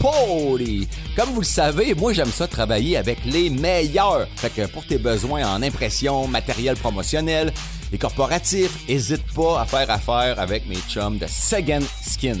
Comme vous le savez, moi, j'aime ça travailler avec les meilleurs. Fait que pour tes besoins en impression, matériel promotionnel et corporatif, hésite pas à faire affaire avec mes chums de Second Skin.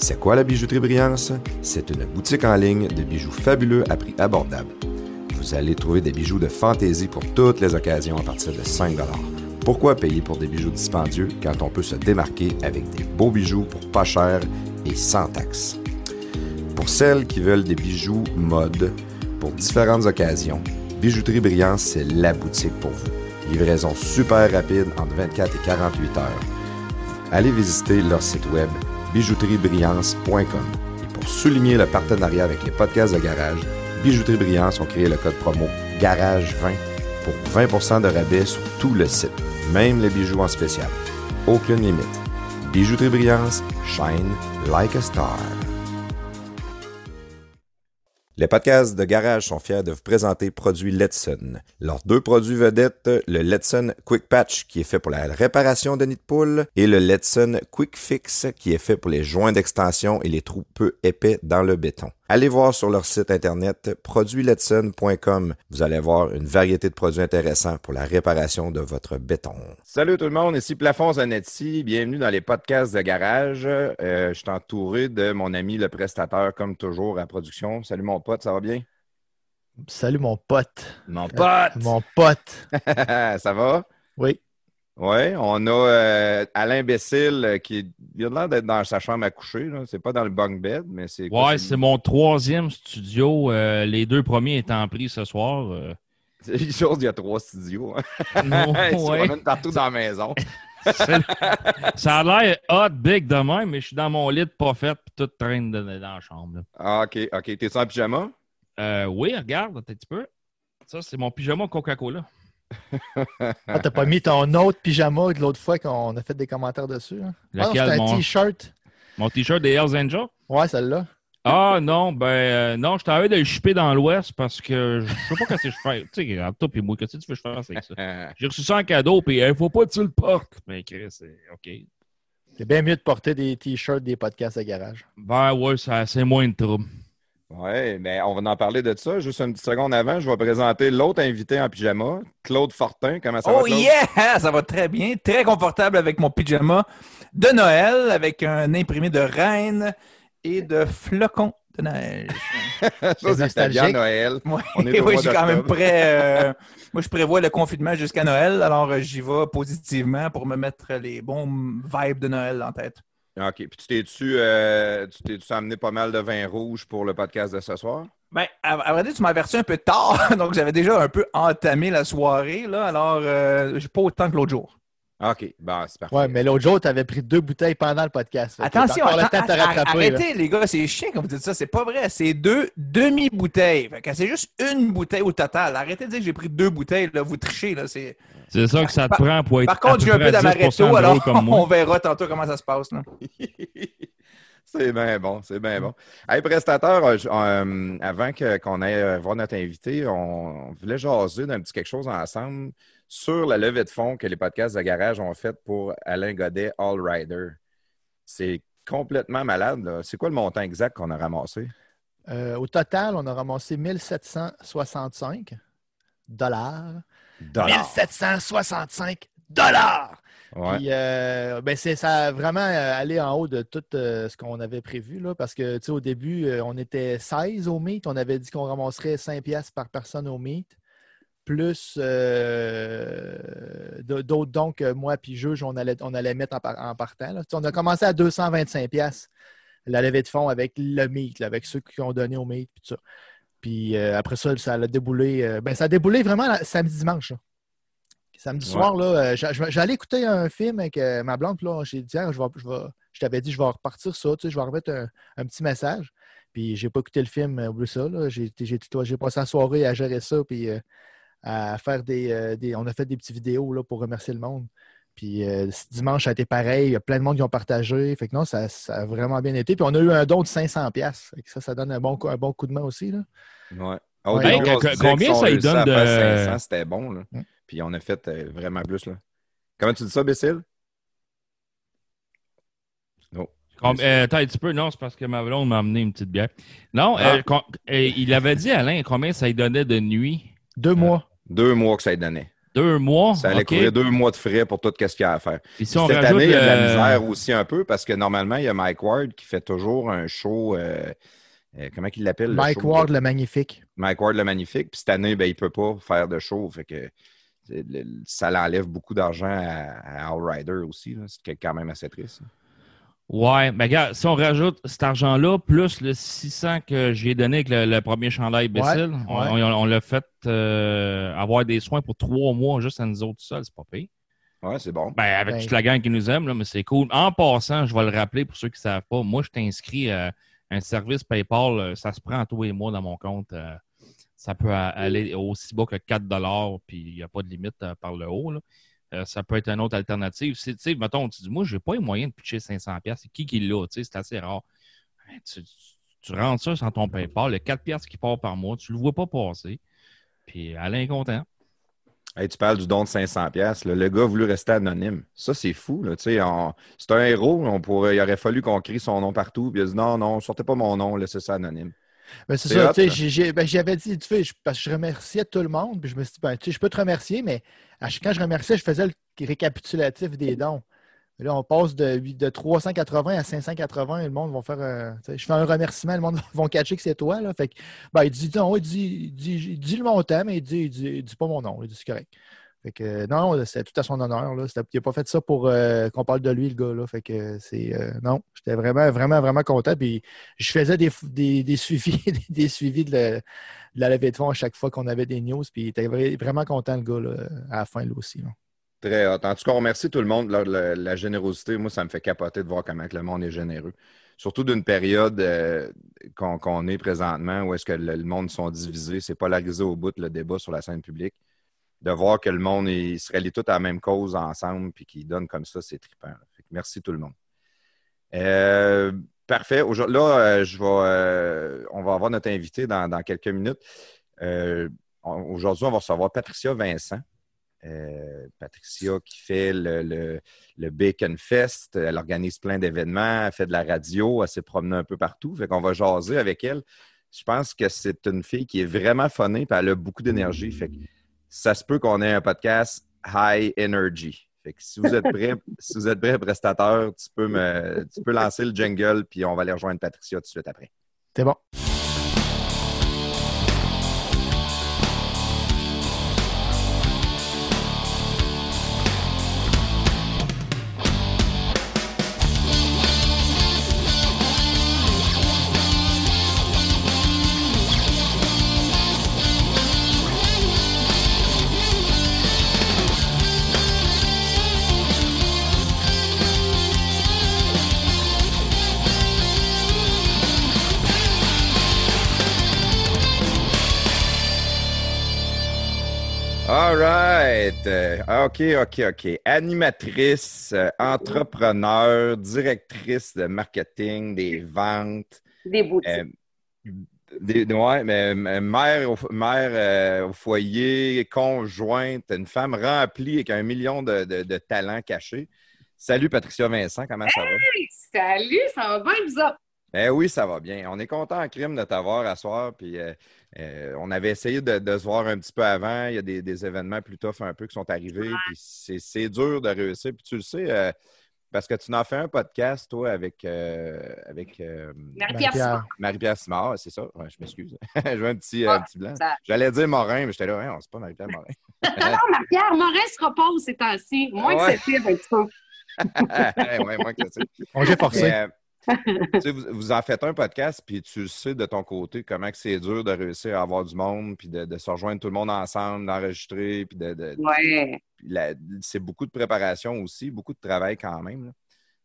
C'est quoi la bijouterie Brillance? C'est une boutique en ligne de bijoux fabuleux à prix abordable. Vous allez trouver des bijoux de fantaisie pour toutes les occasions à partir de 5 Pourquoi payer pour des bijoux dispendieux quand on peut se démarquer avec des beaux bijoux pour pas cher et sans taxes? Pour celles qui veulent des bijoux mode pour différentes occasions, Bijouterie Brillance, c'est la boutique pour vous. Livraison super rapide entre 24 et 48 heures. Allez visiter leur site web bijouteriebrillance.com. Et pour souligner le partenariat avec les podcasts de garage, Bijouterie Brillance ont créé le code promo GARAGE20 pour 20% de rabais sur tout le site, même les bijoux en spécial. Aucune limite. Bijouterie Brillance, shine like a star. Les podcasts de garage sont fiers de vous présenter produits Letson. Leurs deux produits vedettes, le Letson Quick Patch qui est fait pour la réparation de nids de poule et le Letson Quick Fix qui est fait pour les joints d'extension et les trous peu épais dans le béton. Allez voir sur leur site internet produitsletson.com. Vous allez voir une variété de produits intéressants pour la réparation de votre béton. Salut tout le monde, ici Plafond Zanetti. Bienvenue dans les podcasts de garage. Euh, je suis entouré de mon ami le prestateur, comme toujours, à production. Salut mon pote, ça va bien? Salut mon pote. Mon pote! Mon pote. ça va? Oui. Oui, on a euh, Alain Bessil euh, qui il a l'air d'être dans sa chambre à coucher. C'est pas dans le bunk bed, mais c'est. Ouais, c'est mon troisième studio. euh, les deux premiers étant pris ce soir. euh. C'est une chose, il y a trois studios. hein. Se ouais. promènent partout dans la maison. Ça a l'air hot, big de même, mais je suis dans mon lit pas fait puis tout traîne de- dans la chambre. là. Ah, OK, OK. T'es en pyjama? Euh, oui, regarde, un petit peu. Ça, c'est mon pyjama Coca-Cola. Ah, t'as pas mis ton autre pyjama de l'autre fois qu'on a fait des commentaires dessus. hein? Ah non, c'est un mon- t-shirt. Mon t-shirt des Hells Angels? Ouais, celle-là. Ah non, ben euh, non, je t'avais de le shipper dans l'Ouest parce que je sais pas qu'est-ce que je fais. Tu sais, entre toi et moi, qu'est-ce que tu veux que je fasse avec ça? Euh, J'ai reçu ça en cadeau, puis il faut pas que tu le portes. Mais Chris, c'est OK. C'est bien mieux de porter des t-shirts des podcasts à garage. Ben ouais, ça- c'est moins de trouble. Ouais, mais on va en parler de ça. Juste une petite seconde avant, je vais présenter l'autre invité en pyjama, Claude Fortin. Comment ça va, Oh yeah! Ça va très bien. Très confortable avec mon pyjama de Noël, avec un imprimé de reine et de flocons de neige. Ça, c'est bien Noël. Ouais, On est oui, je suis quand même prêt. euh, moi, je prévois le confinement jusqu'à Noël, alors euh, j'y vais positivement pour me mettre les bons vibes de Noël en tête. OK. Puis tu t'es-tu euh, tu amené pas mal de vin rouge pour le podcast de ce soir? Ben, à, à vrai dire, tu m'as averti un peu tard, donc j'avais déjà un peu entamé la soirée, là, alors euh, j'ai pas autant que l'autre jour. OK. Bon, c'est parfait. Ouais, mais l'autre jour, t'avais pris deux bouteilles pendant le podcast. Attention, encore le attends, temps de te arr- rattraper, là. arrêtez les gars, c'est chiant quand vous dites ça, c'est pas vrai, c'est deux demi-bouteilles. Fait que c'est juste une bouteille au total. Arrêtez de dire que j'ai pris deux bouteilles, là, vous trichez, là, c'est... C'est ça que ça te Par- prend pour être. Par contre, j'ai un peu près à 10% d'amaretto, alors comme moi. on verra tantôt comment ça se passe, là. C'est bien bon, c'est bien bon. Hey, prestateur, euh, je- euh, avant que- qu'on aille euh, voir notre invité, on, on voulait jaser d'un petit quelque chose ensemble sur la levée de fonds que les podcasts de garage ont fait pour Alain Godet All Rider. C'est complètement malade. là. C'est quoi le montant exact qu'on a ramassé? Euh, au total, on a ramassé 1765 dollars. Dollars. 1765 dollars! Ouais. Puis, euh, ben, c'est, ça a vraiment euh, allé en haut de tout euh, ce qu'on avait prévu, là, parce que, tu sais, au début, euh, on était 16 au meet. On avait dit qu'on ramasserait 5 piastres par personne au meet, plus d'autres dons que moi puis Juge, on allait, on allait mettre en, par- en partant. là. On a commencé à 225 piastres, la levée de fonds avec le meet, là, avec ceux qui ont donné au meet, puis tout ça. Puis euh, après ça, ça a déboulé. euh, ben, ça a déboulé vraiment samedi-dimanche. là. Samedi Ouais. soir, là, euh, j'a- j'a- j'allais écouter un film avec ma blonde. Là, j'ai dit, Ah, je, vais, je, vais- je t'avais dit, je vais repartir ça. Tu sais, je vais remettre un, un petit message. Puis j'ai pas écouté le film, oublie ça. là. J'ai j'ai- j'ai passé la soirée à gérer ça. Puis à faire des, des- On a fait des petites vidéos là, pour remercier le monde. Puis euh, ce dimanche, ça a été pareil. Il y a plein de monde qui ont partagé. Fait que non, ça, ça a vraiment bien été. Puis on a eu un don de 500$. piastres. Fait que ça, ça donne un bon, coup- un bon coup de main aussi. Là. Ouais. Hey, combien ça à donne de- 500, c'était bon. Là. Puis on a fait euh, vraiment plus. Là. Comment tu dis ça, Bécile? Non. Euh, attends un petit peu, non, c'est parce que ma blonde m'a amené une petite bière. Non, Ah. euh, euh, il avait dit, Alain, combien ça lui donnait de nuit? Deux mois. Deux mois que ça donnait. Deux mois? Ça allait couvrir deux mois de frais pour tout ce qu'il y a à faire. Si Cette rajoute année, il y a de la misère aussi un peu parce que normalement, il y a Mike Ward qui fait toujours un show. euh, euh, comment il l'appelle? le Mike show? Ward, le magnifique. Mike Ward le magnifique. Puis cette année, ben, il ne peut pas faire de show. Fait que ça l'enlève beaucoup d'argent à, à All Rider aussi. C'est quand même assez triste. Ouais, mais regarde, si on rajoute cet argent-là, plus le 600 que j'ai donné avec le, le premier chandail Bécile, on, ouais. on- on l'a fait euh, avoir des soins pour trois mois juste à nous autres seuls, c'est pas pire. Ouais, c'est bon. Ben, avec Ben- toute la gang qui nous aime, là, mais c'est cool. En passant, je vais le rappeler pour ceux qui ne savent pas, moi, je t'inscris à un service PayPal, euh, ça se prend tous les mois dans mon compte. euh, ça peut aller aussi bas que 4 puis il n'y a pas de limite euh, par le haut. là. Euh, ça peut être une autre alternative. Tu sais, mettons, tu dis, moi, je n'ai pas les moyens de pitcher 500$. C'est qui qui l'a? C'est assez rare. Ben, Tu, tu rentres ça sur ton PayPal, le 4$ piastres qui part par mois, tu ne le vois pas passer. Puis Alain est content. Hey, tu parles du don de 500 pièces. Le gars a voulu rester anonyme. Ça, c'est fou. on- C'est un héros. On pourrait... Il aurait fallu qu'on crie son nom partout. Puis il a dit non, non, sortez pas mon nom, laissez ça anonyme. Ben, c'est ça, ben, j'avais dit, tu sais, parce que je remerciais tout le monde, puis je me suis dit, ben, tu sais, je peux te remercier, mais à chaque- quand je remerciais, je faisais le récapitulatif des dons. Là, on passe de, de 380 à 580 et le monde va faire sais, Je fais un remerciement, le monde va catcher que c'est toi. Là. Fait que, ben, il dit non, il dit, il dit, il dit le montant, mais il dit, il dit, il dit pas mon nom. Il dit c'est correct. Fait que euh, non, non, c'est tout à son honneur. Là. Il n'a pas fait ça pour euh, qu'on parle de lui, le gars. Là. Fait que euh, non, j'étais vraiment, vraiment, vraiment content. Puis je faisais des, suivis, des suivis de, la- levée de fonds à chaque fois qu'on avait des news. Puis il était vra- vraiment content, le gars, là, à la fin, lui aussi. Très hot. En tout cas, on remercie tout le monde. La, la- générosité, moi, ça me fait capoter de voir comment le monde est généreux. Surtout d'une période euh, qu'on est présentement où est-ce que le, le monde sont divisés. C'est polarisé au bout le débat sur la scène publique. De voir que le monde il se rallie tout à la même cause ensemble puis qu'ils donnent comme ça, c'est trippant. merci tout le monde. Euh, parfait. Là, euh, je euh, on va avoir notre invité dans, quelques minutes. Aujourd'hui, on va recevoir Patricia Vincent. Patricia qui fait le, le- Bacon Fest. Elle organise plein d'événements, elle fait de la radio, elle s'est promenée un peu partout. Fait qu'on va jaser avec elle. Je pense que c'est une fille qui est vraiment funnée et elle a beaucoup d'énergie. Fait ça se peut qu'on ait un podcast high energy. Fait que si vous êtes prêts, si vous êtes prêts, prestataire, tu peux me tu peux lancer le jingle puis on va aller rejoindre Patricia tout de suite après. C'est bon. Euh, OK, OK, OK. Animatrice, euh, entrepreneur, directrice de marketing, des ventes. Des boutiques. euh, des- ouais, mais mère, au, mère euh, au foyer, conjointe, une femme remplie avec un million de, de- de talents cachés. Salut Patricia Vincent, comment ça va? Salut, ça va bien, autres? Eh oui, ça va bien. On est content en crime de t'avoir à soir. Puis euh, euh, on avait essayé de, de se voir un petit peu avant. Il y a des, des événements plus tough un peu qui sont arrivés. Puis c'est, c'est dur de réussir. Puis tu le sais, euh, parce que tu n'as fait un podcast, toi, avec, euh, avec euh, Marie-Pierre Marie-Pierre. Simard. Marie-Pierre Simard, c'est ça? Ouais, je m'excuse. je veux un petit, Ouais, un petit blanc. ça- J'allais dire Morin, mais j'étais là, ouais, on c'est pas Marie-Pierre Morin. Non, non, Marie-Pierre, Morin se repose ces temps-ci. Moins Ouais. que c'était un petit peu. ouais, moi que c'est. On j'ai forcé. Tu sais, vous, vous en faites un podcast, puis tu sais de ton côté comment c'est dur de réussir à avoir du monde, puis de, de se rejoindre tout le monde ensemble, d'enregistrer, puis de, de- Ouais. c'est beaucoup de préparation aussi, beaucoup de travail quand même. là.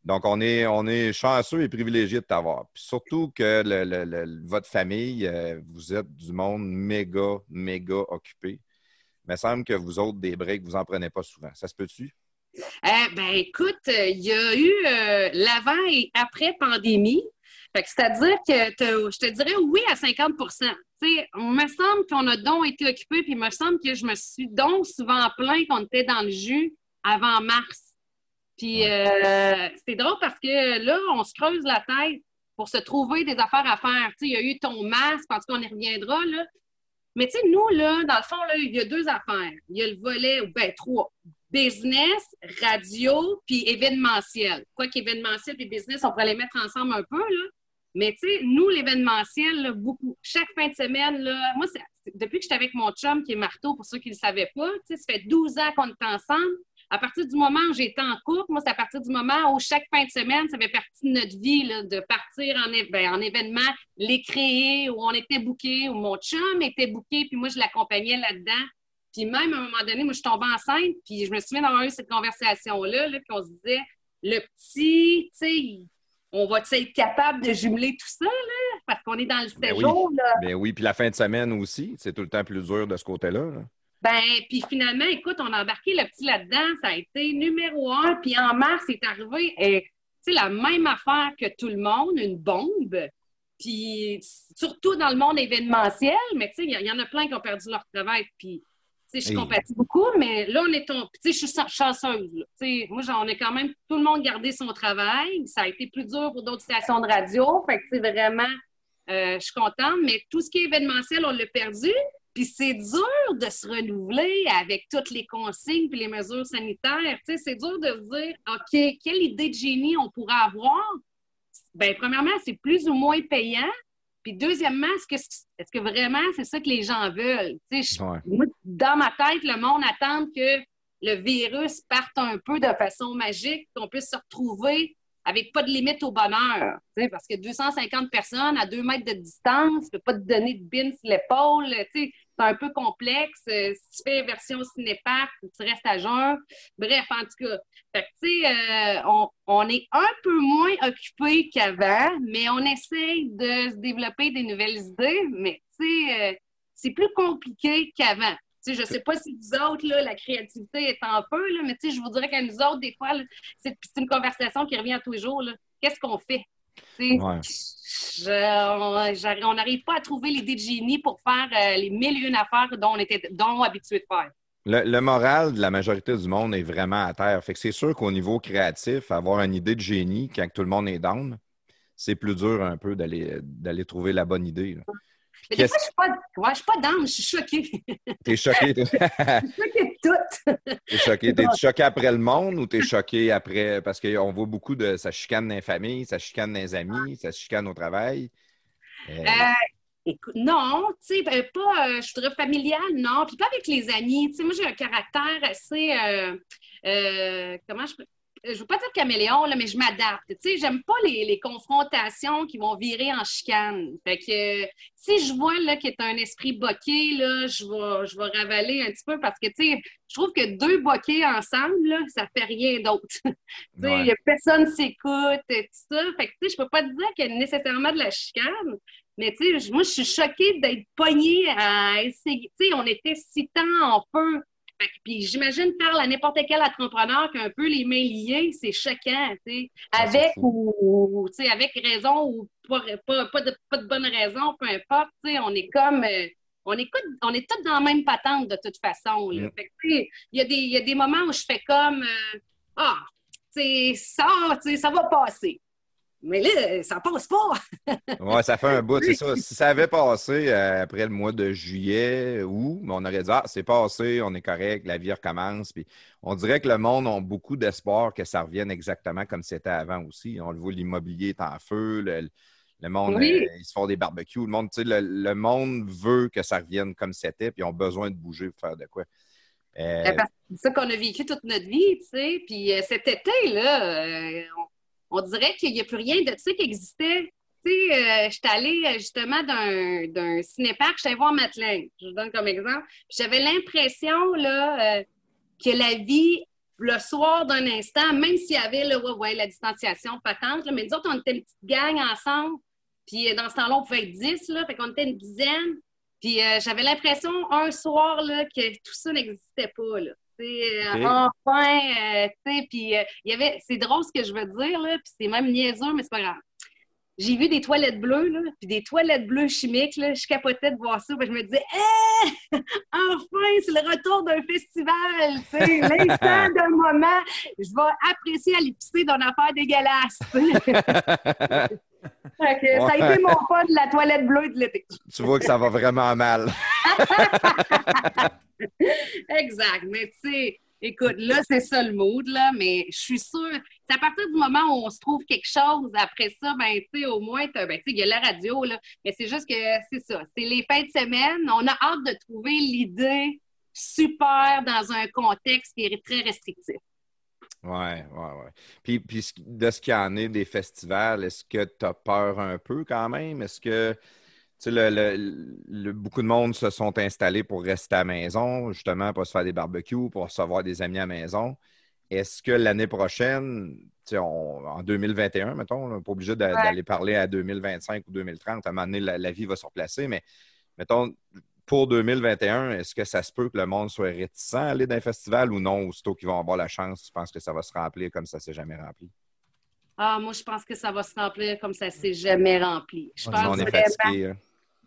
Donc, on est, on est chanceux et privilégié de t'avoir. Puis surtout que le- le- le- votre famille, euh, vous êtes du monde méga, méga occupé. Il me semble que vous autres, des breaks, vous en prenez pas souvent. Ça se peut-tu? Eh ben écoute, il y a eu euh, l'avant et après pandémie. C'est-à-dire que je te dirais oui à 50 Tu sais, on me semble qu'on a donc été occupé, puis il me semble que je me suis donc souvent plaint qu'on était dans le jus avant mars. Puis euh, c'est drôle parce que là, on se creuse la tête pour se trouver des affaires à faire. Tu sais, il y a eu ton masque, en tout cas, on y reviendra, là. Mais tu sais, nous, là, dans le fond, là, il y a deux affaires. Il y a le volet, ou ben trois business, radio, puis événementiel. Quoi qu'événementiel et business, on pourrait les mettre ensemble un peu, là. Mais tu sais, nous, l'événementiel, beaucoup. Chaque fin de semaine, là, moi, depuis que j'étais avec mon chum, qui est marteau, pour ceux qui ne le savaient pas, ça fait 12 ans qu'on est ensemble. À partir du moment où j'étais en couple, moi, c'est à partir du moment où chaque fin de semaine, ça fait partie de notre vie, de partir ben, en événement, les créer, où on était booké, où mon chum était booké, puis moi, je l'accompagnais là-dedans. Puis même, à un moment donné, moi, je suis tombée enceinte, puis je me souviens d'avoir eu cette conversation-là, là, puis on se disait, le petit, tu sais, on va être capable de jumeler tout ça, là, parce qu'on est dans le Ben oui. séjour, là. Ben oui, puis la fin de semaine aussi, c'est tout le temps plus dur de ce côté-là. là. Ben, puis finalement, écoute, on a embarqué le petit là-dedans, ça a été numéro un, puis en mars, c'est arrivé, et, tu sais, la même affaire que tout le monde, une bombe, puis surtout dans le monde événementiel, mais tu sais, il y, y en a plein qui ont perdu leur travail, puis sais, je Hey. compatis beaucoup, mais là, on est, ton- tu sais, je suis chan- chanceuse, là. Tu sais, moi, j'en ai quand même tout le monde gardé son travail, ça a été plus dur pour d'autres stations de radio, fait que, tu sais, vraiment, euh, je suis contente, mais tout ce qui est événementiel, on l'a perdu, puis c'est dur de se renouveler avec toutes les consignes puis les mesures sanitaires. Tu sais, c'est dur de se dire, OK, quelle idée de génie on pourrait avoir? Bien, premièrement, c'est plus ou moins payant. Puis deuxièmement, est-ce que, vraiment c'est ça que les gens veulent? Tu sais, je- Ouais. moi, dans ma tête, le monde attend que le virus parte un peu de façon magique, qu'on puisse se retrouver avec pas de limite au bonheur. Tu parce que 250 personnes à deux mètres de distance, ne pas te donner de bin sur l'épaule. C'est un peu complexe. Euh, Si tu fais version cinépark, tu restes à jeun. Bref, en tout cas, tu sais, euh, on, est un peu moins occupé qu'avant, mais on essaye de se développer des nouvelles idées. Mais tu sais, euh, c'est plus compliqué qu'avant. Je ne sais pas si vous autres, là, la créativité est en feu, là, mais je vous dirais qu'à nous autres, des fois, c'est une conversation qui revient à tous les jours. Qu'est-ce qu'on fait? Ouais. je- on n'arrive pas à trouver l'idée de génie pour faire euh, les mille et une affaires dont on était dont habitué de faire. Le, le moral de la majorité du monde est vraiment à terre. Fait que c'est sûr qu'au niveau créatif, avoir une idée de génie quand tout le monde est down, c'est plus dur un peu d'aller d'aller trouver la bonne idée. là. Mais des Qu'est-ce- fois, je suis pas, ouais, je suis pas down, je suis choquée. T'es choqué, toi? je suis choquée de tout. T'es choqué. T'es choqué après le monde ou t'es choqué après. Parce qu'on voit beaucoup de. Ça chicane dans les familles, ça chicane dans les amis, ça chicane au travail? Euh, Euh, écoute, non, tu sais, ben, pas, euh, je voudrais familial, non, puis pas avec les amis. Tu sais, moi, j'ai un caractère assez, euh, comment je peux, je veux pas dire caméléon, là, mais je m'adapte. Tu sais, j'aime pas les, les confrontations qui vont virer en chicane. Fait que euh, si je vois là qu'il y a un esprit boqué, là, je vais, je vais ravaler un petit peu parce que, tu sais, je trouve que deux boqués ensemble, là, ça fait rien d'autre. Tu sais, Ouais. personne s'écoute, et tout ça. Fait que, tu sais, je peux pas te dire qu'il y a nécessairement de la chicane, mais, tu sais, moi, je suis choquée d'être pognée à essayer. Tu sais, on était si temps en feu que- Puis j'imagine, parle à n'importe quel entrepreneur qui a un peu les mains liées, c'est choquant, tu sais. Avec ou, tu sais, avec raison ou pas, pas, pas de, pas de bonne raison, peu importe, tu sais, on est comme. euh, on, écoute, on est tous dans la même patente de toute façon. Mm. Il y, a des- il y a des moments où je fais comme euh, Ah, ça, ça va passer. Mais là, ça passe pas. Ouais, ça fait un bout, c'est ça. Si ça avait passé euh, après le mois de juillet, août, on aurait dit Ah, c'est passé, on est correct, la vie recommence. Puis on dirait que le monde a beaucoup d'espoir que ça revienne exactement comme c'était avant aussi. On le voit, l'immobilier est en feu, le, le monde, Oui. euh, ils se font des barbecues. Le monde, tu sais, le, le monde veut que ça revienne comme c'était, puis ils ont besoin de bouger pour faire de quoi. Euh, Ben, que C'est ça qu'on a vécu toute notre vie, tu sais. Puis euh, cet été, là, euh, on, dirait qu'il n'y a plus rien de ça qui existait. Tu sais, euh, j'étais allée euh, justement d'un, d'un cinéparc, j'étais voir Madeleine, je vous donne comme exemple. J'avais l'impression, là, euh, que la vie, le soir d'un instant, même s'il y avait, ouais, la distanciation patente, mais nous autres, on était une petite gang ensemble. Puis dans ce temps-là, on pouvait être 10, là, fait qu'on était une dizaine. Puis j'avais l'impression un soir là, que tout ça n'existait pas. Là. Euh. Enfin, euh, tu sais, puis euh, il y avait. C'est drôle ce que je veux dire, là, puis c'est même niaiseux, mais c'est pas grave. J'ai vu des toilettes bleues, là, puis des toilettes bleues chimiques, là, je capotais de voir ça, puis je me disais, Hé! enfin, c'est le retour d'un festival, tu sais, l'instant d'un moment, je vais apprécier à l'épicerie d'une affaire dégueulasse. Ça a été mon pas de la toilette bleue de l'été. tu vois que ça va vraiment mal. Exact. Mais tu sais, écoute, là, c'est ça le mood, là, mais je suis sûre, c'est à partir du moment où on se trouve quelque chose, après ça, ben, tu sais, au moins, ben, tu sais, il y a la radio, là, mais c'est juste que c'est ça. C'est les fins de semaine. On a hâte de trouver l'idée super dans un contexte qui est très restrictif. Ouais, ouais, ouais. Puis, puis ce qui- de ce qu'il y en est des festivals, est-ce que tu as peur un peu quand même? Est-ce que tu sais, le, le- le- beaucoup de monde se sont installés pour rester à la maison, justement, pour se faire des barbecues, pour recevoir des amis à la maison? Est-ce que l'année prochaine, tu sais, on- en 2021, mettons, on n'est pas obligé Ouais. d'aller parler à 2025 ou 2030, à un moment donné, la, la vie va se replacer, mais mettons, pour 2021, est-ce que ça se peut que le monde soit réticent à aller dans un festival ou non, aussitôt qu'ils vont avoir la chance, tu penses que ça va se remplir comme ça s'est jamais rempli? Ah, moi, je pense que ça va se remplir comme ça s'est jamais rempli. Je pense monde est fatigué. hein?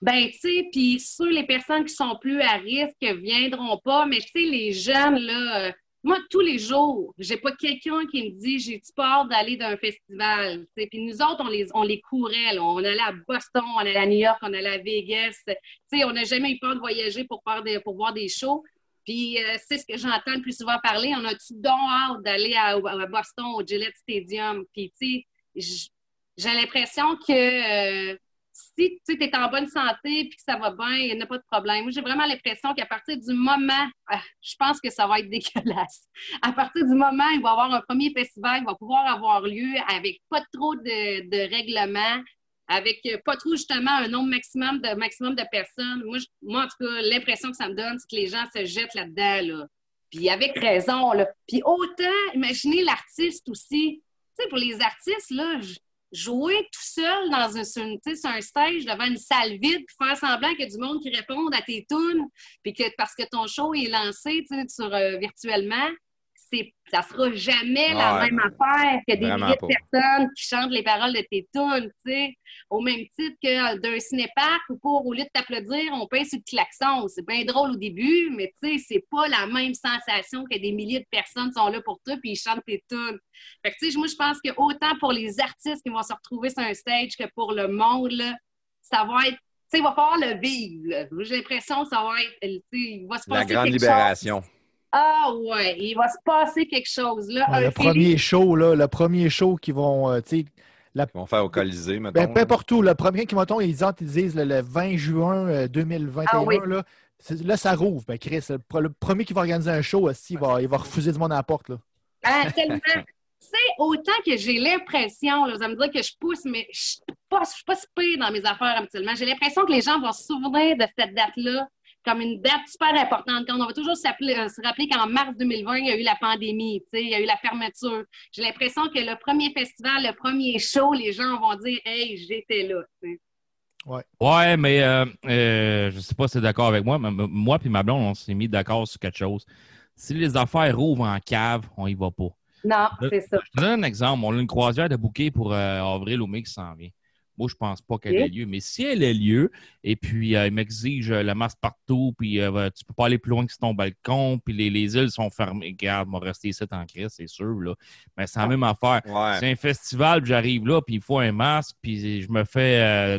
Ben, tu sais, puis sur les personnes qui sont plus à risque viendront pas, mais tu sais, les jeunes, là, euh, moi, tous les jours, j'ai pas quelqu'un qui me dit j'ai-tu peur d'aller dans un festival. tu sais. Puis nous autres, on les, on les courait, là. On allait à Boston, on allait à New York, on allait à Vegas. Tu sais, on n'a jamais eu peur de voyager pour, faire des, pour voir des shows. Puis euh, c'est ce que j'entends le plus souvent parler. On a-tu donc hâte d'aller à, Boston, au Gillette Stadium? Puis, tu sais, j'ai l'impression que euh, si tu es en bonne santé puis que ça va bien, il n'y a pas de problème. Moi, j'ai vraiment l'impression qu'à partir du moment, ah, je pense que ça va être dégueulasse. À partir du moment où il va y avoir un premier festival, il va pouvoir avoir lieu avec pas trop de, règlements, avec pas trop justement un nombre maximum de, maximum de personnes. Moi, je- moi, en tout cas, l'impression que ça me donne, c'est que les gens se jettent là-dedans. Là. Puis avec raison. Puis autant, imaginez l'artiste aussi. Tu sais, pour les artistes, là, j- jouer tout seul dans un, sur, une- sais, sur un stage devant une salle vide, puis faire semblant qu'il y a du monde qui réponde à tes tunes, puis que parce que ton show est lancé sur, euh, virtuellement, c'est, ça sera jamais la même affaire que des milliers de personnes qui chantent les paroles de tes tunes, tu sais. Au même titre que euh, d'un cinéparc où pour, au lieu de t'applaudir, on pince sur le klaxon. C'est bien drôle au début, mais tu sais, c'est pas la même sensation que des milliers de personnes sont là pour toi puis ils chantent tes tunes. Fait que, tu sais, moi, je pense que autant pour les artistes qui vont se retrouver sur un stage que pour le monde, là, ça va être. Tu sais, il va falloir le vivre. J'ai l'impression que ça va être. Il va se La passer grande quelque libération. chose. Ah ouais, il va se passer quelque chose. Là. Ouais, Un le premier show, là, le premier show qui vont, euh, tu sais, Ils vont faire au Colisée, mettons. ben, peu importe où, le premier qui mettons, ils disent, ils disent le, le 20 juin euh, 2021, Ah oui. là, là, ça rouvre. Ben, Chris, le, pre- le premier qui va organiser un show aussi, il va, il va refuser du monde à la porte. Là. Ah, tellement. tu sais, autant que j'ai l'impression, là, vous allez me dire que je pousse, mais je suis pas, je suis pas si pire dans mes affaires habituellement. J'ai l'impression que les gens vont se souvenir de cette date-là comme une date super importante. Quand on va toujours euh, se rappeler qu'en mars 2020, il y a eu la pandémie, tu sais, il y a eu la fermeture. J'ai l'impression que le premier festival, le premier show, les gens vont dire Hey, j'étais là. tu sais. Ouais, mais euh, euh, je sais pas si tu es d'accord avec moi, mais moi et ma blonde, on s'est mis d'accord sur quelque chose. Si les affaires rouvrent en cave, on y va pas. Non, c'est ça. Je te donne un exemple. On a une croisière de bouquet pour euh, avril ou mai qui s'en vient. Moi, je pense pas qu'elle ait lieu. Mais si elle ait lieu, et puis euh, il m'exige euh, le masque partout, puis euh, tu peux pas aller plus loin que sur ton balcon, puis les, les îles sont fermées. Regarde, moi, rester ici en crise, c'est sûr. Là. Mais c'est la même affaire. Ouais. C'est un festival, puis j'arrive là, puis il faut un masque, puis je me fais euh,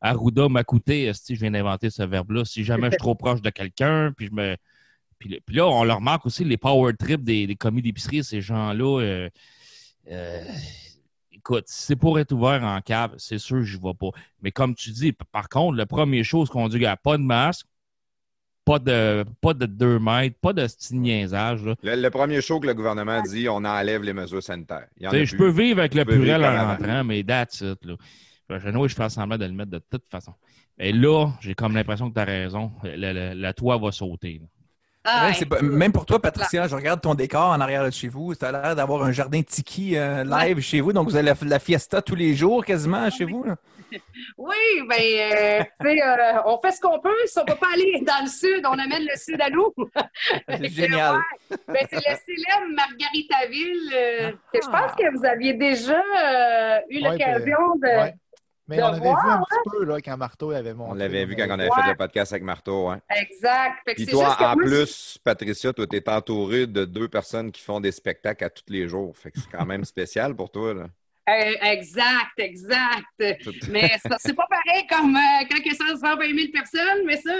Arruda m'a coûté, si je viens d'inventer ce verbe-là, si jamais je suis trop proche de quelqu'un, puis je me. Puis, là, on le remarque aussi, les power trips des, des commis d'épicerie, ces gens-là. euh, euh, écoute, si c'est pour être ouvert en cave, c'est sûr je ne vais pas. Mais comme tu dis, par contre, la première chose qu'on dit, gars, pas de masque, pas de, pas de 2 mètres, pas de petit niaisage. là. Le, le premier show que le gouvernement dit, on enlève les mesures sanitaires. A Je peux vivre avec le purel en rentrant, mais that's it. Là. Je je fais semblant de le mettre de toute façon. Mais là, j'ai comme l'impression que tu as raison. La toit va sauter. là. Ah, Ouais, c'est pas- même pour toi, Patricia, je regarde ton décor en arrière de chez vous. Tu as l'air d'avoir un jardin tiki euh, live chez vous. Donc, vous avez la, la fiesta tous les jours quasiment chez vous. là? Oui, ben, euh, tu sais, euh, on fait ce qu'on peut. Si on peut pas aller dans le sud, on amène le sud à nous. C'est génial. Ben, c'est le célèbre Margaritaville euh, que je Ah. pense que vous aviez déjà euh, eu Ouais, l'occasion de. Mais de on avait voir, vu un petit peu là, quand Marteau avait monté. On l'avait vu quand on avait Ouais. fait le podcast avec Marteau. Hein. Exact. Fait que Puis toi, juste que en moi, plus, Patricia, toi, tu es entouré de deux personnes qui font des spectacles à tous les jours. Fait que c'est quand même spécial pour toi. Là. Euh, exact, exact. Mais ça, c'est pas pareil comme euh, quand il y a 120 000 personnes, mais ça,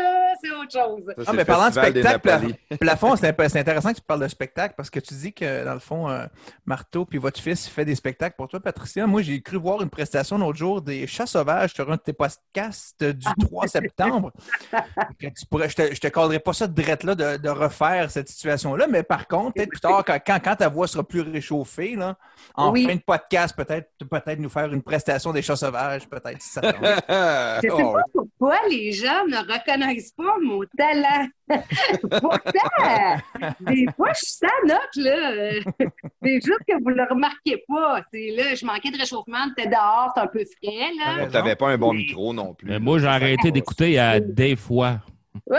c'est autre chose. Ça, Ah, mais parlant de spectacle, plafond, c'est intéressant que tu parles de spectacle parce que tu dis que, dans le fond, euh, Marteau puis votre fils fait des spectacles pour toi, Patricia. Moi, j'ai cru voir une prestation l'autre jour des chats sauvages sur un de tes podcasts du 3 septembre. Que tu pourrais, je te, je te cadrerai pas ça de drette là de, de refaire cette situation-là, mais par contre, peut-être plus tard, quand, quand, quand ta voix sera plus réchauffée, là, en Oui. fin de podcast, peut-être peut nous faire une prestation des chats sauvages, peut-être, si ça. Je sais Oh, pas pourquoi les gens ne reconnaissent pas mon talent. Pourtant, des fois, je suis sa note, là. C'est juste que vous le remarquez pas. C'est là, je manquais de réchauffement, t'es dehors, c'est un peu frais, là. Tu n'avais pas un bon micro non plus. Mais moi, j'ai arrêté d'écouter à des fois. Ouais.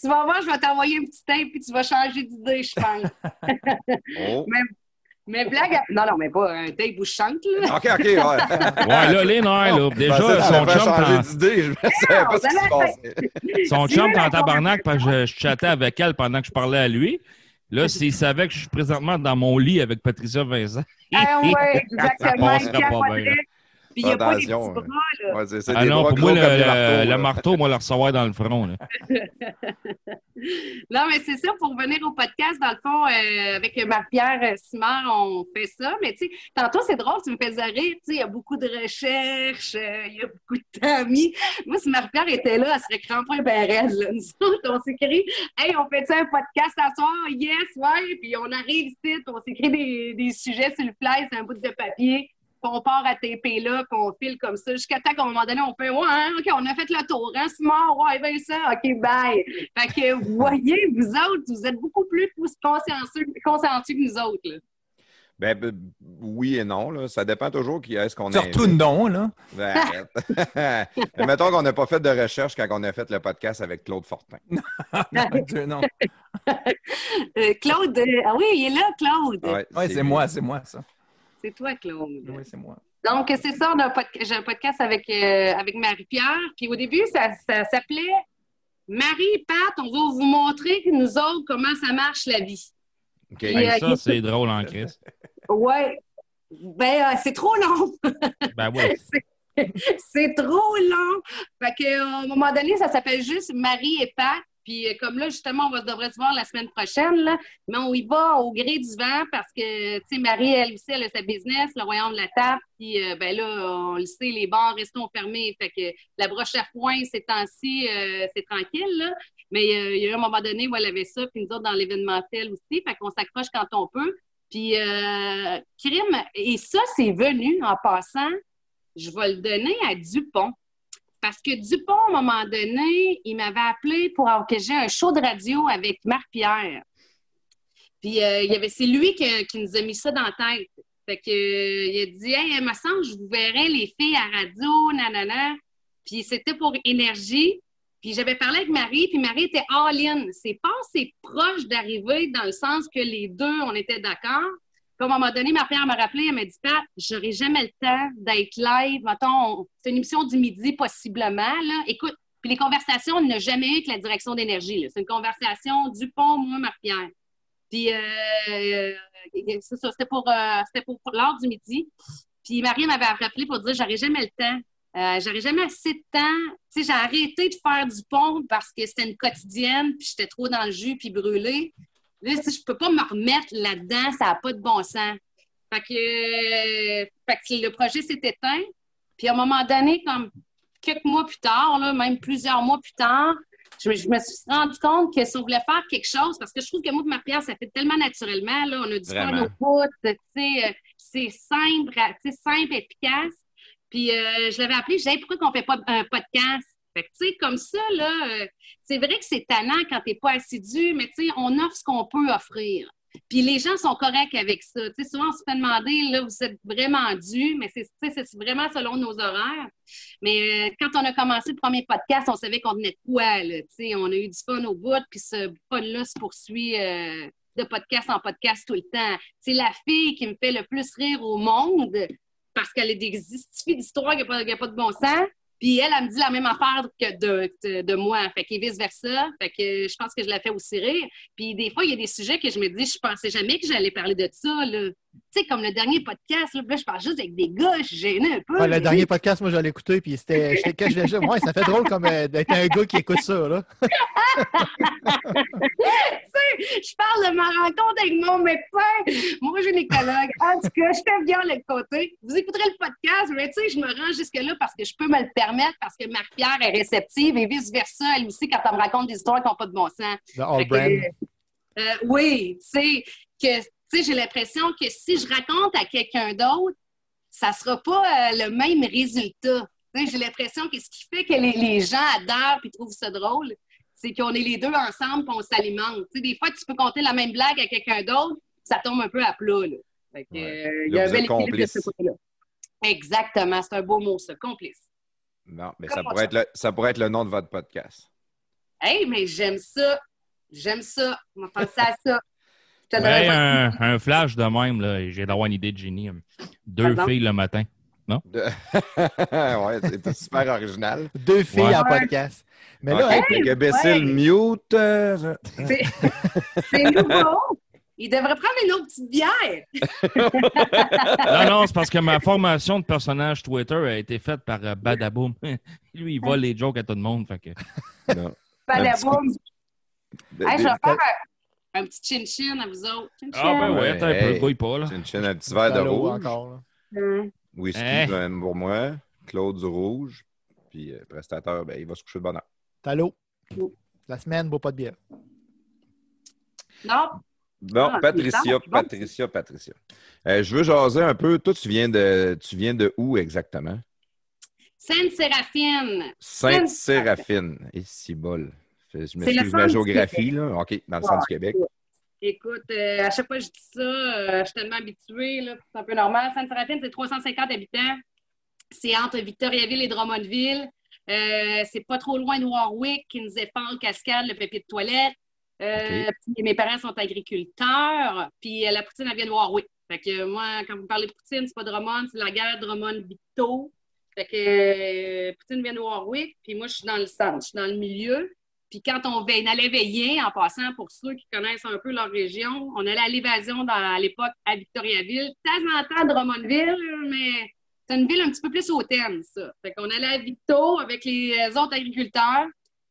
Tu vas voir, je vais t'envoyer un petit tape puis tu vas changer d'idée, je pense. Oh. Mais blague, à- non, non, mais pas un tape où je chante, là. OK, OK, ouais. Ouais, là, les nerfs, là. Je Déjà, son chum, d'idée. Je ne savais pas ce qui se passait. son chum, t'es en tabarnak parce que je, chattais avec elle pendant que je parlais à lui. Là, s'il savait que je suis présentement dans mon lit avec Patricia Vincent. Ah ouais, exactement. Ça passera Il pas bien. Puis il n'y a pas des petits bras, là. Ouais, c'est Ah des non, bras pour moi, le, des le- marteau, moi, le recevoir dans le front. là. Non, mais c'est ça, pour revenir au podcast, dans le fond, euh, avec Marie-Pierre euh, Simard, on fait ça. Mais tu sais, tantôt, c'est drôle, tu me faisais rire. Tu sais, il y a beaucoup de recherches, euh, il y a beaucoup de temps mis. Moi, si Marie-Pierre était là, elle serait crampée ben raide, là. Nous autres, on s'écrit « Hey, on fait ça un podcast à soir? Yes, ouais! » Puis on arrive ici, on s'écrit des, des sujets sur le fly, c'est un bout de papier. On part à TP là, puis on file comme ça, jusqu'à temps qu'à un moment donné, on fait Ouais, hein, OK, on a fait le tour, hein, Simon, ouais, ben ça, OK, bye. Fait que vous voyez, vous autres, vous êtes beaucoup plus consciencieux, consciencieux que nous autres. Là. Ben, ben, oui et non. Là. Ça dépend toujours qui est-ce qu'on a. Surtout non, là. Ben, mettons qu'on n'a pas fait de recherche quand on a fait le podcast avec Claude Fortin. non, Dieu, non. Euh, Claude, euh, ah oui, il est là, Claude. Ouais, Ouais, c'est moi, c'est moi, ça. C'est toi, Claude. Oui, c'est moi. Donc, c'est ça, on a un podca- j'ai un podcast avec, euh, avec Marie-Pierre. Puis au début, ça, ça s'appelait Marie et Pat, on va vous montrer, nous autres, comment ça marche la vie. OK. Puis, Ben, euh, ça, c'est drôle en crise. Ouais. Ben, euh, c'est trop long. Ben ouais. c'est trop long. Fait que, euh, à un moment donné, ça s'appelle juste Marie et Pat. Puis euh, comme là, justement, on devrait se voir la semaine prochaine, là, mais on y va au gré du vent parce que, tu sais, Marie, elle aussi, elle a sa business, le royaume de la table. Puis, euh, ben là, on le sait, les bars restent fermés. Fait que la broche à foin, ces temps-ci, euh, c'est tranquille, là. Mais il y a eu un moment donné où elle avait ça, puis nous autres, dans l'événementiel aussi. Fait qu'on s'accroche quand on peut. Puis, crime, et ça, c'est venu en passant, je vais le donner à Dupont. Parce que Dupont, à un moment donné, il m'avait appelé pour que un show de radio avec Marc Pierre. Puis euh, il avait, c'est lui qui, nous a mis ça dans la tête. Fait que, euh, il a dit, hey, me semble je vous verrai les filles à radio, nanana. Puis c'était pour énergie. Puis j'avais parlé avec Marie, puis Marie était all-in. C'est pas assez proche d'arriver dans le sens que les deux, on était d'accord. Puis à un moment donné, ma père m'a rappelé, elle m'a dit, Pat, j'aurai jamais le temps d'être live. Mettons, c'est une émission du midi possiblement. Là. Écoute, puis les conversations, on n'a jamais eu que la direction d'énergie. C'est une conversation du pont, moi, Marie-Pierre. Puis euh, euh, ça, c'était pour, euh, c'était pour, pour l'heure du midi. Puis Marie m'avait rappelé pour dire j'aurais jamais le temps. Euh, j'aurais jamais assez de temps. Tu sais, j'ai arrêté de faire du pont parce que c'était une quotidienne, puis j'étais trop dans le jus, puis brûlée. Là, si je peux pas me remettre là-dedans, ça n'a pas de bon sens. Fait que, euh, fait que le projet s'est éteint. Puis à un moment donné, comme quelques mois plus tard, là, même plusieurs mois plus tard, je, me- je me suis rendu compte que si on voulait faire quelque chose, parce que je trouve que moi et Marie-Pierre, ça fait tellement naturellement, là, on a du fun au bout, tu sais, euh, c'est simple, simple, efficace. Puis euh, je l'avais appelé, Hey, pourquoi qu'on fait pas un podcast? Fait que, tu sais, comme ça, là, euh, c'est vrai que c'est tannant quand t'es pas assidu, mais on offre ce qu'on peut offrir. Puis les gens sont corrects avec ça. Souvent, on se fait demander, là, vous êtes vraiment dû, mais c'est c'est vraiment selon nos horaires. Mais euh, quand on a commencé le premier podcast, on savait qu'on venait de quoi, là. On a eu du fun au bout, puis ce fun-là se poursuit euh, de podcast en podcast tout le temps. C'est la fille qui me fait le plus rire au monde parce qu'elle a des histoires qui n'ont pas, de bon sens. Puis elle, elle me dit la même affaire que de, de, moi. Fait que vice-versa. Fait que je pense que je la fais aussi rire. Puis des fois, il y a des sujets que je me dis, je pensais jamais que j'allais parler de ça. là. Tu sais, comme le dernier podcast, là, là, je parle juste avec des gars, je suis gênée un peu. Ouais, le dernier podcast, moi, je l'ai écouté, puis c'était. Quand je l'ai ouais, ça fait drôle comme euh, d'être un gars qui écoute ça, là. je parle de ma rencontre avec mon médecin, mon gynécologue. En tout cas, je fais bien le côté. Vous écouterez le podcast, mais tu sais, je me rends jusque-là parce que je peux me le permettre, parce que Marie-Pierre est réceptive et vice-versa, elle aussi, quand elle me raconte des histoires qui n'ont pas de bon sens. De All Brand. euh, oui, tu sais, que tu sais, j'ai l'impression que si je raconte à quelqu'un d'autre, ça sera pas euh, le même résultat. J'ai l'impression que ce qui fait que les, les gens adorent et trouvent ça drôle, c'est qu'on est les deux ensemble et on s'alimente. Des fois, tu peux compter la même blague à quelqu'un d'autre, ça tombe un peu à plat. Là. Fait que, Ouais. euh, il y a un bel équilibre de ce côté-là. Exactement, c'est un beau mot, ça, complice. Non, mais ça pourrait, ça? être le, ça pourrait être le nom de votre podcast. Hey, mais j'aime ça. J'aime ça. On va penser à ça. Ouais, un, un flash de même, là, j'ai d'avoir une idée de génie. Deux Pardon? filles le matin. De- ouais, c'est super original. Deux filles Ouais. en podcast. Mais là, Ok, hey, fait que Bécile mute. euh, C'est nouveau. Il devrait prendre une autre petite bière. Non, non, c'est parce que ma formation de personnage Twitter a été faite par euh, Badaboom. Lui, il vole les jokes à tout le monde. Fait que... non. Pas Un la petit- boum. De- Hey, je vais faire un, petit chin-chin à vous autres. Chin-chin. Ah, ben ouais, attends un peu, hey. gouille pas, là. Chaîne, un petit verre de rouge. encore. là. Hum. Whisky, Hein? ben, pour moi. Claude du rouge. Puis euh, prestateur, ben, il va se coucher de bonne heure. Talot. Mm. La semaine, bois pas de bière. Non, Bon, Ah, Patricia, bon. Patricia, Patricia. Euh, je veux jaser un peu. Toi, tu viens de, tu viens de où exactement? Sainte-Séraphine. Sainte-Séraphine. Et si bol. Je le m'excuse ma géographie, là. OK, dans le centre du Québec. Écoute, euh, à chaque fois que je dis ça, euh, je suis tellement habituée, là, c'est un peu normal. Sainte-Séraphine, c'est 350 habitants. C'est entre Victoriaville et Drummondville. Euh, c'est pas trop loin de Warwick, Kinsey-Falls, Cascade, le papier de toilette. Puis mes parents sont agriculteurs, puis la poutine, elle vient de Warwick. Fait que moi, quand vous parlez de poutine, c'est pas Drummond, c'est la guerre Drummond-Victo. Fait que poutine vient de Warwick, puis moi, je suis dans le centre, je suis dans le milieu. Puis quand on, veille- on allait veiller, en passant, pour ceux qui connaissent un peu leur région, on allait à l'évasion à l'époque à Victoriaville, de temps en temps à Drummondville, mais c'est une ville un petit peu plus hautaine, ça. Fait qu'on allait à Victo avec les euh, autres agriculteurs.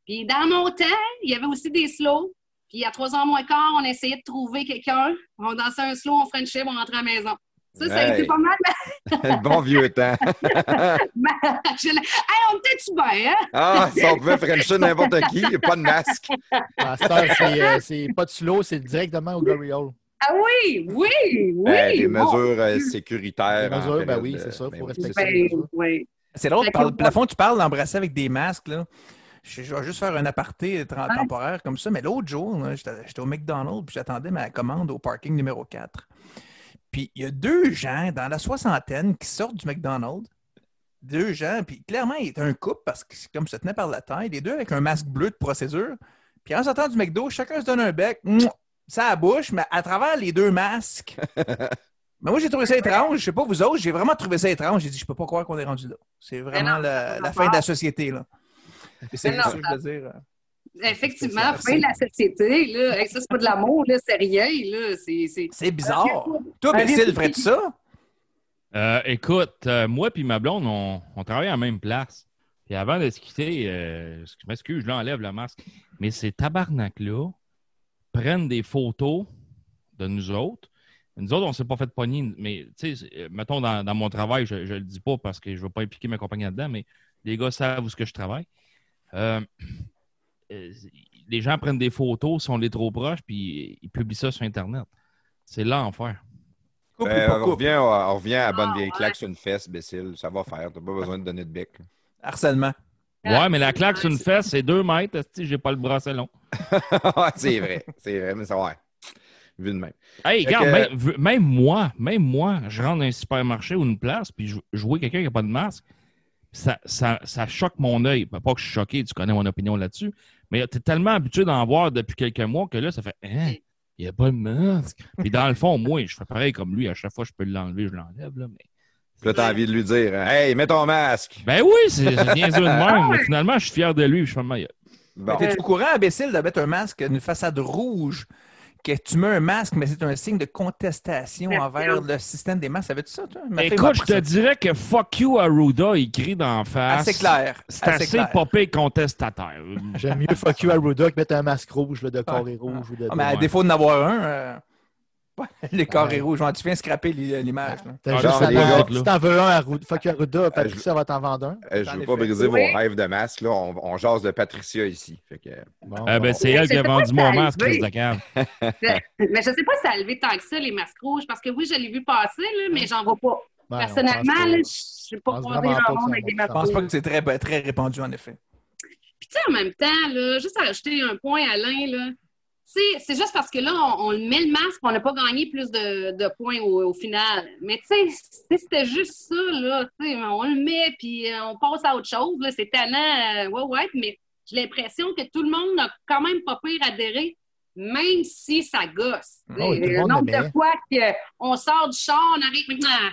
Puis dans mon temps, il y avait aussi des slows. Puis à 3 heures moins quart, on essayait de trouver quelqu'un. On dansait un slow, on friendship, on rentrait à la maison. Ça, ça a Hey. été pas mal. Le bon vieux temps. Je l'ai- hey, on était-tu bien, hein? Ah, si on pouvait frencher n'importe qui, pas de masque. C'est, euh, c'est pas de slow, c'est directement au Glory Hole. Ah oui, oui, oui. Ben, les bon. mesures euh, sécuritaires. Les en mesures, ben oui, c'est ça, ben faut oui, respecter. c'est Ben, oui. Drôle, le plafond, tu parles d'embrasser avec des masques. Là. Je, je vais juste faire un aparté temporaire comme ça. Mais l'autre jour, j'étais au McDonald's puis j'attendais ma commande au parking numéro 4. Puis il y a deux gens dans la soixantaine qui sortent du McDonald's. Deux gens, puis clairement, il est un couple parce que c'est comme se tenait par la taille. Les deux avec un masque bleu de procédure. Puis en sortant du McDo, chacun se donne un bec, ça à la bouche, mais à travers les deux masques. mais moi, j'ai trouvé ça étrange. Je sais pas vous autres, j'ai vraiment trouvé ça étrange. J'ai dit, je peux pas croire qu'on est rendu là. C'est vraiment non, la, fin de la société, là. C'est ça que je veux dire. Effectivement, fin de la société, là. Hey, ça, c'est pas de l'amour, là, c'est rien, là. C'est. c'est- C'est bizarre. Toi, Bécile, ferais-tu ça? Euh, écoute, euh, moi puis ma blonde, on, on travaille à la même place. Puis avant de se quitter, euh, je m'excuse, je l'enlève le masque. Mais ces tabarnak-là prennent des photos de nous autres. Nous autres, on ne s'est pas fait pogner, mais tu sais, mettons dans, dans mon travail, je ne le dis pas parce que je ne veux pas impliquer ma compagnie là-dedans, mais les gars savent où ce que je travaille. Euh, les gens prennent des photos, sont les trop proches, puis ils publient ça sur Internet. C'est l'enfer. Ben, on, revient, on revient à la bonne Ah, vieille claque sur une fesse, imbécile. Ça va faire. T'as pas besoin de donner de bec. là. Harcèlement. Ouais, mais la claque sur une fesse, c'est deux mètres. esti, J'ai pas le bras assez long? Ouais, c'est vrai. C'est vrai, mais ça va. Vu de même. Hey, Fait regarde, que- même, v- même moi, même moi, je rentre dans un supermarché ou une place, puis je, je vois quelqu'un qui n'a pas de masque, ça, ça, ça choque mon œil. Ben, Pas que je suis choqué, tu connais mon opinion là-dessus, mais tu es tellement habitué d'en voir depuis quelques mois que là, ça fait Hein, il n'y a pas de masque. Puis dans le fond, moi, je fais pareil comme lui. À chaque fois que je peux l'enlever, je l'enlève. Là, mais... Puis là, t'as envie de lui dire Hey, mets ton masque. Ben oui, c'est bien sûr de même. mais finalement, je suis fier de lui. Je fais meilleur. Bon. T'es-tu au courant, imbécile, de mettre un masque, une façade rouge, que tu mets un masque, mais c'est un signe de contestation Merci. envers le système des masques? Savais-tu ça, toi? Ma Écoute, je te dirais que fuck you Arruda écrit d'en face. Assez clair. C'est assez, clair. popé contestataire. J'aime mieux fuck you à Ruda que mettre un masque rouge là, de carré rouge ou de. Ah, mais à Ouais. défaut d'en avoir un, euh, les carrés Ouais. rouges, genre, tu viens scraper l'i- l'image. T'as Ah, juste à les t'en- gars, si t'en veux un à Ruda, fuck Ruda, Patricia va t'en vendre un. Euh, je En veux pas briser Oui. vos rêves de masque. Là. On, on jase de Patricia ici. Fait que, Bon, Ah, ben, c'est elle qui a vendu mon masque. Chris de cave. Mais je sais pas si ça a levé tant que ça, les masques rouges, parce que oui, je l'ai vu passer, là, mais j'en vois pas. Ben, Personnellement, je sais pas pense croiser vraiment grand pas que monde avec des masques Je pense pas que c'est très, très répandu, en effet. Puis tu sais, en même temps, là, juste à rajouter un point, Alain, là, tu c'est juste parce que là, on, on met le masque, on n'a pas gagné plus de, de points au, au final. Mais tu sais, si c'était juste ça, là, on le met, puis euh, on passe à autre chose, c'est tannant, euh, ouais, ouais, mais j'ai l'impression que tout le monde n'a quand même pas pire adhéré, même si ça gosse. Ah le nombre de fois qu'on sort du char, on arrive maintenant, ah,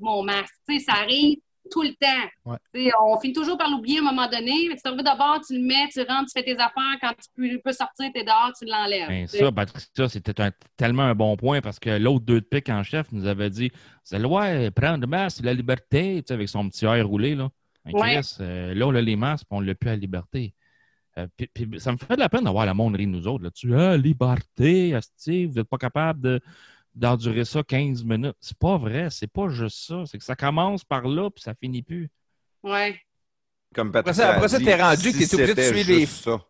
mon masque, tu sais, ça arrive tout le temps. Ouais. On finit toujours par l'oublier à un moment donné. Mais tu t'en d'abord, tu le mets, tu rentres, tu fais tes affaires. Quand tu peux, peux sortir, tu es dehors, tu l'enlèves. Sais. ça, Patricia, c'était un- tellement un bon point parce que l'autre deux de pique en chef nous avait dit C'est ouais, prendre le masque, c'est la liberté, avec son petit air roulé. Là, Ouais. Chris, euh, là, on a les masques, on l'a plus à la liberté. Euh, puis- puis ça me fait de la peine d'avoir la monderie de nous autres là-dessus. Ah, liberté, asti, vous n'êtes pas capable de d'endurer ça 15 minutes. C'est pas vrai, c'est pas juste ça. C'est que ça commence par là, puis ça finit plus. Ouais. comme Après Patricia ça- après ça, t'es rendu que t'es obligé de suivre les- ça.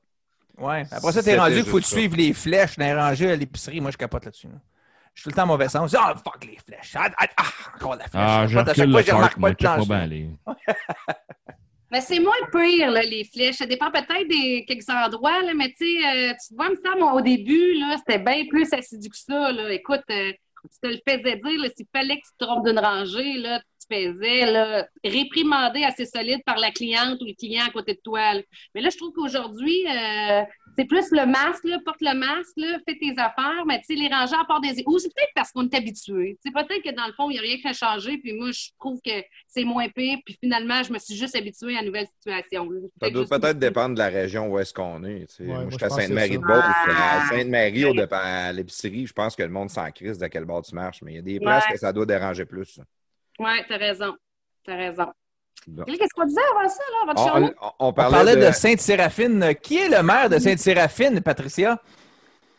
Ouais. Après ça, Si t'es rendu qu'il faut suives les flèches dans les rangées à l'épicerie. Moi, je capote là-dessus. là. Je suis tout le temps en mauvais sens. Je dis, Ah, fuck les flèches. Ah, ah, ah, encore la flèche. Ah, je À chaque recule fois, le je remarque pas le. Mais c'est moins pire, là, les flèches. Ça dépend peut-être des quelques endroits, là, mais tu sais, euh, tu vois, me semble, au début, c'était bien plus assidu que ça. Là. Écoute, euh, tu te le faisais dire, là, s'il fallait que tu te trompes d'une rangée, là, tu faisais là, réprimander assez solide par la cliente ou le client à côté de toi. là. Mais là, je trouve qu'aujourd'hui, euh, c'est plus le masque, là, porte le masque, là, fais tes affaires, mais tu sais, les à part des... Ou c'est peut-être parce qu'on est habitué. C'est peut-être que dans le fond, il n'y a rien qui a changé, puis moi, je trouve que c'est moins pire, puis finalement, je me suis juste habituée à une nouvelle situation. Ça doit juste- peut-être dépendre de la région où est-ce qu'on est. tu. Ouais, moi, moi, je suis à pense que Sainte-Marie c'est de ça. Beauce. Ah. À Sainte-Marie, au départ, à l'épicerie, je pense que le monde s'en crise de quel bord tu marches. Mais il y a des places Ouais. que ça doit déranger plus. ça. Ouais, t'as raison. T'as raison. Qu'est-ce qu'on disait avant ça, là, avant de On, on- on On parlait, de, de... Sainte-Séraphine. Qui est le maire de Sainte-Séraphine, Patricia?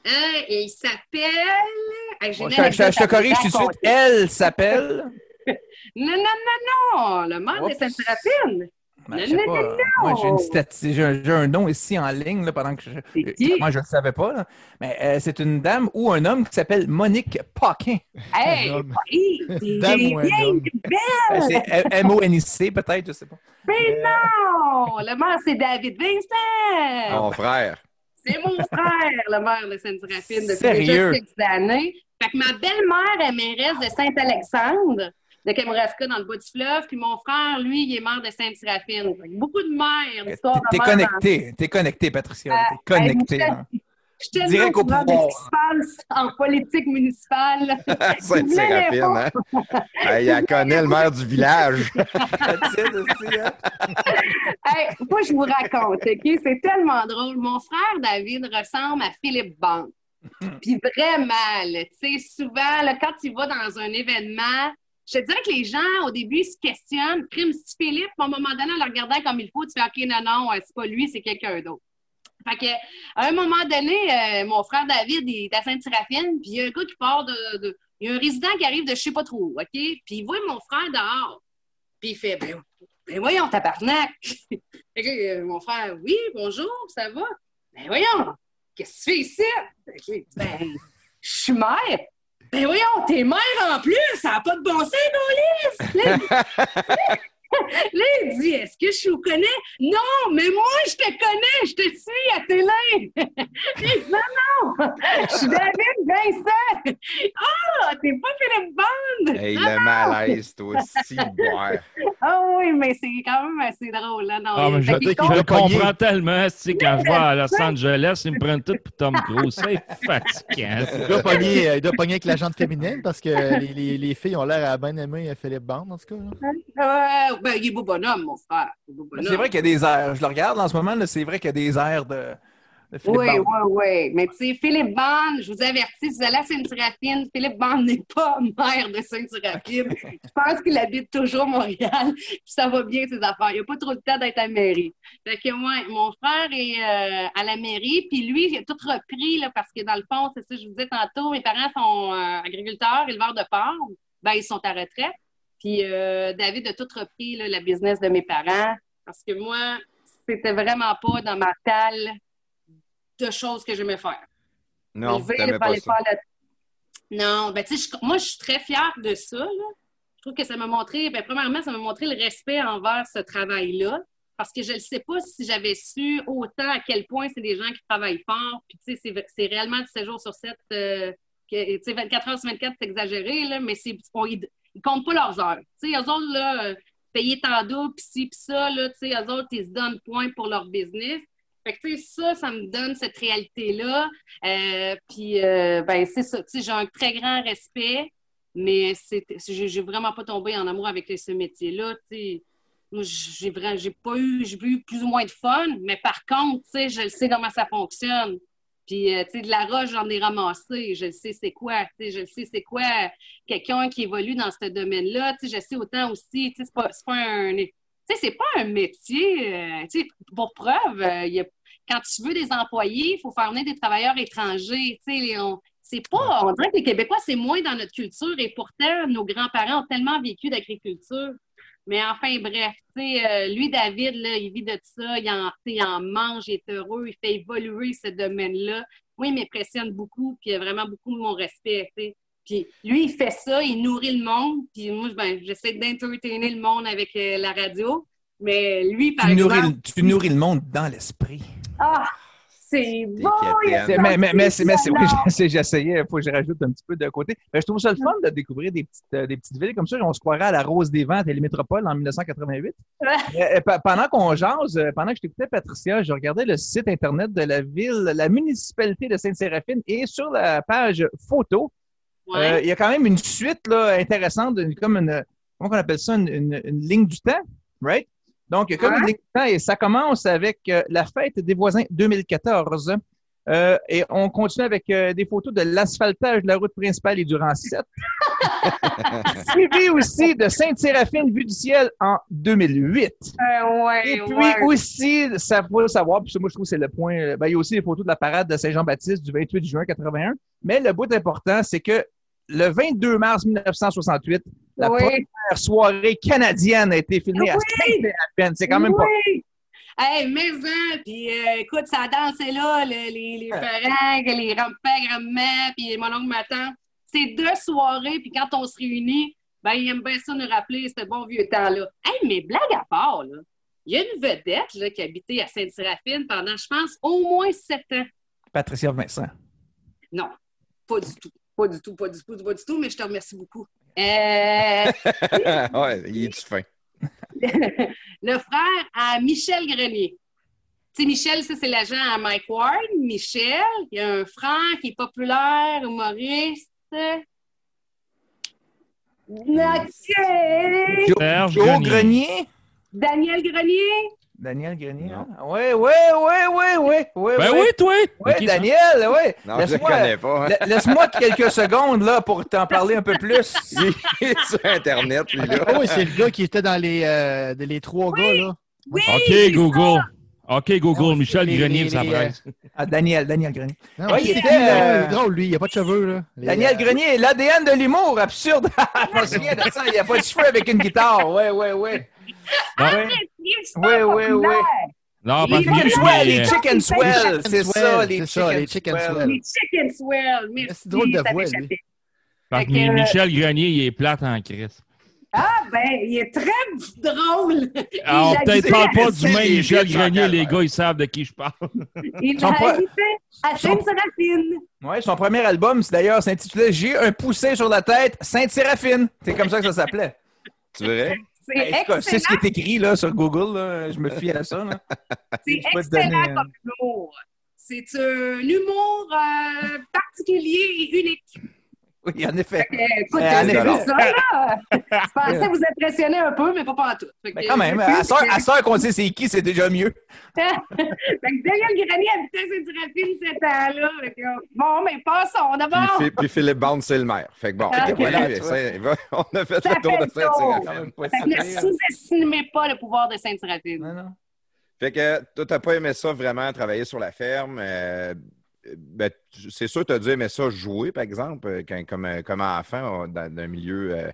Euh, et il s'appelle. Hey, je, je- je te corrige tout de suite. Elle s'appelle? Non, non, non, non! Le maire de. Sainte-Séraphine! Ben, Non, je sais non, pas. non, Moi, j'ai, une stati- j'ai un, j'ai un nom ici en ligne là, pendant que je. Je ne le savais pas. là. Mais euh, c'est une dame ou un homme qui s'appelle Monique Paquin. Hey! Euh, M-O-N-I-C, peut-être, je sais pas. Mais non! Le maire, c'est David Vincent! Mon frère. C'est mon frère, le maire de Sainte-Séraphine, depuis Sérieux? déjà quelques années. Fait que ma belle-mère est mairesse de Saint-Alexandre, de Kamouraska, dans le bas du fleuve, puis mon frère, lui, il est maire de Sainte-Séraphine. Que Beaucoup de maires, l'histoire T'es mères connecté. T'es connecté, Patricia. T'es Euh, connecté. hey, hein. Je suis tellement Direct au au courant de pouvoir. ce qui se passe en politique municipale. Sainte-Séraphine, hein? Hey, elle connaît le maire du village. Hey, moi, je vous raconte, OK? C'est tellement drôle. Mon frère David ressemble à Philippe Bande. Puis vraiment, tu sais, souvent, là, quand il va dans un événement, je te dirais que les gens, au début, se questionnent. Crime, c'est Philippe, à un moment donné, en le regardant comme il faut, tu fais OK, non, non, euh, c'est pas lui, c'est quelqu'un d'autre. Fait que, à un moment donné, euh, mon frère David il est à Sainte-Séraphine, puis il y a un gars qui part de, Il y a un résident qui arrive de je sais pas trop, où, OK? Puis il voit mon frère dehors. Puis il fait Ben, ben voyons, tabarnak! Fait que, euh, mon frère, oui, bonjour, ça va? Ben voyons, qu'est-ce que tu fais ici? Ben, je suis mère. Ben voyons, t'es mère en plus, ça n'a pas de bon sens, Gaulis! Là, il dit, est-ce que je vous connais? Non, mais moi, je te connais, je te suis à télé. Il dit, non, non, je suis David Vincent. Ah, t'es pas Philippe Bond. Hey, le malaise, toi aussi, boire. Ah oui, mais c'est quand même assez drôle. Là, non, Ah, mais je, je comprends tellement, tu sais, quand je vais à Los Angeles, ils me prennent tout pour Tom Cruise. C'est fatigant. Il doit pogner, euh, il doit pogner avec la jante féminine parce que les, les- les filles ont l'air à bien aimer Philippe Bande, en tout cas. là. Euh, ben, il est beau bonhomme, mon frère. C'est vrai qu'il y a des airs. Je le regarde en ce moment, c'est vrai qu'il y a des airs de, de Philippe Oui, Bande. oui, oui. Mais tu sais, Philippe Bande, je vous avertis, si vous allez à Sainte-Séraphine, Philippe Bande n'est pas maire de Sainte-Séraphine. Je pense qu'il habite toujours Montréal, puis ça va bien ses affaires. Il n'a pas trop le temps d'être à la mairie. Fait que moi, mon frère est euh, à la mairie, puis lui, il a tout repris, là, parce que dans le fond, c'est ça que je vous disais tantôt, mes parents sont euh, agriculteurs, éleveurs de porc. Ben, ils sont à retraite. Puis euh, David a tout repris, là, la business de mes parents, parce que moi, c'était vraiment pas dans ma talle de choses que j'aimais faire. Non, t'aimais pas ça. Non, ben tu sais, moi, je suis très fière de ça. là. Je trouve que ça m'a montré, ben, premièrement, ça m'a montré le respect envers ce travail-là. Parce que je ne sais pas si j'avais su autant à quel point c'est des gens qui travaillent fort. Puis, tu sais, c'est- réellement 7 jours sur 7, euh, que, tu sais, 24 heures sur 24, c'est exagéré, là, mais c'est, on- ils comptent pas leurs heures. Tu sais, eux autres, là, euh, payer tant double, puis ci, puis ça, là, tu sais, eux autres, ils se donnent point pour leur business. Fait que, tu sais, ça, ça me donne cette réalité-là. Euh, puis, euh, ben, c'est ça. Tu sais, j'ai un très grand respect, mais j'ai, vraiment pas tombé en amour avec ce métier-là. Tu sais, moi, j'ai pas eu, j'ai eu plus ou moins de fun, mais par contre, tu sais, je sais comment ça fonctionne. Puis, euh, tu sais, de la roche, j'en ai ramassé. Je sais c'est quoi. Tu sais, je sais c'est quoi quelqu'un qui évolue dans ce domaine-là. Tu sais, je sais autant aussi, tu sais, c'est pas, pas un... Tu sais, c'est pas un métier, euh, tu sais, pour preuve, euh, quand tu veux des employés, il faut faire venir des travailleurs étrangers, tu sais, c'est pas, on dirait que les Québécois, c'est moins dans notre culture et pourtant, nos grands-parents ont tellement vécu d'agriculture. Mais enfin, bref, tu sais, euh, lui, David, là, il vit de ça, il en, il en mange, il est heureux, il fait évoluer ce domaine-là. Moi, il m'impressionne beaucoup, puis il a vraiment beaucoup de mon respect, tu sais. Puis lui, il fait ça, il nourrit le monde, puis moi, ben, j'essaie d'entertainer le monde avec euh, la radio. Mais lui, par Tu exemple... nourris, tu nourris le monde dans l'esprit. Ah, c'est. C'est- Mais, mais, mais, c'est- mais c'est- oui, j'essayais, il faut que je rajoute un petit peu de côté. Mais je trouve ça le fun de découvrir des petites, euh, des petites villes comme ça. On se croirait à la Rose des Ventes et les métropoles en 1988. Ouais. Mais, euh, pe- pendant qu'on jase, euh, pendant que je t'écoutais, Patricia, je regardais le site Internet de la ville, la municipalité de Sainte-Séraphine et sur la page photo, Ouais. euh, il y a quand même une suite là, intéressante, comme une, comment on appelle ça, une, une- une ligne du temps, right? Donc, il y a comme Ouais. une et ça commence avec euh, la fête des voisins 2014. Euh, et on continue avec euh, des photos de l'asphaltage de la route principale et du rang 7. Suivi aussi de Sainte-Séraphine, vue du ciel en 2008. Euh, ouais, Et puis ouais. aussi, ça faut le savoir, puis ça, moi je trouve que c'est le point, ben, il y a aussi les photos de la parade de Saint-Jean-Baptiste du 28 juin 81. Mais le bout important, c'est que le 22 mars 1968, la Oui. première soirée canadienne a été filmée à Oui. Sainte-Séraphine. C'est quand même pas... Hey, maison, puis euh, écoute, ça dansait là, le- les, les parents, les grands-pères, grand-mères, puis mon oncle, ma tante. C'est deux soirées, puis quand on se réunit, ben, ils aiment bien ça nous rappeler ce bon vieux temps-là. Hey, mais blague à part, là, il y a une vedette là, qui habitait à Sainte-Séraphine pendant, je pense, au moins sept ans. Patricia Vincent. Non, pas du tout. Pas du tout, pas du tout, pas du tout, mais je te remercie beaucoup. Euh, ouais, il est du fin. le frère à Michel Grenier. Tu sais, Michel, ça, c'est l'agent à Mike Ward. Michel, il y a un frère qui est populaire, humoriste. Ok. Serge Joe Grenier. Grenier? Daniel Grenier. Daniel Grenier. Non. hein? Ouais, ouais, ouais, ouais, ouais, ouais. Ben ouais. oui, toi! Ça. Daniel, ouais. Non, je le Laisse-moi connais pas. hein. la- laisse-moi quelques secondes là, pour t'en parler un peu plus. Il est sur Internet, lui, là. oh, oui, c'est le gars qui était dans les, euh, les trois gars, là. Oui, OK, Google. OK, Google. Non, Michel les- Grenier, les- ça presse. Ah, Daniel, Daniel Grenier. Non, Ouais, il était, euh, drôle, lui. Il a pas de cheveux, là. Les, Daniel euh, Grenier, l'ADN de l'humour, absurde. je me souviens de ça, il n'y a pas de cheveux avec une guitare. Ouais, ouais, ouais. Ouais. populaire. ouais. non Les parce que Chicken swell, les chicken swell, c'est ça, les c'est ça, les chicken swell. Les chicken swell. Merci. C'est drôle de voix, lui. parce que euh, Michel Grenier, il est plate en crise. Ah, ben, il est très drôle. Alors, Il a peut-être parle pas du c'est même les Michel Grenier, les gars, ils savent de qui je parle. Il a pro- à son- Sainte-Séraphine. Ouais, son premier album, c'est d'ailleurs s'intitulait J'ai un poussé sur la tête, Sainte-Séraphine. C'est comme ça que ça s'appelait. Tu verrais? C'est ce qui est écrit là, sur Google. là. Je me fie à ça. c'est excellent donner, comme humour. C'est un humour euh, particulier et unique. Oui, en effet. Euh, écoute, Euh, en c'est effet. ça, là. Je pensais vous impressionner un peu, mais pas pas tout. Mais quand même, euh, à ça, à ça qu'on sait c'est qui, c'est déjà mieux. Fait que Daniel Grenier habitait Sainte-Séraphine ce temps-là. Fait que, Bon, mais passons Puis, d'abord. Phil- puis Philippe Bande, c'est le maire. Fait que bon, Ah, voilà, on a fait Ça le tour fait de que ne sous-estimez pas le pouvoir de Sainte-Séraphine. Non, non. Fait que toi, t'as pas aimé ça vraiment, travailler sur la ferme. Ben, c'est sûr, tu as dû aimer ça jouer, par exemple, euh, quand- comme, euh, comme enfant, dans d'un milieu, euh,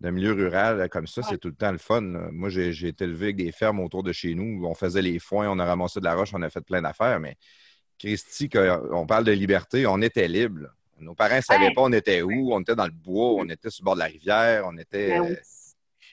d'un milieu rural comme ça, c'est tout le temps le fun. Moi, j'ai été élevé avec des fermes autour de chez nous. où On faisait les foins, on a ramassé de la roche, on a fait plein d'affaires. Mais Christy, on parle de liberté, on était libre. Nos parents ne savaient Ouais. pas on était où. On était dans le bois, on était sur le bord de la rivière, on était. Ben oui.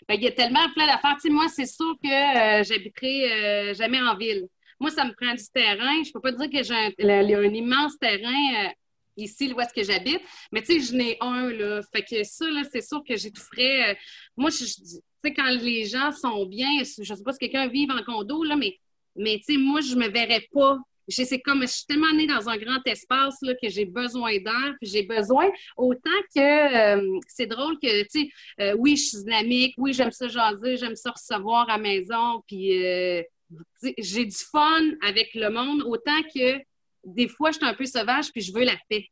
Ben, il y a tellement plein d'affaires. Moi, c'est sûr que euh, j'habiterai euh, jamais en ville. Moi, ça me prend du terrain. Je peux pas dire que j'ai un, un immense terrain euh, ici, où est-ce que j'habite. Mais tu sais, je n'ai un, là. Fait que ça, là, c'est sûr que j'étoufferais. euh, moi, je, tu sais, quand les gens sont bien, je sais pas si quelqu'un vit en condo, là, mais, mais tu sais, moi, je me verrais pas. C'est comme, je suis tellement née dans un grand espace là, que j'ai besoin d'air, puis j'ai besoin, autant que euh, c'est drôle que, tu sais, euh, oui, je suis dynamique, oui, j'aime ça jaser, j'aime ça recevoir à maison, puis j'ai du fun avec le monde, autant que des fois, je suis un peu sauvage, puis je veux la paix.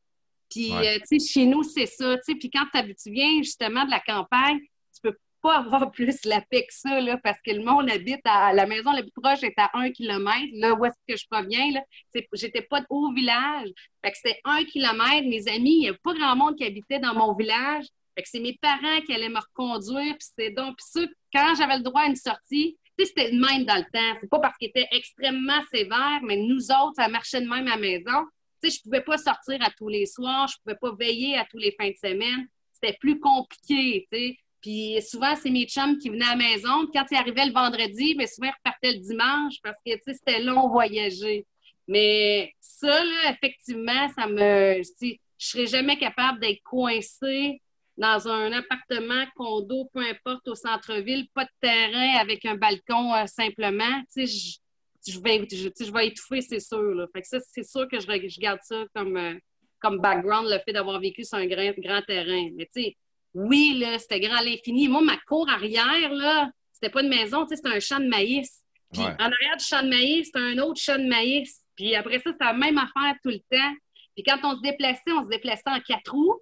Puis, Ouais. euh, tu sais, chez nous, c'est ça, tu sais, puis quand tu viens justement de la campagne, tu peux pas avoir plus la paix que ça, là, parce que le monde habite à la maison la plus proche est à un kilomètre. Là, où est-ce que je proviens, là, c'est- j'étais pas au village. Fait que c'était un kilomètre. Mes amis, il n'y avait pas grand monde qui habitait dans mon village. Fait que c'est mes parents qui allaient me reconduire. Puis c'était donc, puis ça, quand j'avais le droit à une sortie, c'était de même dans le temps. C'est pas parce qu'il était extrêmement sévère, mais nous autres, ça marchait de même à la maison. Tu sais, je pouvais pas sortir à tous les soirs, je pouvais pas veiller à tous les fins de semaine. C'était plus compliqué, tu sais. Puis souvent, c'est mes chums qui venaient à la maison. Quand ils arrivaient le vendredi, mais souvent, ils repartaient le dimanche parce que, tu sais, c'était long voyager. Mais ça, là, effectivement, ça me... Je dis, je serais jamais capable d'être coincée dans un appartement, condo, peu importe, au centre-ville, pas de terrain avec un balcon euh, simplement. Tu sais, je, je vais, je, tu sais, je vais étouffer, c'est sûr. Là. Fait que ça, c'est sûr que je, garde ça comme, euh, comme background, le fait d'avoir vécu sur un grand, grand terrain. Mais tu sais, oui, là, c'était grand à l'infini. Moi, ma cour arrière, là, c'était pas une maison, tu sais, c'était un champ de maïs. Puis Ouais. en arrière du champ de maïs, c'était un autre champ de maïs. Puis après ça, c'était la même affaire tout le temps. Puis quand on se déplaçait, on se déplaçait en quatre roues.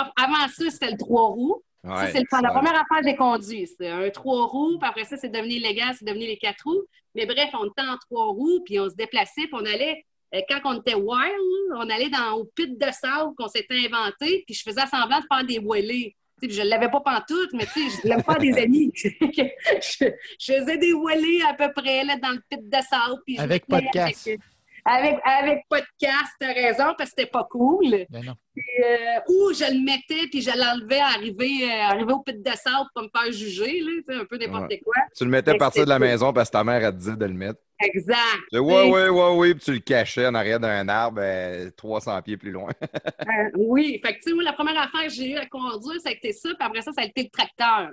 Av- Avant ça, c'était le trois roues. Ouais, c'est la première affaire que j'ai conduit. C'est un trois roues, puis après ça, c'est devenu légal, c'est devenu les quatre roues. Mais bref, on était en trois roues, puis on se déplaçait, puis on allait, euh, quand on était wild, on allait dans, au pit de sable qu'on s'était inventé, puis je faisais semblant de faire des voilées. Je ne l'avais pas pantoute, mais tu sais, je voulais faire des amis. je, je faisais des voilées à peu près là, dans le pit de sable. puis Avec podcast. Avec, avec, avec podcast, t'as raison, parce que c'était pas cool. Ben non. euh, ou je le mettais puis je l'enlevais arriver, euh, arriver au pit de sable pour me faire juger, là, tu sais, un peu n'importe Ouais. quoi. Tu le mettais à partir de la maison parce que ta mère, elle te disait de le mettre. Exact. Ouais, ouais, ouais, ouais, puis tu le cachais en arrière d'un arbre euh, 300 pieds plus loin. Euh, oui, fait que, tu sais, moi, la première affaire que j'ai eu à conduire, ça a été ça, puis après ça, ça a été le tracteur.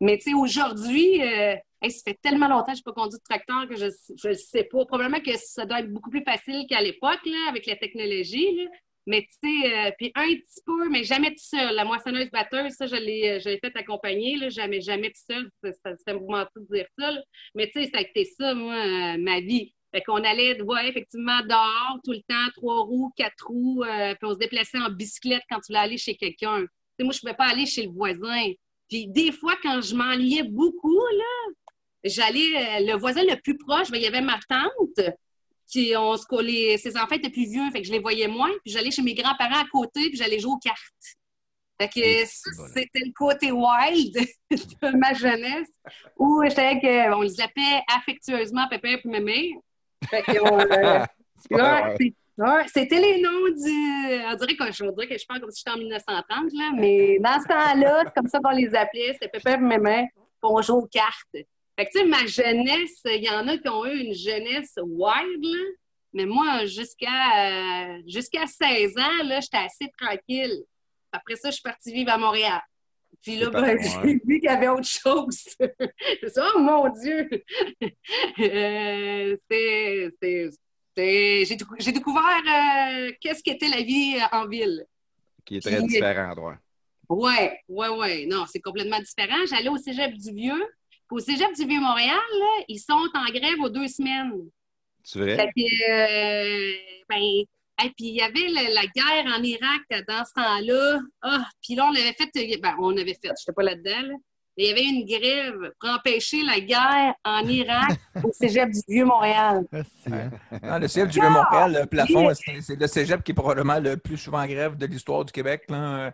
Mais tu sais, aujourd'hui, euh, ça fait tellement longtemps que je n'ai pas conduit de tracteur que je ne sais pas. Probablement que ça doit être beaucoup plus facile qu'à l'époque, là, avec la technologie. là. Mais tu sais, euh, puis un petit peu, mais jamais tout seul. La moissonneuse batteuse, ça, je l'ai, euh, je l'ai fait accompagner, là, jamais, jamais tout seul. Ça, ça, me de dire ça. là. Mais tu sais, ça a été ça, moi, ma vie. Fait qu'on allait, ouais, effectivement, dehors tout le temps, trois roues, quatre roues, puis on se déplaçait en bicyclette quand tu voulais aller chez quelqu'un. Moi, je ne pouvais pas aller chez le voisin. Puis des fois, quand je m'ennuyais beaucoup, là, j'allais, euh, le voisin le plus proche, ben, il y avait ma tante, qui, on se collait, ses enfants étaient plus vieux, fait que je les voyais moins, puis j'allais chez mes grands-parents à côté, puis j'allais jouer aux cartes. Fait que ça, c'était le côté wild de ma jeunesse, où j'étais avec, euh, on les appelait affectueusement Pépé et Mémé. Fait que, on, euh, vrai. c'est- ouais, c'était les noms du. On dirait que je, on dirait que je parle comme si j'étais en 1930, là, mais dans ce temps-là, c'est comme ça qu'on les appelait. C'était On jouait aux cartes. Fait que, tu sais, ma jeunesse, il y en a qui ont eu une jeunesse wild, là, mais moi, jusqu'à euh, jusqu'à 16 ans, là, j'étais assez tranquille. Après ça, je suis partie vivre à Montréal. Puis là, ben, j'ai vu qu'il y avait autre chose. C'est ça, oh mon Dieu! Euh, c'est- J'ai décou- j'ai découvert euh, qu'est-ce qu'était la vie euh, en ville. Qui est très Puis- différent, droit. Ouais, ouais, ouais. Non, c'est complètement différent. J'allais au cégep du Vieux. Au cégep du Vieux-Montréal, ils sont en grève aux deux semaines. Tu vrai? Que, euh, ben, et puis il y avait le- la guerre en Irak dans ce temps-là. Ah, puis là, on avait fait, ben, on avait fait, je pas là-dedans, là. Il y avait une grève pour empêcher la guerre en Irak au cégep du Vieux-Montréal. Ah, hein. Le cégep du Vieux-Montréal, le plafond, c'est le cégep qui est probablement le plus souvent en grève de l'histoire du Québec. Là. Euh,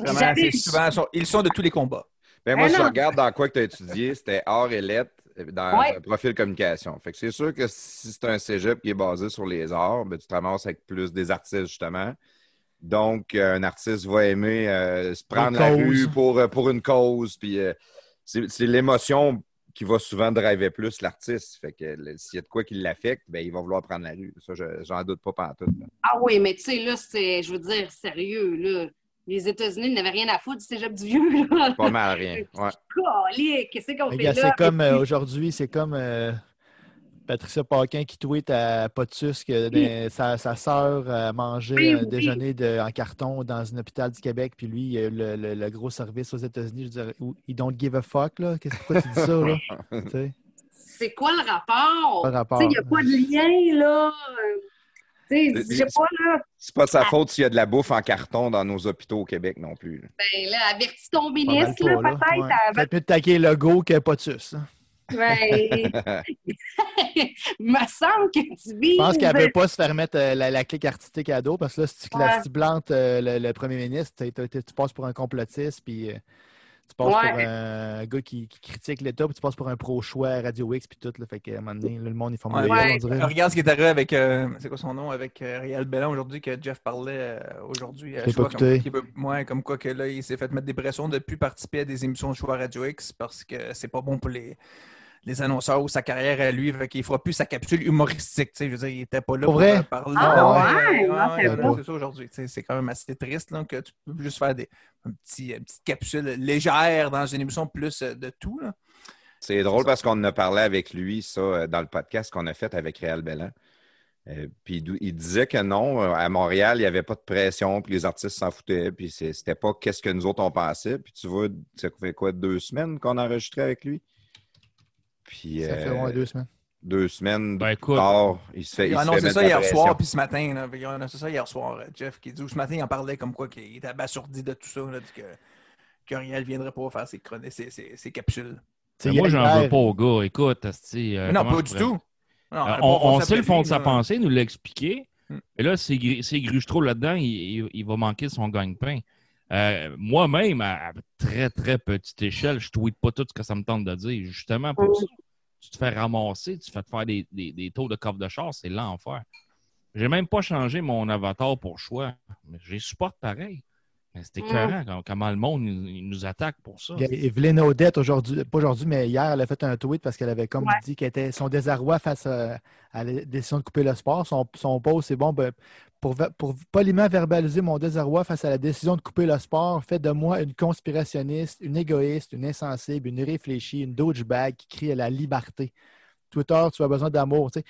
Vraiment, souvent, sont- ils sont de tous les combats. Ben, moi, Ah si je non. regarde dans quoi que tu as étudié, c'était art et lettres euh, dans Ouais. un profil communication. Fait que c'est sûr que si c'est un cégep qui est basé sur les arts, ben, tu te ramasses avec plus des artistes, justement. Donc, euh, un artiste va aimer euh, se prendre la rue pour, euh, pour une cause. Puis, euh, c'est l'émotion qui va souvent driver plus l'artiste. Fait que s'il y a de quoi qui l'affecte, ben, il va vouloir prendre la rue. Ça, je- j'en doute pas pantoute. là. Ah oui, mais tu sais, là, c'est, je veux dire, sérieux, là. Les États-Unis n'avaient rien à foutre du cégep du Vieux, là. Pas mal rien. Ouais. Qu'est-ce qu'on fait là? c'est comme euh, aujourd'hui, c'est comme euh, Patricia Paquin qui tweet à Potus que des- sa, sa sœur a mangé Oui, un oui. déjeuner de- en carton dans un hôpital du Québec, puis lui, il a eu le, le- le gros service aux États-Unis. Je dirais, il don't give a fuck, là. Qu'est-ce pourquoi tu dis ça, là? C'est quoi le rapport? il n'y a pas de lien, là. Euh, Tu sais, je sais pas, là. C'est pas de sa faute s'il y a de la bouffe en carton dans nos hôpitaux au Québec non plus. là. Ben, là, avertis ton ministre, peut-être. Ouais. Peut-être mieux de taquer le go que Potus. hein. Me semble que tu vis. Je pense qu'elle ne veut pas se faire mettre euh, la, la clique artistique à dos parce que là, si tu, Ouais. si tu plantes euh, le, le premier ministre, tu passes pour un complotiste, puis euh, tu passes Ouais. pour un gars qui, qui critique l'État, puis tu passes pour un pro-choix à Radio X, puis tout. Là, fait qu'à un moment donné, là, le monde, il forme Ouais. Regarde ce qui est arrivé avec, euh, c'est quoi son nom, avec euh, Réal Bellin aujourd'hui, que Jeff parlait euh, aujourd'hui. J'ai je pas comme, écouté. qu'il veut- ouais, comme quoi que là, il s'est fait mettre des pressions de ne plus participer à des émissions de choix à Radio X parce que c'est pas bon pour les, les annonceurs ou sa carrière à lui. Fait qu'il fera plus sa capsule humoristique. Je veux dire, il était pas là Pour vrai? parler. Ah ouais? ouais, Ah, ouais, c'est ouais, bon. c'est ça aujourd'hui. C'est quand même assez triste là, que tu peux juste faire des, un petit, une petite capsule légère dans une émission plus euh, de tout. Là. C'est drôle parce qu'on en a parlé avec lui, ça, euh, dans le podcast qu'on a fait avec Réal Bellan. Euh, puis il, disait que non, à Montréal, il n'y avait pas de pression, puis les artistes s'en foutaient, puis c'était pas qu'est-ce que nous autres on pensait. Puis tu vois, ça fait quoi, deux semaines qu'on a enregistré avec lui? Puis Ça fait euh, moins deux semaines. deux semaines Ben, écoute. tard, il se fait. Il il a annoncé ça hier soir, puis ce matin. Là, il a annoncé ça hier soir, Jeff, qui dit, ou ce matin, il en parlait comme quoi qu'il était abasourdi de tout ça, là, dit que, que rien ne viendrait pas faire ses, chroniques, ses, ses- ses capsules. Ben, moi, j'en veux pas au gars. Écoute, asti, euh, non, pas du pourrais- tout. Non, Euh, on, sait le fond de sa là. pensée, il nous l'a expliqué. Hmm. Et là, c'est Gru- c'est Grustro là-dedans, il, il- il va manquer son gagne-pain. Euh, Moi-même, à, à très, très petite échelle, je ne tweete pas tout ce que ça me tente de dire. Justement, pour Mm. ça, tu te fais ramasser, tu te fais te faire des, des, des tours de coffre de char, c'est l'enfer. J'ai même pas changé mon avatar pour choix. Mais je les supporte pareil. Mais c'était Mm. écœurant com- comment le monde il- nous attaque pour ça. Evelyne Odette, aujourd'hui, pas aujourd'hui, mais hier, elle a fait un tweet parce qu'elle avait comme Ouais. dit qu'elle était son désarroi face à, à la décision de couper le sport. Son, son post, c'est bon, ben, pour, poliment verbaliser mon désarroi face à la décision de couper le sport, fait de moi une conspirationniste, une égoïste, une insensible, une irréfléchie, une douchebag qui crie à la liberté. Twitter, tu as besoin d'amour. Tout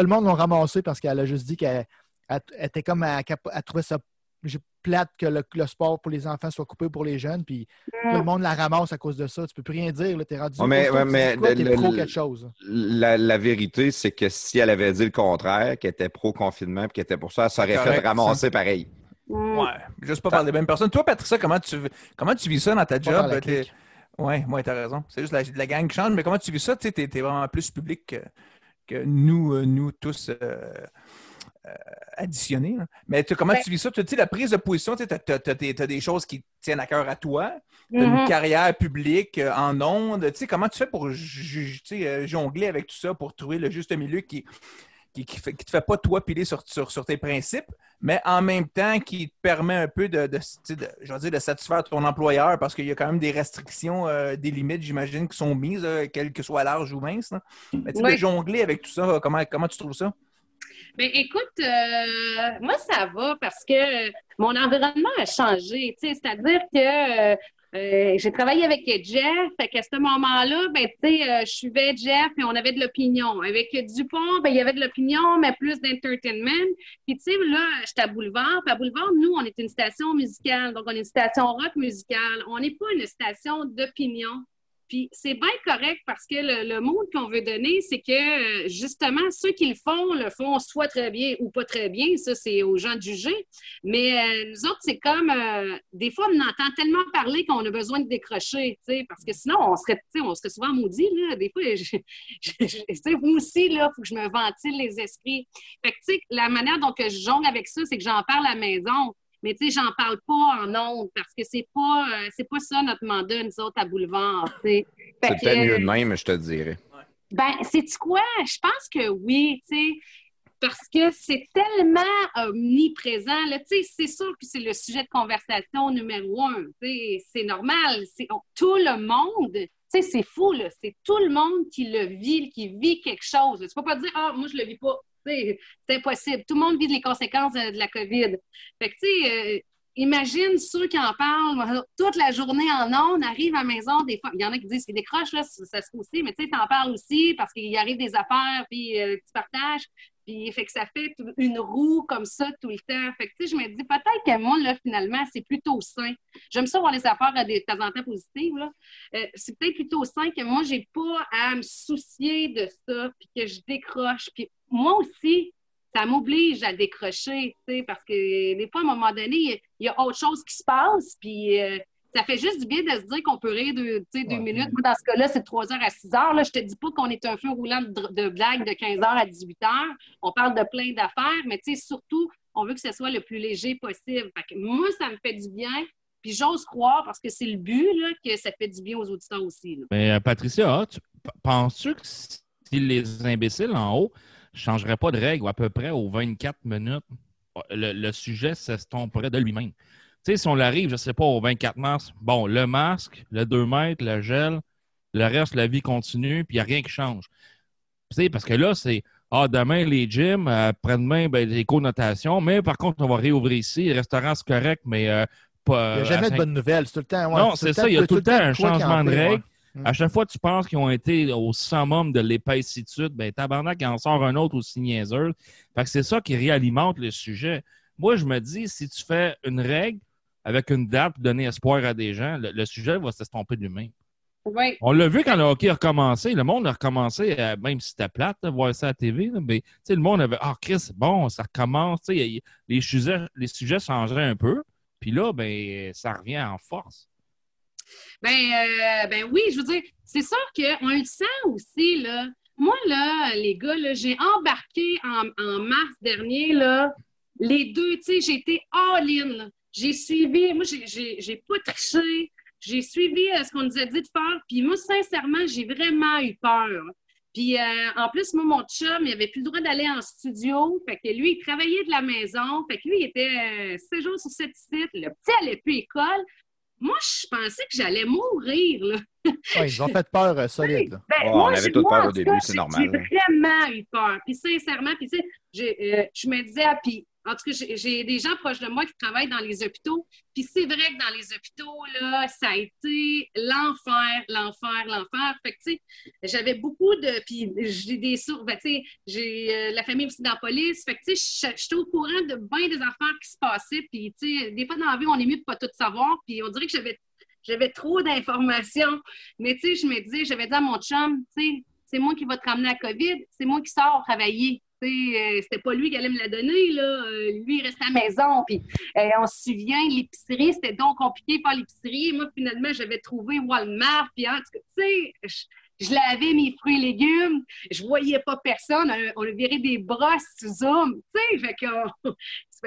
le monde l'a ramassé parce qu'elle a juste dit qu'elle elle- elle était comme à, elle trouvait ça j'ai- plate que le, le sport pour les enfants soit coupé pour les jeunes. Puis tout le monde la ramasse à cause de ça. Tu peux plus rien dire. Tu es rendu Ouais, mais- ouais, mais quoi, t'es le- pro le- quelque chose. La, la vérité, c'est que si elle avait dit le contraire, qu'elle était pro-confinement et qu'elle était pour ça, elle s'aurait fait ramasser pareil. Mm. Ouais, juste pas par les mêmes personnes. Toi, Patricia, comment tu, comment tu vis ça dans ta Pas job? T'es- clique. Ouais, t'as raison. C'est juste la, la gang qui change, mais comment tu vis ça? Tu t'es, t'es vraiment plus public que, que nous, euh, nous tous euh, euh, additionnés. là. Mais comment Ben- tu vis ça? Tu sais, la prise de position, tu as, des choses qui tiennent à cœur à toi. Une carrière publique euh, en ondes. Tu sais, comment tu fais pour euh, jongler avec tout ça, pour trouver le juste milieu qui qui, qui, fait- qui te fait pas toi piler sur, sur, sur tes principes, mais en même temps qui te permet un peu de, de, de- je veux dire, de satisfaire ton employeur parce qu'il y a quand même des restrictions, euh, des limites, j'imagine, qui sont mises, quelles que soient larges ou minces. là. Mais tu sais, Oui. de jongler avec tout ça, comment, comment tu trouves ça? Ben, écoute, euh, moi, ça va parce que mon environnement a changé. C'est-à-dire que euh, euh, j'ai travaillé avec Jeff, fait qu'à ce moment-là, ben, euh, je suivais Jeff et on avait de l'opinion. Avec Dupont, ben, il y avait de l'opinion, mais plus d'entertainment. Puis, tu sais, là, j'étais à Boulevard. Puis à Boulevard, nous, on est une station musicale. Donc, on est une station rock musicale. On n'est pas une station d'opinion. Puis c'est bien correct parce que le, le monde qu'on veut donner, c'est que euh, justement, ceux qui le font, le font soit très bien ou pas très bien. Ça, c'est aux gens de juger. Mais euh, nous autres, c'est comme euh, des fois, on entend tellement parler qu'on a besoin de décrocher, parce que sinon, on serait, on serait souvent maudit. Là. Des fois, je, je- moi aussi, il faut que je me ventile les esprits. Fait que, la manière dont je jongle avec ça, c'est que j'en parle à la maison. Mais tu sais, j'en parle pas en ondes parce que c'est pas euh, c'est pas ça notre mandat, nous autres, à Boulevard. C'est peut-être mieux euh, de même, je te dirais. ben, c'est quoi? Je pense que oui, tu sais, parce que c'est tellement omniprésent. Là, tu sais, c'est sûr que c'est le sujet de conversation numéro un. C'est normal. On- tout le monde. tu sais, C'est fou, là. C'est tout le monde qui le vit, qui vit quelque chose. Tu peux pas dire, ah, moi, je le vis pas. C'est impossible. Tout le monde vit les conséquences euh, de la COVID. Fait que, tu sais, euh, imagine ceux qui en parlent toute la journée en ondes, arrivent à la maison, des fois, il y en a qui disent qu'ils décrochent, là, ça, se aussi, mais tu sais, t'en parles aussi parce qu'il arrive des affaires, puis euh, tu partages, puis fait que ça fait une roue comme ça tout le temps. Fait que, tu je me dis, peut-être que moi, là, finalement, c'est plutôt sain. J'aime ça voir les affaires à des, de temps en temps positives, là. Euh, c'est peut-être plutôt sain que moi, j'ai pas à me soucier de ça, puis que je décroche. Puis moi aussi, ça m'oblige à décrocher, tu sais, parce que des fois, à un moment donné, il y a- il y, a autre chose qui se passe, puis euh, ça fait juste du bien de se dire qu'on peut rire deux, minutes. Moi, dans ce cas-là, c'est de 3 heures à 6 heures. Là, je te dis pas qu'on est un feu roulant de, blagues de 15 heures à 18 heures. On parle de plein d'affaires, mais tu sais, surtout, on veut que ce soit le plus léger possible. Fait que moi, ça me fait du bien. Puis j'ose croire, parce que c'est le but, là, que ça fait du bien aux auditeurs aussi. là. Mais euh, Patricia, penses-tu que si les imbéciles en haut ne changeraient pas de règle à peu près aux 24 minutes, le, le sujet s'estomperait de lui-même? Tu sais, si on arrive, je ne sais pas, au 24 mars, bon, le masque, le 2 mètres, le gel, le reste, la vie continue, puis il n'y a rien qui change. Tu sais, parce que là, c'est Ah, demain, les gyms, après-demain, ben, les connotations, mais par contre, on va réouvrir ici. Les restaurants, c'est correct, mais euh, pas. Il n'y a jamais de bonnes nouvelles. C'est tout le temps. ouais, Non, c'est ça, il y a tout le temps un changement de règle. ouais. À chaque fois que tu penses qu'ils ont été au summum de l'épaissitude, ben tabarnak, il en sort un autre aussi niaiseux. Fait que c'est ça qui réalimente le sujet. Moi, je me dis, si tu fais une règle avec une date pour donner espoir à des gens, le, le sujet va s'estomper de lui-même. Oui. On l'a vu quand le hockey a recommencé. Le monde a recommencé, même si c'était plate de voir ça à la TV, là, mais le monde avait Ah, Chris, c'est bon, ça recommence. Les, sujets, les sujets changeraient un peu. Puis là, ben, ça revient en force. Ben, euh, ben oui, je veux dire, c'est sûr qu'on le sent aussi, là. Moi, là, les gars, là, j'ai embarqué en, mars dernier, là, les deux, tu sais, été all-in. J'ai suivi, moi, j'ai- pas triché, j'ai suivi euh, ce qu'on nous a dit de faire, puis moi, sincèrement, j'ai vraiment eu peur. Puis euh, en plus, moi, mon chum, il avait plus le droit d'aller en studio. Fait que lui, il travaillait de la maison. Fait que lui, il était 7 jours sur 7 sites. Le petit allait plus école. Moi, je pensais que j'allais mourir. Là. Ouais, ils ont fait peur euh, solide. là. Ben, moi, on avait moi, peur au début, c'est normal. J'ai vraiment eu peur. Puis sincèrement, puis tu sais, j'ai, euh, je me disais, ah, puis en tout cas, j'ai- des gens proches de moi qui travaillent dans les hôpitaux. Puis c'est vrai que dans les hôpitaux, là, ça a été l'enfer, l'enfer, l'enfer. Fait que, tu sais, j'avais beaucoup de. Puis j'ai des sources. Ben, tu sais, j'ai euh, la famille aussi dans la police. Fait que, tu sais, j'étais au courant de bien des affaires qui se passaient. Puis, tu sais, des fois dans la vie, on est mieux de pas tout savoir. Puis on dirait que j'avais trop d'informations. Mais tu sais, je me disais, j'avais dit à mon chum, tu sais, c'est moi qui va te ramener la COVID, c'est moi qui sors travailler. Euh, c'était pas lui qui allait me la donner, là. Euh, lui, il restait à la maison. Puis euh, on se souvient, l'épicerie, c'était donc compliqué par l'épicerie. Moi, finalement, j'avais trouvé Walmart. Puis en tout cas, tu sais, je, lavais mes fruits et légumes. Je voyais pas personne. On, on a viré des brosses sous Zoom. Tu sais, fait que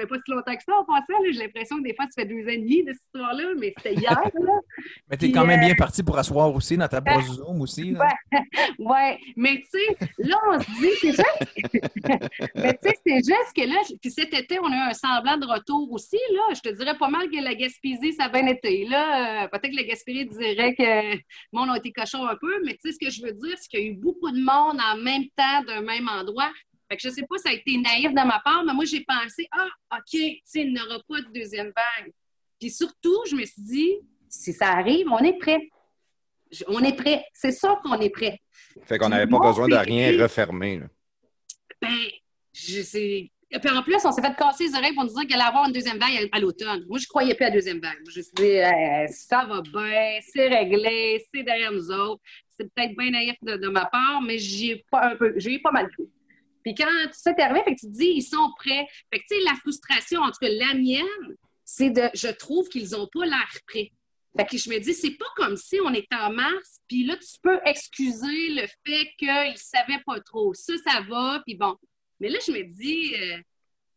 fait pas si longtemps que ça en passant. J'ai l'impression que des fois, ça fait deux ans et demi de cette histoire-là, mais c'était hier, là. Mais t'es quand même euh, bien parti pour asseoir aussi dans ta brosse Zoom aussi. là. Ouais, mais tu sais, là, on se dit, c'est juste. mais tu sais, c'est juste que là, puis cet été, on a eu un semblant de retour aussi, là. Je te dirais pas mal que la Gaspésie, ça a bien été. Là, Euh, peut-être que la Gaspésie dirait que monde a été cochon un peu, mais tu sais, ce que je veux dire, c'est qu'il y a eu beaucoup de monde en même temps d'un même endroit. Fait que je sais pas, ça a été naïf de ma part, mais moi, j'ai pensé, ah, OK, tu sais, il n'y aura pas de deuxième vague. Puis surtout, je me suis dit, si ça arrive, on est prêt. On est prêt. C'est sûr qu'on est prêt. Fait qu'on n'avait pas besoin de rien refermer. là. Ben, je sais. Et puis en plus, on s'est fait casser les oreilles pour nous dire qu'il allait avoir une deuxième vague à, l'automne. Moi, je ne croyais plus à la deuxième vague. Je me suis dit, ça va bien, c'est réglé, c'est derrière nous autres. C'est peut-être bien naïf de, de ma part, mais j'y ai pas un peu, j'ai eu pas mal cru. Puis quand est arrivé, fait que tu te dis, ils sont prêts. Fait que tu sais, la frustration, en tout cas la mienne, c'est de, je trouve qu'ils n'ont pas l'air prêts. Fait que je me dis, c'est pas comme si on était en mars, puis là, tu peux excuser le fait qu'ils ne savaient pas trop. Ça, ça va, puis bon. Mais là, je me dis, euh,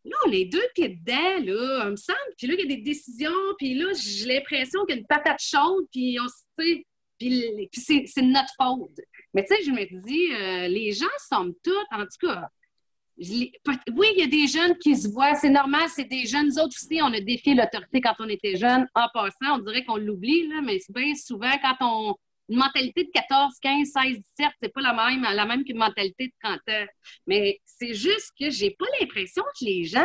là, on est deux pieds dedans, là, me semble. Puis là, il y a des décisions, puis là, j'ai l'impression qu'il y a une patate chaude, puis on se tu sais, puis, c'est, c'est notre faute. Mais tu sais, je me dis, euh, les gens sommes tous, en tout cas, oui, il y a des jeunes qui se voient, c'est normal, c'est des jeunes. Nous autres aussi, on a défié l'autorité quand on était jeunes. En passant, on dirait qu'on l'oublie, mais c'est bien souvent quand on. Une mentalité de 14, 15, 16, 17, c'est pas la même, la même qu'une mentalité de 30 ans. Mais c'est juste que j'ai pas l'impression que les gens,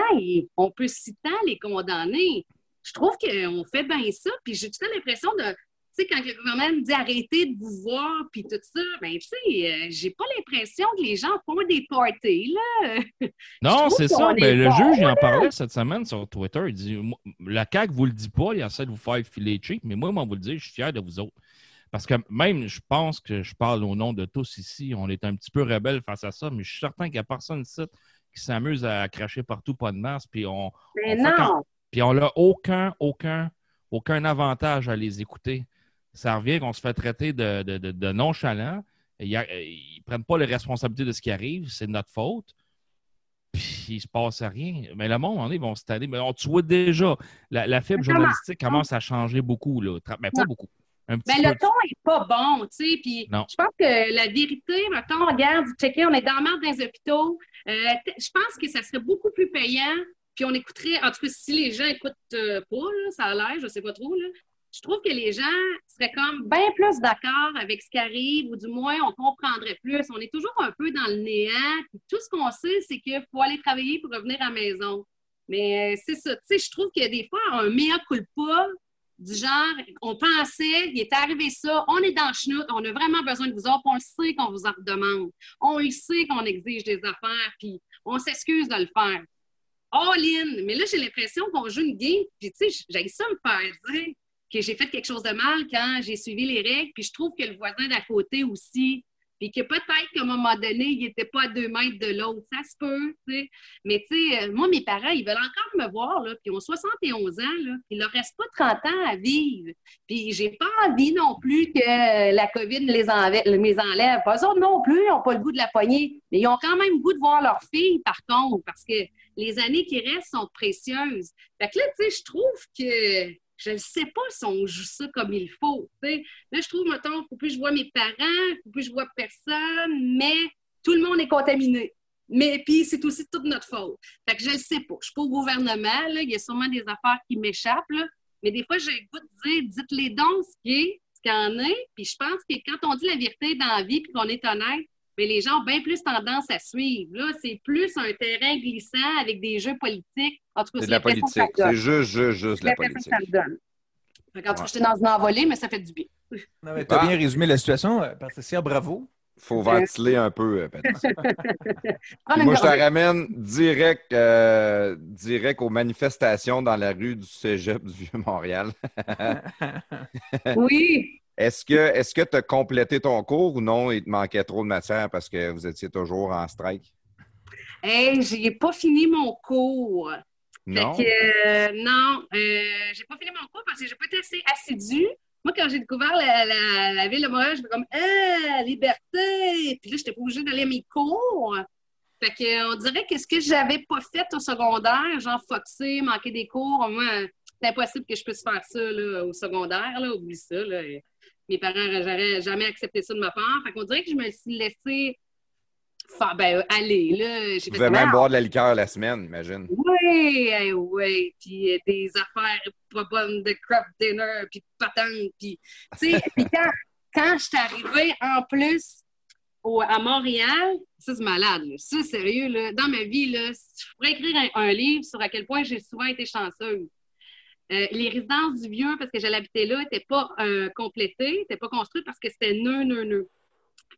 on peut si tant les condamner. Je trouve qu'on fait bien ça, puis j'ai tout l'impression de. Tu sais, quand le gouvernement me dit arrêtez de vous voir, puis tout ça, ben, tu sais, euh, j'ai pas l'impression que les gens font des parties, là. Non, c'est ça. Ben, le juge, il en parlait cette semaine sur Twitter. Il dit La CAQ vous le dit pas, il essaie de vous faire filer cheap, mais moi, moi, vous le dire, je suis fier de vous autres. Parce que même, je pense que je parle au nom de tous ici, on est un petit peu rebelles face à ça, mais je suis certain qu'il n'y a personne ici qui s'amuse à cracher partout, pas de masse, puis on Mais On fait quand- non! puis on n'a aucun, aucun, aucun avantage à les écouter. Ça revient qu'on se fait traiter de, a- Ils ne prennent pas les responsabilités de ce qui arrive, c'est de notre faute. Puis il ne se passe rien. Mais le monde, on est, vont se tanner. Mais on, tu vois déjà, la, la fibre journalistique commence à changer beaucoup. Là. Mais pas Non. beaucoup. Un petit Mais peu. le ton est pas bon, tu sais. Puis je pense que la vérité, mettons, regarde, checker, on est dans dans les hôpitaux. Euh, je pense que ça serait beaucoup plus payant. Puis on écouterait, en tout cas, si les gens écoutent euh, pas, là, ça a l'air, je sais pas trop, là. Je trouve que les gens seraient comme bien plus d'accord avec ce qui arrive, ou du moins on comprendrait plus. On est toujours un peu dans le néant. Tout ce qu'on sait, c'est qu'il faut aller travailler pour revenir à la maison. Mais euh, c'est ça, tu sais, je trouve que des fois, un mea culpa, du genre, on pensait, il est arrivé ça, on est dans le chenoute, on a vraiment besoin de vous autres, on le sait qu'on vous en redemande. On le sait qu'on exige des affaires, puis on s'excuse de le faire. All in! Mais là, j'ai l'impression qu'on joue une game, puis tu sais, j'ai ça me faire dire que j'ai fait quelque chose de mal quand j'ai suivi les règles, puis je trouve que le voisin d'à côté aussi, puis que peut-être qu'à un moment donné, il n'était pas à deux mètres de l'autre. Ça se peut, tu sais. Mais tu sais, euh, moi, mes parents, ils veulent encore me voir, là, puis ils ont 71 ans, là, il leur reste pas 30 ans à vivre. Puis j'ai pas envie non plus que la COVID les enlève. Les enlève. Pas eux autres non plus, ils n'ont pas le goût de la poignée, mais ils ont quand même le goût de voir leur fille, par contre, parce que les années qui restent sont précieuses. Fait que là, tu sais, je trouve que je ne sais pas si on joue ça comme il faut. Là, je trouve, mettons, il faut plus que je vois mes parents, il faut plus que je vois personne, mais tout le monde est contaminé. Mais puis, c'est aussi toute notre faute. Fait que je le sais pas. Je suis pas au gouvernement. Il y a sûrement des affaires qui m'échappent. Mais des fois, j'ai goût de dire, dites-les donc ce qui est, ce qu'il en est. Puis je pense que quand on dit la vérité dans la vie puis qu'on est honnête, mais les gens ont bien plus tendance à suivre. Là, c'est plus un terrain glissant avec des jeux politiques. En tout cas, C'est la que politique. ça donne. C'est juste, juste, juste la que politique. ça me donne. Qu'en tout cas, j'étais dans une envolée, mais ça fait du bien. Non, mais t'as Ah. bien résumé la situation, euh, Patricia, bravo. faut ventiler un peu, euh, Patricia. Moi, je te ramène direct, euh, direct aux manifestations dans la rue du Cégep du Vieux-Montréal. Oui. Est-ce que est-ce que tu as complété ton cours ou non? Il te manquait trop de matière parce que vous étiez toujours en strike? Hey, j'ai pas fini mon cours. Non? Fait que, euh, non, euh, j'ai pas fini mon cours parce que j'ai pas été assez assidue. Moi, quand j'ai découvert la, la- la ville de Montréal, je fais comme Ah, liberté! Puis là, j'étais pas obligée d'aller à mes cours. Fait que, on dirait que ce que j'avais pas fait au secondaire, genre foxer, manquer des cours, moi, c'est impossible que je puisse faire ça là, au secondaire. Là, oublie ça. Là. Mes parents n'auraient jamais accepté ça de ma part. Fait qu'on dirait que je me suis laissée faire, ben, aller. Là. Vous pouvez même boire de la liqueur la semaine, imagine. oui, oui, puis euh, des affaires pas bonnes de craft dinner, puis de patentes, puis tu sais, puis quand, quand je suis arrivée en plus au- à Montréal, ça c'est malade, là. ça sérieux, là, dans ma vie, là, je pourrais écrire un, un livre sur à quel point j'ai souvent été chanceuse. Euh, les résidences du vieux, parce que j'allais habiter là, n'étaient pas euh, complétées, n'étaient pas construites parce que c'était nœud, nœud, nœud.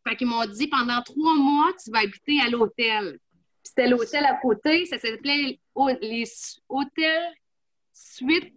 Fait qu'ils m'ont dit pendant trois mois, tu vas habiter à l'hôtel. C'était l'hôtel à côté, ça s'appelait les hôtels suite.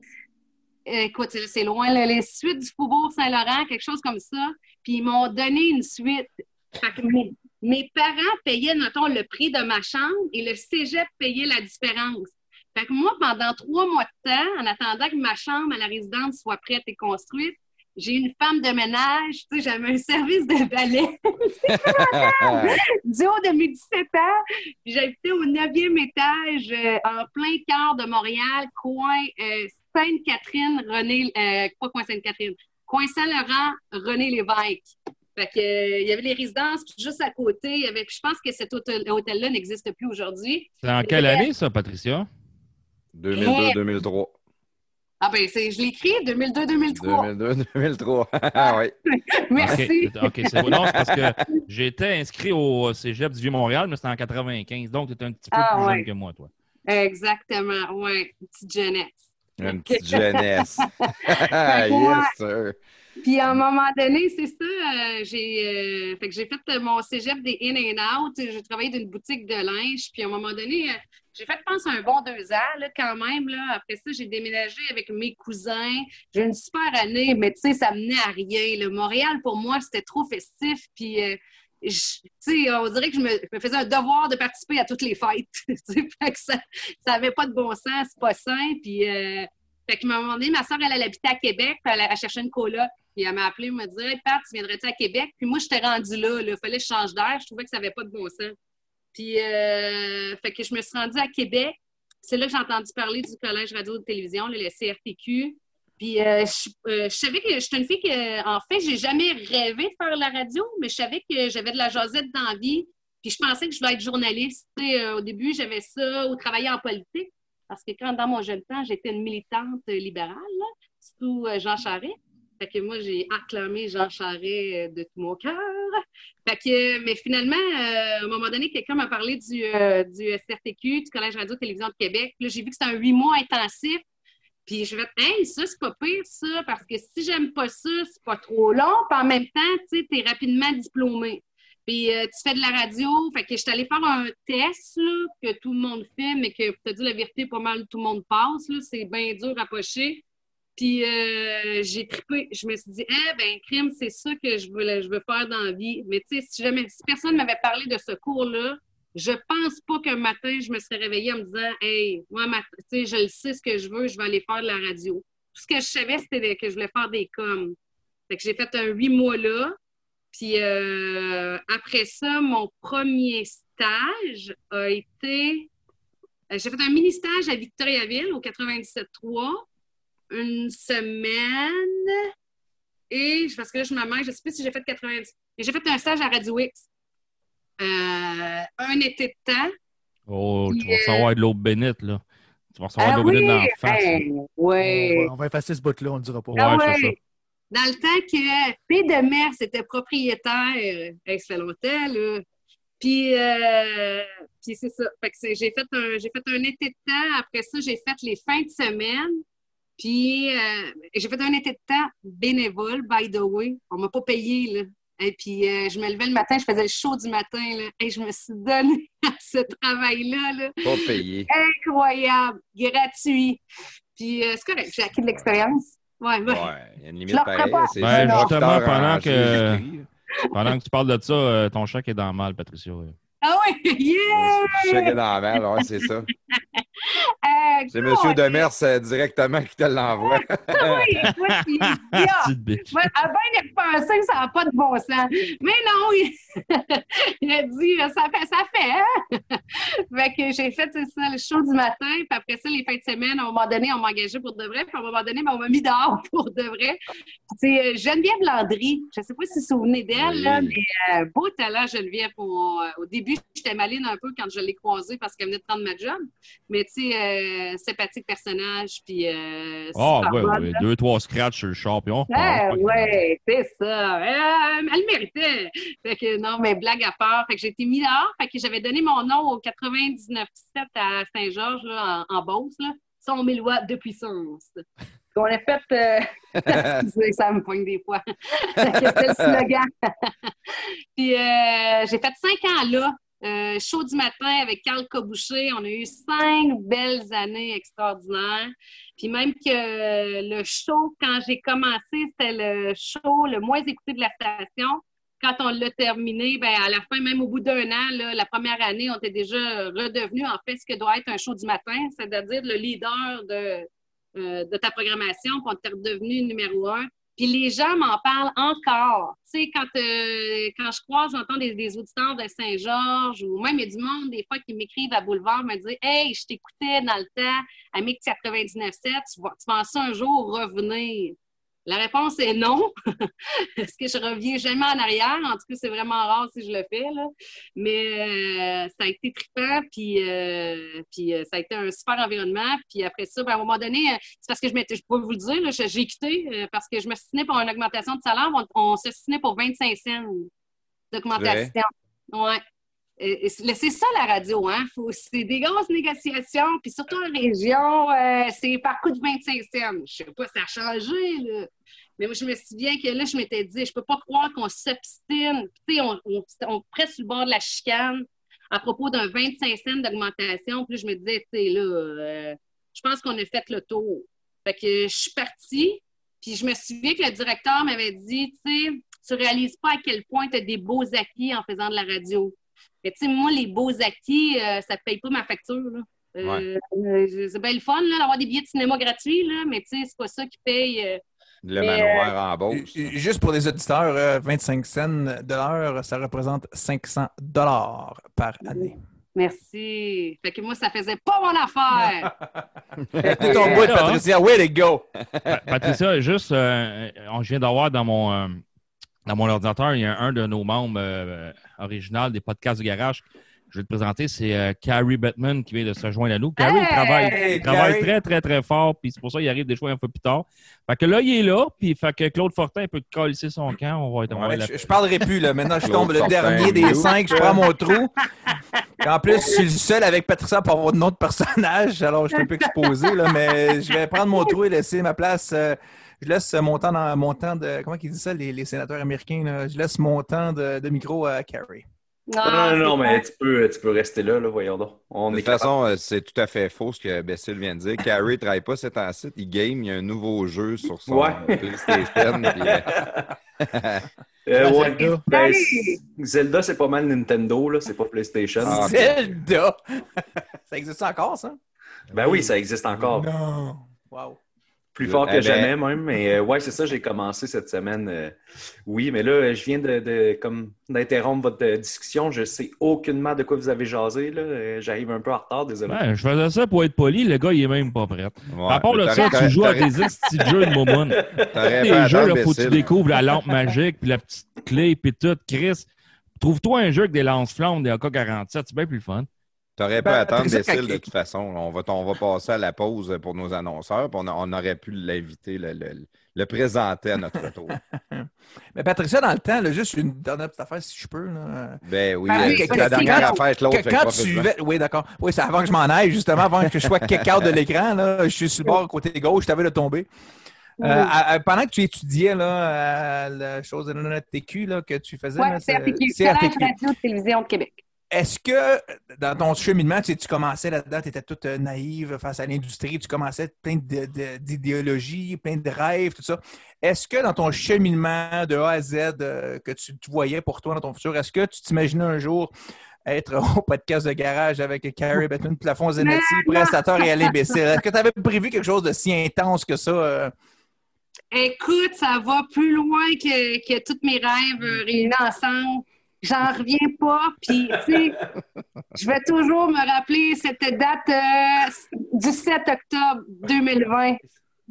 euh, Écoute, c'est- loin, les suites du Faubourg Saint-Laurent, quelque chose comme ça. Puis ils m'ont donné une suite. Fait que mes, mes parents payaient, notons, le prix de ma chambre et le cégep payait la différence. Fait que moi, pendant trois mois de temps, en attendant que ma chambre à la résidence soit prête et construite, j'ai une femme de ménage, tu sais, j'avais un service de balai du haut de mes 17 ans. Puis J'habitais au 9e étage, euh, en plein cœur de Montréal, coin euh, Sainte-Catherine, René, euh, pas coin Sainte-Catherine, coin Saint-Laurent, René Lévesque. Fait que, euh, il y avait les résidences, puis juste à côté, il y avait, puis je pense que cet hôtel- hôtel-là n'existe plus aujourd'hui. C'est en quelle année, ça, Patricia? 2002-2003. Ah ben, c'est, je l'ai écrit 2002-2003. 2002-2003. Ah oui. Merci. OK, c'est bon. Non, c'est parce que j'étais inscrit au cégep du Vieux-Montréal, mais c'était en 95. Donc, tu étais un petit peu Ah, plus ouais. jeune que moi, toi. Exactement, oui, une petite jeunesse. Une petite jeunesse. Yes, sir. Puis à un moment donné, c'est ça, euh, j'ai euh, fait que j'ai fait euh, mon cégep des in and out. J'ai travaillé dans une boutique de linge. Puis à un moment donné, euh, j'ai fait, je pense, un bon deux ans là, quand même. Là. Après ça, j'ai déménagé avec mes cousins. J'ai une super année, mais tu sais, ça menait à rien. Le Montréal, pour moi, c'était trop festif. Puis euh, je- on dirait que je me, faisais un devoir de participer à toutes les fêtes. Fait que ça n'avait pas de bon sens, c'est pas sain. Puis, euh, fait à un moment donné, ma soeur, elle, elle habitait à Québec, puis elle, elle cherchait une coloc. Puis elle m'a appelé, elle m'a dit Hey, Pat, tu viendrais-tu à Québec? Puis moi, j'étais rendue là. Il fallait que je change d'air. Je trouvais que ça n'avait pas de bon sens. Puis, euh, fait que je me suis rendue à Québec. C'est là que j'ai entendu parler du Collège radio-télévision, le CRTQ. Puis, euh, je, euh, je savais que j'étais une fille que, en fait, j'ai jamais rêvé de faire la radio, mais je savais que j'avais de la jasette dans la vie. Puis, je pensais que je voulais être journaliste. Au début, j'avais ça, ou travailler en politique. Parce que quand, dans mon jeune temps, j'étais une militante libérale, sous Jean Charest. Fait que moi, j'ai acclamé Jean Charest euh, de tout mon cœur. Fait que, mais finalement, euh, à un moment donné, quelqu'un m'a parlé du, euh, du CRTQ, du Collège Radio-Télévision de Québec. Là, j'ai vu que c'était un huit mois intensif. Puis je vais hey, ça, c'est pas pire, ça, parce que si j'aime pas ça, c'est pas trop long. Puis en même temps, tu sais, t'es rapidement diplômé. Puis tu fais de la radio. Fait que je suis allée faire un test, là, que tout le monde fait, mais que, pour te dire la vérité, pas mal tout le monde passe. C'est bien dur à pocher. Puis euh, j'ai trippé. Je me suis dit, eh ben, crime, c'est ça que je veux, je veux faire dans la vie. Mais tu sais, si, jamais, si personne m'avait parlé de ce cours-là, je pense pas qu'un matin, je me serais réveillée en me disant, hey, moi, tu sais, je le sais ce que je veux, je vais aller faire de la radio. Tout ce que je savais, c'était que je voulais faire des coms. Fait que j'ai fait un huit mois là. Puis euh, après ça, mon premier stage a été. euh, J'ai fait un mini-stage à Victoriaville au 97.3 une semaine. Et parce que là, je me manque, je ne sais plus si j'ai fait 90. Et j'ai fait un stage à Radio X. euh, un été de temps. Oh, tu vas euh, recevoir de l'eau bénite, là. Tu vas recevoir Ah de l'eau bénite dans la face. hey, là. ouais. On va, on va effacer ce bout-là, on ne dira pas. Ouais, Ah c'est ça. ouais. Dans le temps que P. de Mers était propriétaire, euh, ça fait longtemps, là. Puis, euh, puis c'est ça. J'ai fait un j'ai fait un été de temps. Après ça, j'ai fait les fins de semaine. Puis euh, j'ai fait un été de temps bénévole, by the way. On m'a pas payé, là. Et puis euh, je me levais le matin, je faisais le show du matin, là. Et je me suis donné à ce travail-là, là. Pas payé. Incroyable, gratuit. Puis euh, c'est correct, j'ai acquis de l'expérience. Ouais, ouais. Ouais, il y a une limite pareille. pas. C'est Ben, justement, pendant en que-. Pendant que tu parles de ça, euh, ton chèque est dans le mal, Patricia. Ah oui, yeah! Chèque est dans main, alors c'est ça. Euh, C'est M. Demers euh, directement qui te l'envoie. Ah oui, écoute, il dit, ah, Petite bitch. ouais, à bien y repenser, ça n'a pas de bon sens. Mais non, il, il a dit, ça fait, ça fait, hein? fait que j'ai fait, ça, le show du matin, puis après ça, les fins de semaine, à un moment donné, on m'a engagé pour de vrai, puis à un moment donné, ben, on m'a mis dehors pour de vrai. C'est euh, Geneviève Landry, je ne sais pas si vous vous souvenez d'elle, Oui. mais euh, beau talent, Geneviève. Pour, euh, au début, j'étais maline un peu quand je l'ai croisée parce qu'elle venait de prendre ma job, mais tu sais, euh, sympathique personnage, puis euh, Ah, ouais, ouais. là. Deux, trois scratchs sur le champion. Ah, ouais, c'est ça. Euh, elle le méritait. Fait que non, mais blague à part. Fait que j'ai été mis dehors. Fait que j'avais donné mon nom au 99 à Saint-Georges, là, en, en Beauce, là. Son mille watts de puissance. On a fait. euh, excusez, ça me poigne des fois. C'était le slogan. Puis euh, j'ai fait cinq ans là. Euh, show du matin avec Carl Coboucher. On a eu cinq belles années extraordinaires. Puis même que le show, quand j'ai commencé, c'était le show le moins écouté de la station. Quand on l'a terminé, ben à la fin, même au bout d'un an, la première année, on était déjà redevenu en fait ce que doit être un show du matin, c'est-à-dire le leader de, euh, de ta programmation, puis on était redevenu numéro un. Les gens m'en parlent encore. Tu sais, quand, euh, quand je croise, j'entends des, auditeurs de Saint-Georges ou même il y a du monde, des fois, qui m'écrivent à Boulevard, me disent Hey, je t'écoutais dans le temps à Mix 99.7, tu vas, tu penses un jour revenir? La réponse est non. Est-ce que je reviens jamais en arrière? En tout cas, c'est vraiment rare si je le fais. Là. Mais euh, ça a été trippant, puis, euh, puis euh, ça a été un super environnement. Puis après ça, ben, à un moment donné, c'est parce que je m'étais, je peux vous le dire, là, j'ai quitté parce que je me signé pour une augmentation de salaire. On, on se signait pour 25 cents d'augmentation. Ouais. C'est ça la radio, hein? C'est des grosses négociations, puis surtout en région, euh, c'est par coup de 25 cents. Je sais pas, ça a changé, là. Mais moi, je me souviens que là, je m'étais dit, je peux pas croire qu'on s'obstine. Tu sais, on, presse le bord de la chicane à propos d'un 25 cents d'augmentation. Puis je me disais, tu sais, là, euh, je pense qu'on a fait le tour. Fait que je suis partie, puis je me souviens que le directeur m'avait dit, tu sais, tu réalises pas à quel point tu as des beaux acquis en faisant de la radio. Mais tu sais, moi, les beaux acquis, euh, ça ne paye pas ma facture. là. Euh, euh, c'est bien le fun là, d'avoir des billets de cinéma gratuits, là, mais tu sais, c'est pas ça qui paye. euh, Le Mais, manoir en. Ju- Juste pour les auditeurs, euh, 25 cents de l'heure, ça représente 500 dollars par année. merci. Fait que moi, ça faisait pas mon affaire. C'est ton bout, Ah. Patricia. Way to go! Pa- Patricia, juste, euh, on- je viens d'avoir dans mon, euh, dans mon ordinateur, il y a un de nos membres euh, originaux des podcasts du garage. Je vais te présenter, c'est euh, Carrie Bettman qui vient de se joindre à nous. Carrie il Hey! travaille, Hey, il travaille Carrie! très, très, très fort, puis c'est pour ça qu'il arrive des fois un peu plus tard. Fait que là, il est là, puis fait que Claude Fortin peut coller son camp. On va être Ouais, je, je parlerai plus, là. Maintenant, je Claude tombe le Fortin, dernier des cinq, je prends mon trou. En plus, je suis le seul avec Patricia pour avoir de notre personnage, alors je suis un peu exposé, là, mais je vais prendre mon trou et laisser ma place. euh, je laisse mon temps, dans, mon temps de. Comment ils disent ça, les, les sénateurs américains? là? Je laisse mon temps de, de micro à Carrie. Non, non, non, c'est mais tu peux, tu peux rester là, là, voyons donc. On De toute façon, euh, c'est tout à fait faux ce que Bessil vient de dire. Carrie ne travaille pas cet site, il game, il y a un nouveau jeu sur son Ouais. PlayStation. puis, euh, Euh, Ouais. Zelda. Ben, Zelda, c'est pas mal Nintendo, là, c'est pas PlayStation. Ah. Zelda! ça existe encore, ça? Ben oui, ça existe encore. Non! Wow! Plus fort que Eh ben- jamais, même. Mais euh, ouais, c'est ça, j'ai commencé cette semaine. euh, oui, mais là, je viens de, de- comme d'interrompre votre euh, discussion. Je sais aucunement de quoi vous avez jasé. là. J'arrive un peu en retard, désolé. Ouais, je faisais ça pour être poli, le gars, il est même pas prêt. ouais. à part de T'aurais- ça, tu joues à des petits jeux de Les fait jeux, là, faut que tu découvres la lampe magique, puis la petite clé, puis tout, Chris. Trouve-toi un jeu avec des lance-flammes, des AK-47, c'est bien plus le fun. T'aurais pas Ben, à attendre quand- de toute façon. On va, on va passer à la pause pour nos annonceurs. puis on, a- on aurait pu l'inviter, le, le- le présenter à notre retour. Mais Patricia, dans le temps, là, juste une dernière petite affaire, si je peux. Là. Ben oui, Ah c'est la dernière quand- affaire que l'autre. Quand tu. Oui, d'accord. Oui, c'est avant que je m'en aille, justement, avant que je sois kick out de l'écran. Là, je suis sur le bord côté gauche, je t'avais de tomber. Euh, à- à- pendant que tu étudiais là, à la chose de notre TQ là, que tu faisais, Oui, CRTQ, CRTQ. Collège Radio Télévision de Québec. Est-ce que dans ton cheminement, tu, sais, tu commençais là-dedans, tu étais toute euh, naïve face à l'industrie, tu commençais plein d'idéologies, plein de rêves, tout ça. Est-ce que dans ton cheminement de A à Z euh, que tu, tu voyais pour toi dans ton futur, est-ce que tu t'imaginais un jour être au podcast de garage avec Carrie Bettman, Plafond Zanetti, prestateur et Alain Bessel? Est-ce que tu avais prévu quelque chose de si intense que ça? euh? Écoute, ça va plus loin que, que tous mes rêves réunis ensemble. J'en reviens pas. Puis, tu sais, je vais toujours me rappeler cette date euh, du 7 octobre 2020,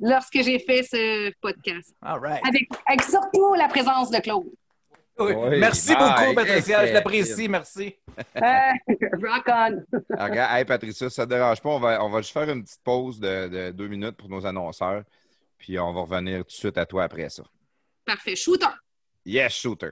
lorsque j'ai fait ce podcast. All right. Avec, avec surtout la présence de Claude. Oui. Oui. Merci Ah, beaucoup, Patricia. Je l'apprécie. Merci. Euh, rock on. Ah, regarde, hey, Patricia, ça ne te dérange pas? On va, on va juste faire une petite pause de, de deux minutes pour nos annonceurs. Puis on va revenir tout de suite à toi après ça. Parfait. Shooter. Yes, shooter.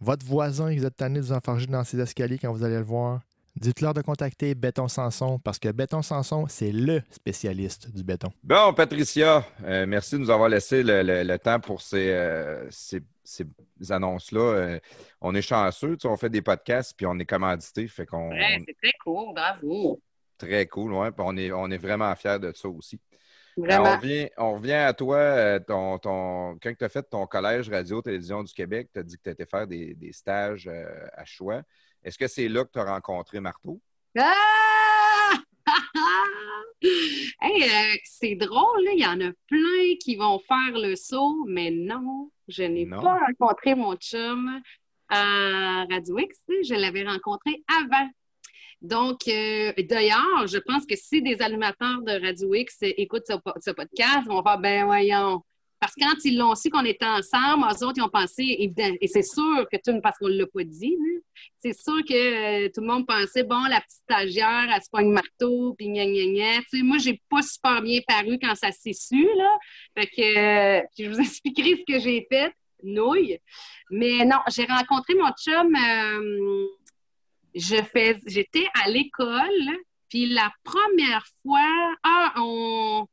votre voisin, qui vous êtes tanné de vous enfarger dans ses escaliers quand vous allez le voir, dites-leur de contacter Béton Sanson parce que Béton Sanson, c'est le spécialiste du béton. Bon, Patricia, euh, merci de nous avoir laissé le, le- le temps pour ces, euh, ces- ces annonces-là. Euh, on est chanceux, tu sais, on fait des podcasts puis on est commandité, fait qu'on Ouais, c'est très cool. Bravo. très cool, ouais, on est, on est vraiment fiers de ça aussi. Vraiment. on, revient, on revient à toi, euh, ton, ton, quand tu as fait ton collège radio-télévision du Québec, tu as dit que tu étais faire des, des stages euh, à choix. Est-ce que c'est là que tu as rencontré Marteau? Ah! Hey, euh, c'est drôle, il y en a plein qui vont faire le saut, mais non, je n'ai pas rencontré mon chum à Radio X. Je l'avais rencontré avant. Donc, euh, d'ailleurs, je pense que si des animateurs de Radio X écoutent ce, po- ce podcast, ils vont faire ben voyons, Parce que quand ils l'ont su qu'on était ensemble, eux autres, ils ont pensé, et c'est sûr que tout, parce qu'on ne l'a pas dit, là, c'est sûr que euh, tout le monde pensait, bon, la petite stagiaire, elle se pogne marteau, puis gna gna gna. Tu sais, moi, j'ai pas super bien paru quand ça s'est su, là. Fait que, euh, je vous expliquerai ce que j'ai fait, nouille. Mais non, j'ai rencontré mon chum, euh, je fais, j'étais à l'école, puis la première fois, ah, on,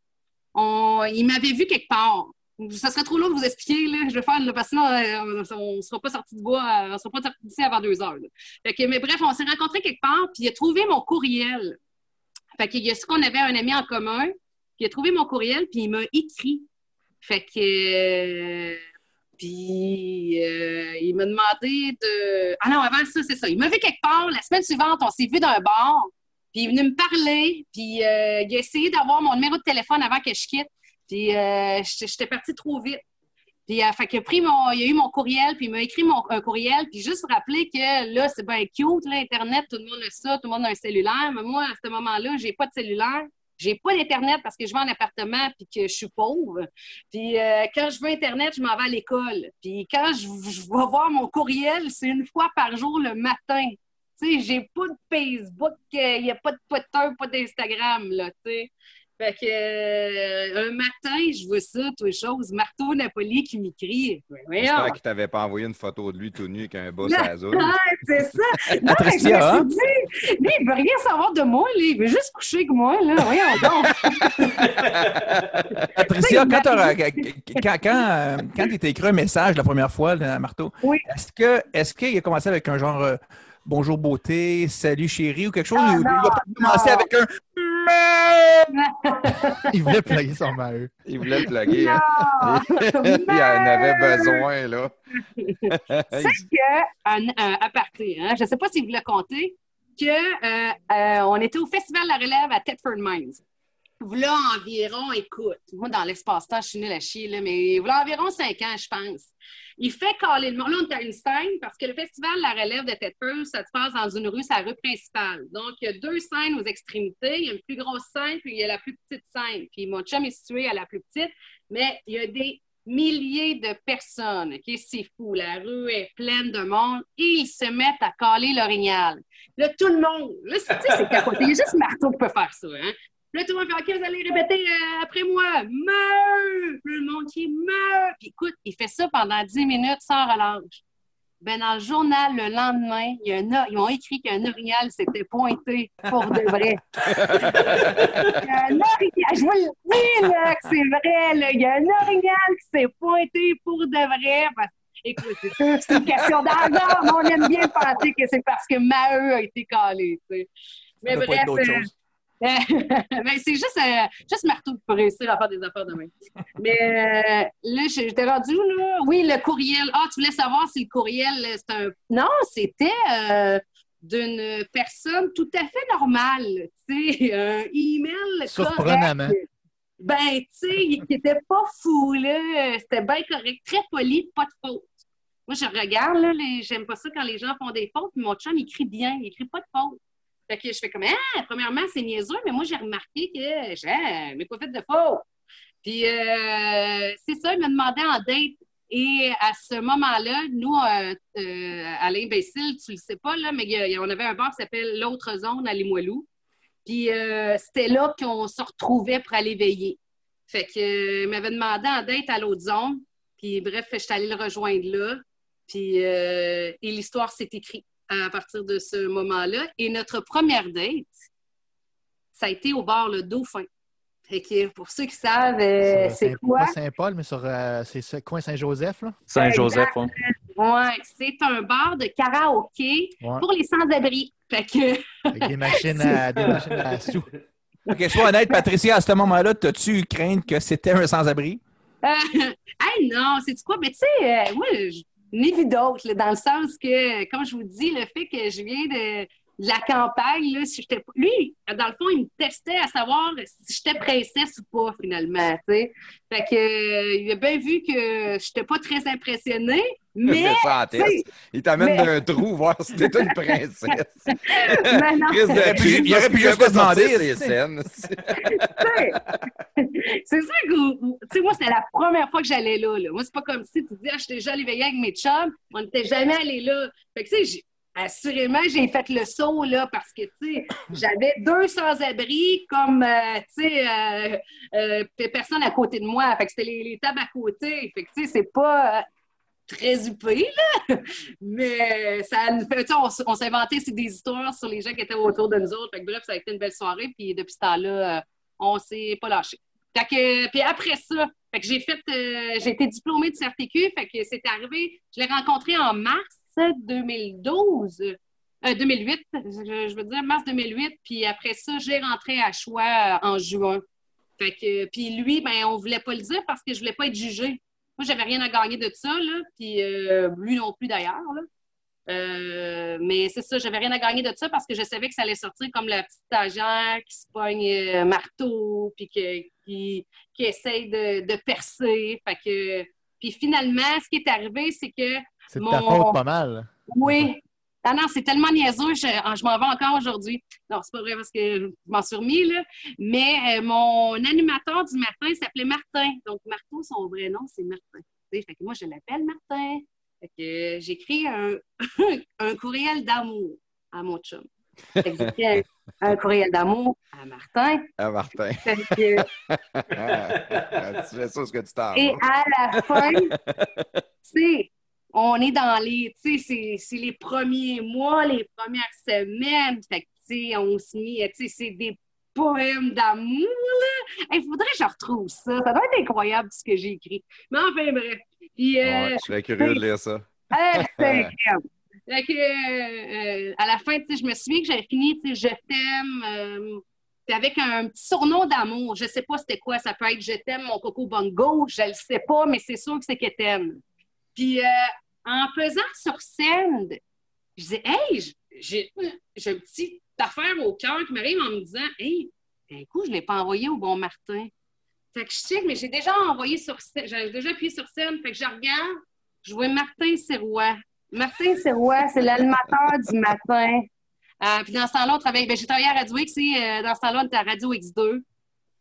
on, il m'avait vu quelque part. Ça serait trop long de vous expliquer, là. Je vais faire, là, parce que euh, on ne sera pas sorti de bois, on sera pas sorti d'ici avant deux heures. là. Fait que, mais bref, on s'est rencontrés quelque part, puis il a trouvé mon courriel. Fait qu'il y a ce qu'on avait un ami en commun, puis il a trouvé mon courriel, puis il m'a écrit. Fait que. euh, puis euh, il m'a demandé de. Ah non, avant ça, c'est ça. Il m'a vu quelque part. La semaine suivante, on s'est vu d'un bar. Puis il est venu me parler. Puis euh, il a essayé d'avoir mon numéro de téléphone avant que je quitte. Puis euh, j'étais partie trop vite. Puis fait qu'il a pris mon, il a eu mon courriel, puis il m'a écrit mon, un courriel, puis juste pour rappeler que là, c'est bien cute, là, Internet, tout le monde a ça, tout le monde a un cellulaire. Mais moi, à ce moment-là, j'ai pas de cellulaire. J'ai pas d'Internet parce que je vais en appartement puis que je suis pauvre. Puis euh, quand je veux Internet, je m'en vais à l'école. Puis quand je, vais voir mon courriel, c'est une fois par jour le matin. Tu sais, j'ai pas de Facebook, il n'y a pas de Twitter, pas d'Instagram, là, tu sais. Fait que euh, un matin, je vois ça, toutes les choses. Marteau Napoli qui m'écrit. Ben. J'espère qu'il t'avait pas envoyé une photo de lui tout nu avec un boss à zone. Ah, c'est ça. Non, mais je me hein? suis dit, lui, il veut rien savoir de moi, lui. Il veut juste coucher avec moi, là. Voyons donc. Patricia, quand, quand, quand, euh, quand il t'a écrit un message la première fois, là, Marteau, Oui. est-ce que est-ce qu'il a commencé avec un genre euh, bonjour beauté, salut chérie ou quelque chose? Ah, ou il non, a commencé non. avec un Il voulait plugger son maheu. Il voulait le plugger. hein. Il en avait besoin, là. C'est que, un, un aparté, hein, je ne sais pas si vous le comptez, que euh, euh, on était au Festival de la Relève à Thetford Mines. Voilà environ, écoute, moi dans l'espace-temps, je suis nulle à chier, là, mais voilà environ cinq ans, je pense. Il fait caler le monde. Là, on est à une scène parce que le Festival la Relève de Thetford, ça se passe dans une rue, la rue principale. Donc, il y a deux scènes aux extrémités. Il y a une plus grosse scène, puis il y a la plus petite scène. Puis mon chum est situé à la plus petite, mais il y a des milliers de personnes. C'est fou. La rue est pleine de monde et ils se mettent à caler l'orignal. Là, tout le monde, là, c'est- c'est capoté. Il y a juste Marteau qui peut faire ça. Hein? Là, tout le monde fait OK, vous allez répéter euh, après moi. Puis le monde qui meurt. Puis écoute, il fait ça pendant 10 minutes sans relâche. Ben, dans le journal, le lendemain, il y a un ils ont écrit qu'un orignal s'était pointé pour de vrai. Il y a un orignal, je vous le dis, là, que c'est vrai, là. Il y a un orignal qui s'est pointé pour de vrai. Parce- Écoute, c'est sûr, c'est une question d'argent, mais on aime bien penser que c'est parce que Maheu a été calé, tu sais. Mais bref, ben, c'est juste, euh, juste Marteau qui peut réussir à faire des affaires de même. Mais euh, là, j'étais rendu là? Oui, le courriel. Ah, tu voulais savoir si le courriel, euh, c'est un. Non, c'était euh, d'une personne tout à fait normale. Tu sais, un email. Surprenamment. correct. Ben, tu sais, il était pas fou, là. C'était bien correct, très poli, pas de faute. Moi, je regarde, là, les... j'aime pas ça quand les gens font des fautes, mais mon chum, il écrit bien, il écrit pas de faute. Fait que je fais comme, ah, premièrement, c'est niaiseux, mais moi, j'ai remarqué que j'ai mais pas fait de faute. Puis, euh, c'est ça, il m'a demandé en date. Et à ce moment-là, nous, euh, euh, à l'imbécile, tu le sais pas, là, mais on avait un bar qui s'appelle L'autre zone à Limoilou. Puis, euh, c'était là qu'on se retrouvait pour aller veiller. Fait que, euh, il m'avait demandé en date à l'autre zone. Puis, bref, je suis allée le rejoindre là. Puis, euh, et l'histoire s'est écrite à partir de ce moment-là. Et notre première date, ça a été au bar Le Dauphin. Fait que pour ceux qui savent, euh, Sur c'est Saint- quoi? Pas Saint-Paul, mais sur euh, c'est ce coin Saint-Joseph, là? Saint-Joseph, ouais. Ouais, c'est un bar de karaoké Ouais. pour les sans-abri. Fait que, Avec des machines à, des machines à sous. Ok, sois honnête, Patricia, à ce moment-là, t'as-tu eu crainte que c'était un sans-abri? euh, hey, non, c'est quoi? Mais tu sais, euh, moi, je- ni vu d'autre, là, dans le sens que, comme je vous dis, le fait que je viens de, de la campagne, là, si j'étais lui, dans le fond, il me testait à savoir si j'étais princesse ou pas, finalement. sais. Fait que euh, il a bien vu que j'étais pas très impressionnée. Mais, Il t'amène mais- d'un trou voir si t'es une princesse. mais non, Il aurait pu- il aurait pu juste te demander, sais. scènes. c'est ça que, tu sais, moi, c'est la première fois que j'allais là, là. Moi, c'est pas comme si tu dis, ah, j'étais déjà allé veiller avec mes chums. On n'était jamais allé là. Fait que, tu sais, j'ai- assurément, j'ai fait le saut, là, parce que, tu sais, j'avais deux sans-abri comme, euh, tu sais, euh, euh, personne à côté de moi. Fait que c'était les, les tables à côté. Fait que, tu sais, c'est pas. très huppé, là. Mais ça on, on s'est inventé des histoires sur les gens qui étaient autour de nous autres. Fait que bref, ça a été une belle soirée. Puis depuis ce temps-là, on s'est pas lâché. Fait que, puis après ça, fait que j'ai fait, j'ai été diplômée de CRTQ. Fait que c'est arrivé, je l'ai rencontré en mars 2012. euh, 2008, je, je veux dire mars 2008, puis après ça, j'ai rentré à choix euh, en juin. Puis lui, ben, on voulait pas le dire parce que je voulais pas être jugée. Moi, j'avais rien à gagner de ça, là, puis euh, lui non plus d'ailleurs. Euh, mais c'est ça, j'avais rien à gagner de ça parce que je savais que ça allait sortir comme la petite stagiaire qui se pogne euh, marteau, puis qui, qui essaye de, de percer. Puis finalement, ce qui est arrivé, c'est que C'est de Mon- ta faute pas mal. oui. Ah non, c'est tellement niaiseux, je, ah, je m'en vais encore aujourd'hui. Non, c'est pas vrai parce que je m'en suis remis, là. Mais euh, mon animateur du matin s'appelait Martin. Donc, Marteau, son vrai nom, c'est Martin. Tu sais, Fait que moi, je l'appelle Martin. Fait que euh, j'écris un, un courriel d'amour à mon chum. Fait un, courriel d'amour à Martin. Ah, Martin. Fait que, tu fais ça ce que tu t'en Et à la fin, tu sais, on est dans les, tu sais, c'est- c'est les premiers mois, les premières semaines. Fait que, tu sais, on se met, tu sais, c'est des poèmes d'amour, là. Il faudrait que je retrouve ça. Ça doit être incroyable ce que j'ai écrit. Mais enfin, bref. Puis, euh, Ouais, je serais curieux de lire ça. ah, c'est incroyable. Fait que, euh, à la fin, tu sais, je me souviens que j'avais fini, tu sais, Je t'aime, euh, avec un petit surnom d'amour. Je sais pas c'était quoi. Ça peut être Je t'aime, mon coco bongo. Je le sais pas, mais c'est sûr que c'est que t'aimes. Puis, euh, en faisant sur scène, je disais, hey, j'ai une petite affaire au cœur qui m'arrive en me disant, hey, d'un coup, je ne l'ai pas envoyé au bon Martin. Fait que je check, mais j'ai déjà envoyé sur scène, j'ai déjà appuyé sur scène. Fait que je regarde, je vois Martin Sirois. Martin Sirois, c'est l'animateur du matin. Euh, puis dans ce temps-là, on travaille. Ben, j'ai travaillé à Radio X et euh, dans ce temps-là, on était à Radio X2.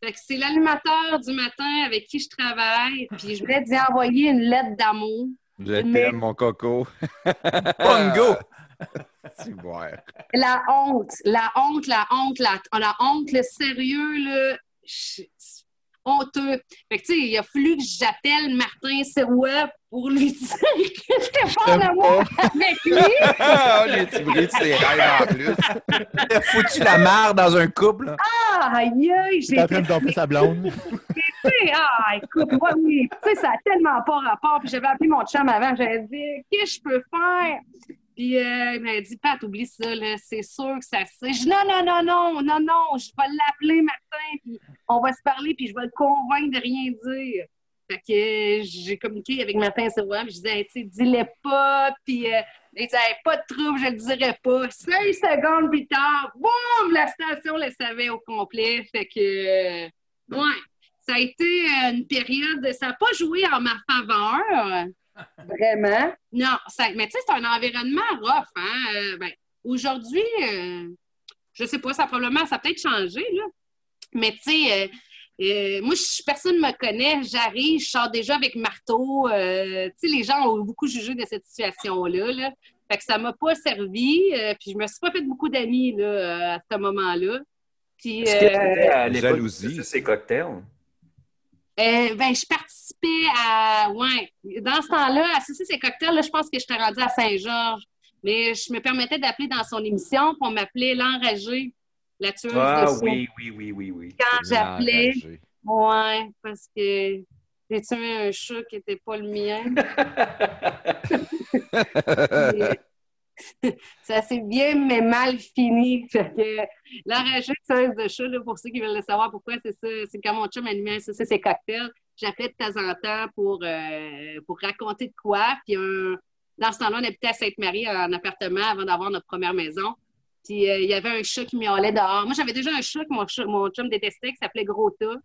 Fait que c'est l'animateur du matin avec qui je travaille. Puis je voulais lui envoyer une lettre d'amour. Je Mais- t'aime, mon coco. Bongo! La honte, la honte, la honte, la, la honte, le sérieux, là, je- honteux. Fait que, tu sais, il a fallu que j'appelle Martin Sirois pour lui dire que j'étais pas en amour avec lui. Ah, les petits bruits de ses rêves en plus. T'as foutu la mare dans un couple. là. Ah, aïe, aïe, T'es j'ai en train de domper sa blonde. Ah, écoute, ouais, oui, tu sais, ça a tellement pas rapport. Puis j'avais appelé mon chum avant, j'avais dit, qu'est-ce que je peux faire? Puis euh, il m'a dit, Pat, oublie ça, c'est sûr que ça se. Je non, non, non, non, non, non, je vais l'appeler Martin, puis on va se parler, puis je vais le convaincre de rien dire. Fait que euh, j'ai communiqué avec Martin Sirois, puis je disais, tu sais, dis-le pas, puis euh, il disait, pas de trouble, je le dirai pas. Cinq secondes plus tard, boum, la station le savait au complet. Fait que, ouais, ça a été une période, ça n'a pas joué en ma faveur. Vraiment? Non, ça, mais tu sais, c'est un environnement rough. Hein? Euh, ben, Aujourd'hui, euh, je sais pas, ça a probablement, ça a peut-être changé, là. Mais tu sais, euh, euh, moi, je- personne ne me connaît. J'arrive, je sors déjà avec marteau. euh, tu sais, les gens ont beaucoup jugé de cette situation-là. Là. Fait que ça m'a pas servi. euh, puis je me suis pas fait beaucoup d'amis là, à ce moment-là. Puis, Est-ce que tu euh, étais à l'époque jalousie. de ces cocktails? Euh, ben, je participais à. Ouais. Dans ce temps-là, à Ceci, ces cocktails, là, je pense que j'étais rendue à Saint-Georges. Mais je me permettais d'appeler dans son émission, puis on m'appelait l'enragée, la tueuse Ah de soie. oui, oui, oui, oui, oui. Quand j'appelais, ouais, parce que j'ai tué un chat qui n'était pas le mien. ça s'est bien, mais mal fini. Que l'enragée tueuse de chat, là, pour ceux qui veulent le savoir pourquoi, c'est ça. C'est quand mon chum animait ça, c'est ses cocktails. J'appelais de temps en temps pour, euh, pour raconter de quoi. Puis un- dans ce temps-là, on habitait à Sainte-Marie en appartement avant d'avoir notre première maison. Puis euh, il y avait un chat qui miaulait dehors. Moi, j'avais déjà un chat que mon, chat- chum détestait, qui s'appelait Grota.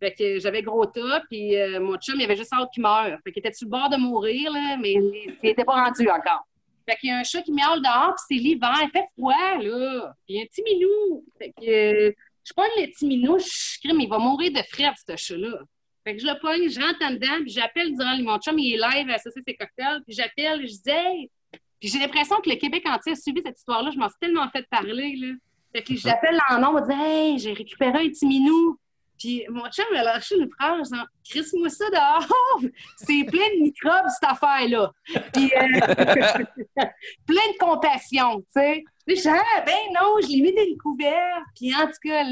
Fait que j'avais Grota, puis euh, mon chum, il avait juste hâte qu'il meure. Fait qu'il était sur le bord de mourir, là, mais il n'était pas rendu encore. Fait qu'il y a un chat qui miaule dehors, puis c'est l'hiver, il fait froid, là. Il y a un petit minou. Fait que euh, je pogne le petit minou, je crime, il va mourir de frais, ce chat-là. Fait que je le pogne, je rentre en dedans, puis j'appelle durant mon chum, il est live à associer ses cocktails, puis j'appelle, je dis Hey! Puis j'ai l'impression que le Québec entier a suivi cette histoire-là, je m'en suis tellement fait parler, là. Fait que j'appelle en nom, on dit Hey, j'ai récupéré un petit minou. Puis mon chum a lâché une phrase en Crisse-moi ça dehors! C'est plein de microbes, cette affaire-là. Puis euh, plein de compassion, tu sais. Je dis, ah, ben non, je l'ai mis dans couvert. Puis en tout cas,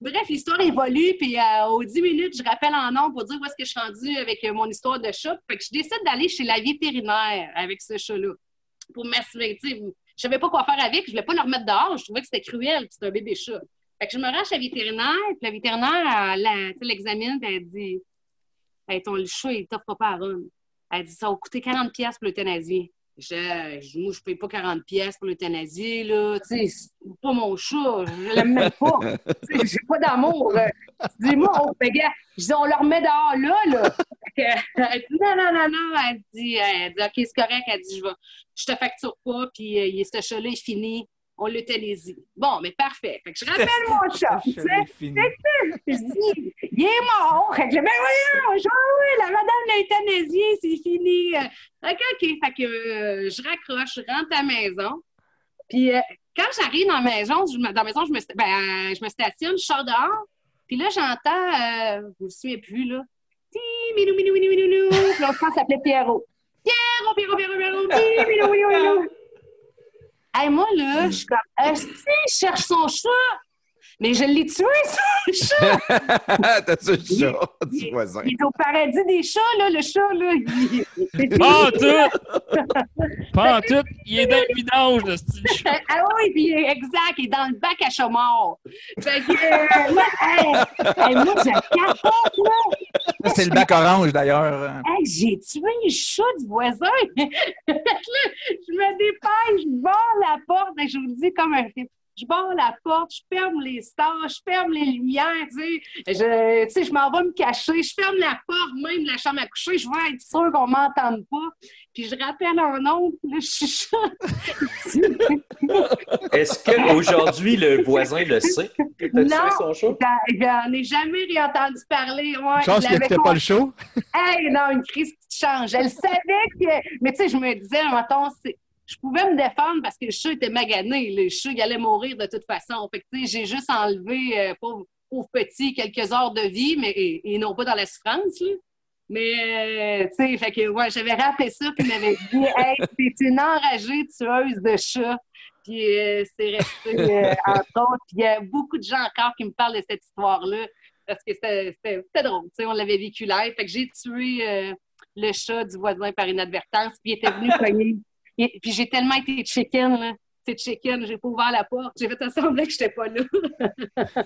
bref, l'histoire évolue. Puis euh, aux 10 minutes, je rappelle en nom pour dire où est-ce que je suis rendue avec mon histoire de chat. Fait que je décide d'aller chez la vétérinaire avec ce chat-là pour m'assurer. tu sais, Je savais pas quoi faire avec. Je voulais pas le remettre dehors. Je trouvais que c'était cruel. puis C'était un bébé chat. Fait que je me rends chez la vétérinaire. Puis la vétérinaire, elle, l'examine. Puis elle dit hey, ton le chat, il t'offre pas à. Elle dit ça va coûter 40$ piastres pour l'euthanasie. Je, je, moi, je paye pas 40$ piastres pour l'euthanasie, là. Tu sais, c'est pas mon chat. Je l'aime même pas. Tu j'ai pas d'amour. euh. Je dis, moi, on, fait, gars, je dis, on le remet dehors là, là. Elle dit, non, non, non, non. Elle dit, elle dit OK, c'est correct. Elle dit, je, vais, je te facture pas, puis euh, ce chat-là est fini. On l'euthanasie. Bon, mais parfait. Fait que je rappelle mon chat. tu sais. C'est. Je dis, il est mort. Fait que je dis, ben voyons, je- oui, la madame l'a euthanasié, c'est fini. Euh, OK, OK. Fait que euh, je raccroche, je rentre à la maison. Puis euh, quand j'arrive dans la maison, je, me- dans la maison, je me, sta- ben, je me stationne, je sors dehors. Puis là, j'entends, euh, je me souviens plus, là. Ti, minou, minou, minou, minou, minou. Puis là, je pense que ça s'appelait Pierrot. Pierrot, Pierrot, Pierrot, Pierrot. Ti, minou, minou, minou. Hey, moi, là, je suis comme, est-ce il cherche son chat? Mais je l'ai tué, son chat! T'as ça, le chat du voisin? Il est au paradis des chats, là, le chat, là. Il- il- Pas en tout! Pas en tout! Il est dans le vidange, le style chat. Ah oui, puis exact, il est dans le bac à chat mort. Fait que, euh, moi, hey, hey, moi, je capote, là. C'est le bac orange, d'ailleurs. Hey, j'ai tué le chat du voisin? Je me dépêche, je barre la porte, et je vous le dis comme un. Je barre la porte, je ferme les stars, je ferme les lumières, tu sais. Je, tu sais, je m'en vais me cacher, je ferme la porte, même de la chambre à coucher, je veux être sûre qu'on m'entende pas. Puis je rappelle un nom, là, je suis Est-ce qu'aujourd'hui, le voisin le sait? Que tu as tué son chat? J'en- ai jamais réentendu parler. Ouais, Je pense qu'il n'écoutait pas le show? Hey, non, une crise qui change. Elle savait que. Mais tu sais, je me disais, mettons, c'est- je pouvais me défendre parce que le chat était magané. Le chat, il allait mourir de toute façon. Fait j'ai juste enlevé, euh, pauvre, petit, quelques heures de vie, mais et, et non pas dans la souffrance. Mais, euh, tu sais, fait ouais, j'avais rappelé ça, puis il m'avait dit, hey, une enragée tueuse de chats. Puis euh, c'est resté, euh, entre autres. Puis il y a beaucoup de gens encore qui me parlent de cette histoire-là parce que c'était drôle. tu sais, on l'avait vécu live. Fait que j'ai tué le chat du voisin par inadvertance. Puis il était venu cogner. Et- Puis j'ai tellement été chicken, là. C'est chicken, j'ai pas ouvert la porte. J'ai fait semblant que j'étais pas là.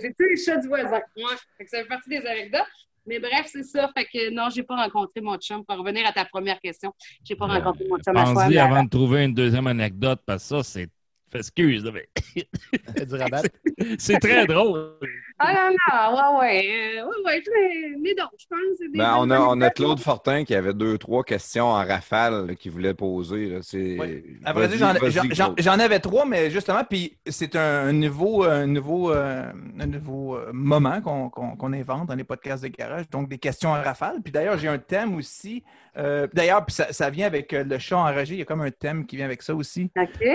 J'ai tué le chat du voisin. Ouais. Que ça fait partie des anecdotes. Mais bref, c'est ça. Fait que non, j'ai pas rencontré mon chum. Pour revenir à ta première question, j'ai pas rencontré mon chum à. Pense-y avant de trouver une deuxième anecdote, parce que ça, c'est. Excuse, là, mais C'est très drôle. Ah non, non, ouais, ouais. Euh, ouais, ouais, mais, mais donc, je pense que c'est des Ben, on, a, on a. Claude Fortin qui avait deux, trois questions en rafale qu'il voulait poser. là. C'est... Oui. À vrai Vas-y, dire, j'en- vas-y, j'en- j'en Claude. j'en avais trois, mais justement, puis c'est un nouveau, un nouveau, euh, un nouveau euh, moment qu'on qu'on- qu'on invente dans les podcasts de garage, donc des questions en rafale. Puis d'ailleurs, j'ai un thème aussi. euh, d'ailleurs, ça, ça vient avec euh, le chat enragé. Il y a comme un thème qui vient avec ça aussi. OK.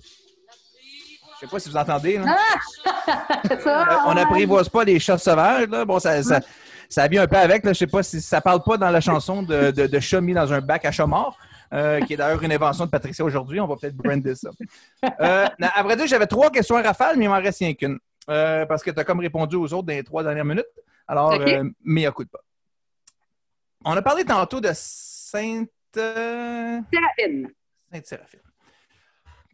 Je sais pas si vous entendez. là. Ça. Euh, on n'apprivoise pas les chats sauvages. Là. Bon, ça, ça, ça vient un peu avec. Là. Je sais pas si ça parle pas dans la chanson de, de, de chat mis dans un bac à chat mort, euh, qui est d'ailleurs une invention de Patricia aujourd'hui. On va peut-être brander ça. Euh, à vrai dire, j'avais trois questions à rafale, mais il m'en reste rien qu'une. Euh, parce que tu as comme répondu aux autres dans les trois dernières minutes. Alors, Ok. euh, mais coup de pas. On a parlé tantôt de Sainte. euh, Séraphine.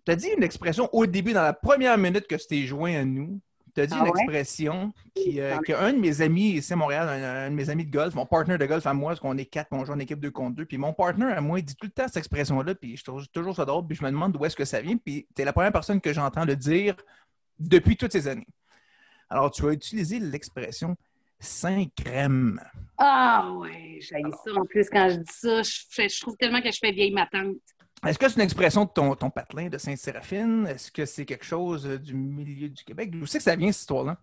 Tu as dit une expression au début, dans la première minute que tu t'es joint à nous, Tu as dit Ah une ouais? expression qui, euh, qu'un de mes amis ici à Montréal, un, un de mes amis de golf, mon partner de golf à moi, parce qu'on est quatre, on joue en équipe 2 contre 2, puis mon partner à moi, il dit tout le temps cette expression-là, puis je trouve toujours ça drôle, puis je me demande d'où est-ce que ça vient, puis tu es la première personne que j'entends le dire depuis toutes ces années. Alors, tu as utilisé l'expression Saint crème. Ah ouais, j'ai ça. En plus, quand je dis ça, je trouve tellement que je fais vieille ma tante. Est-ce que c'est une expression de ton, ton patelin de Sainte-Séraphine? Est-ce que c'est quelque chose euh, du milieu du Québec? D'où c'est que ça vient, cette histoire-là?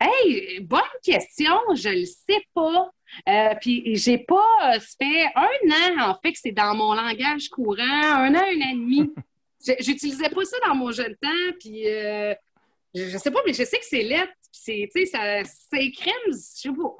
Hey, bonne question, je le sais pas. Euh, puis j'ai pas, euh, ça fait un an en fait que c'est dans mon langage courant, un an, un an et demi. J'utilisais pas ça dans mon jeune temps, puis euh, je, je sais pas, mais je sais que c'est lettre, puis c'est, tu sais, ça, c'est crème, je sais pas.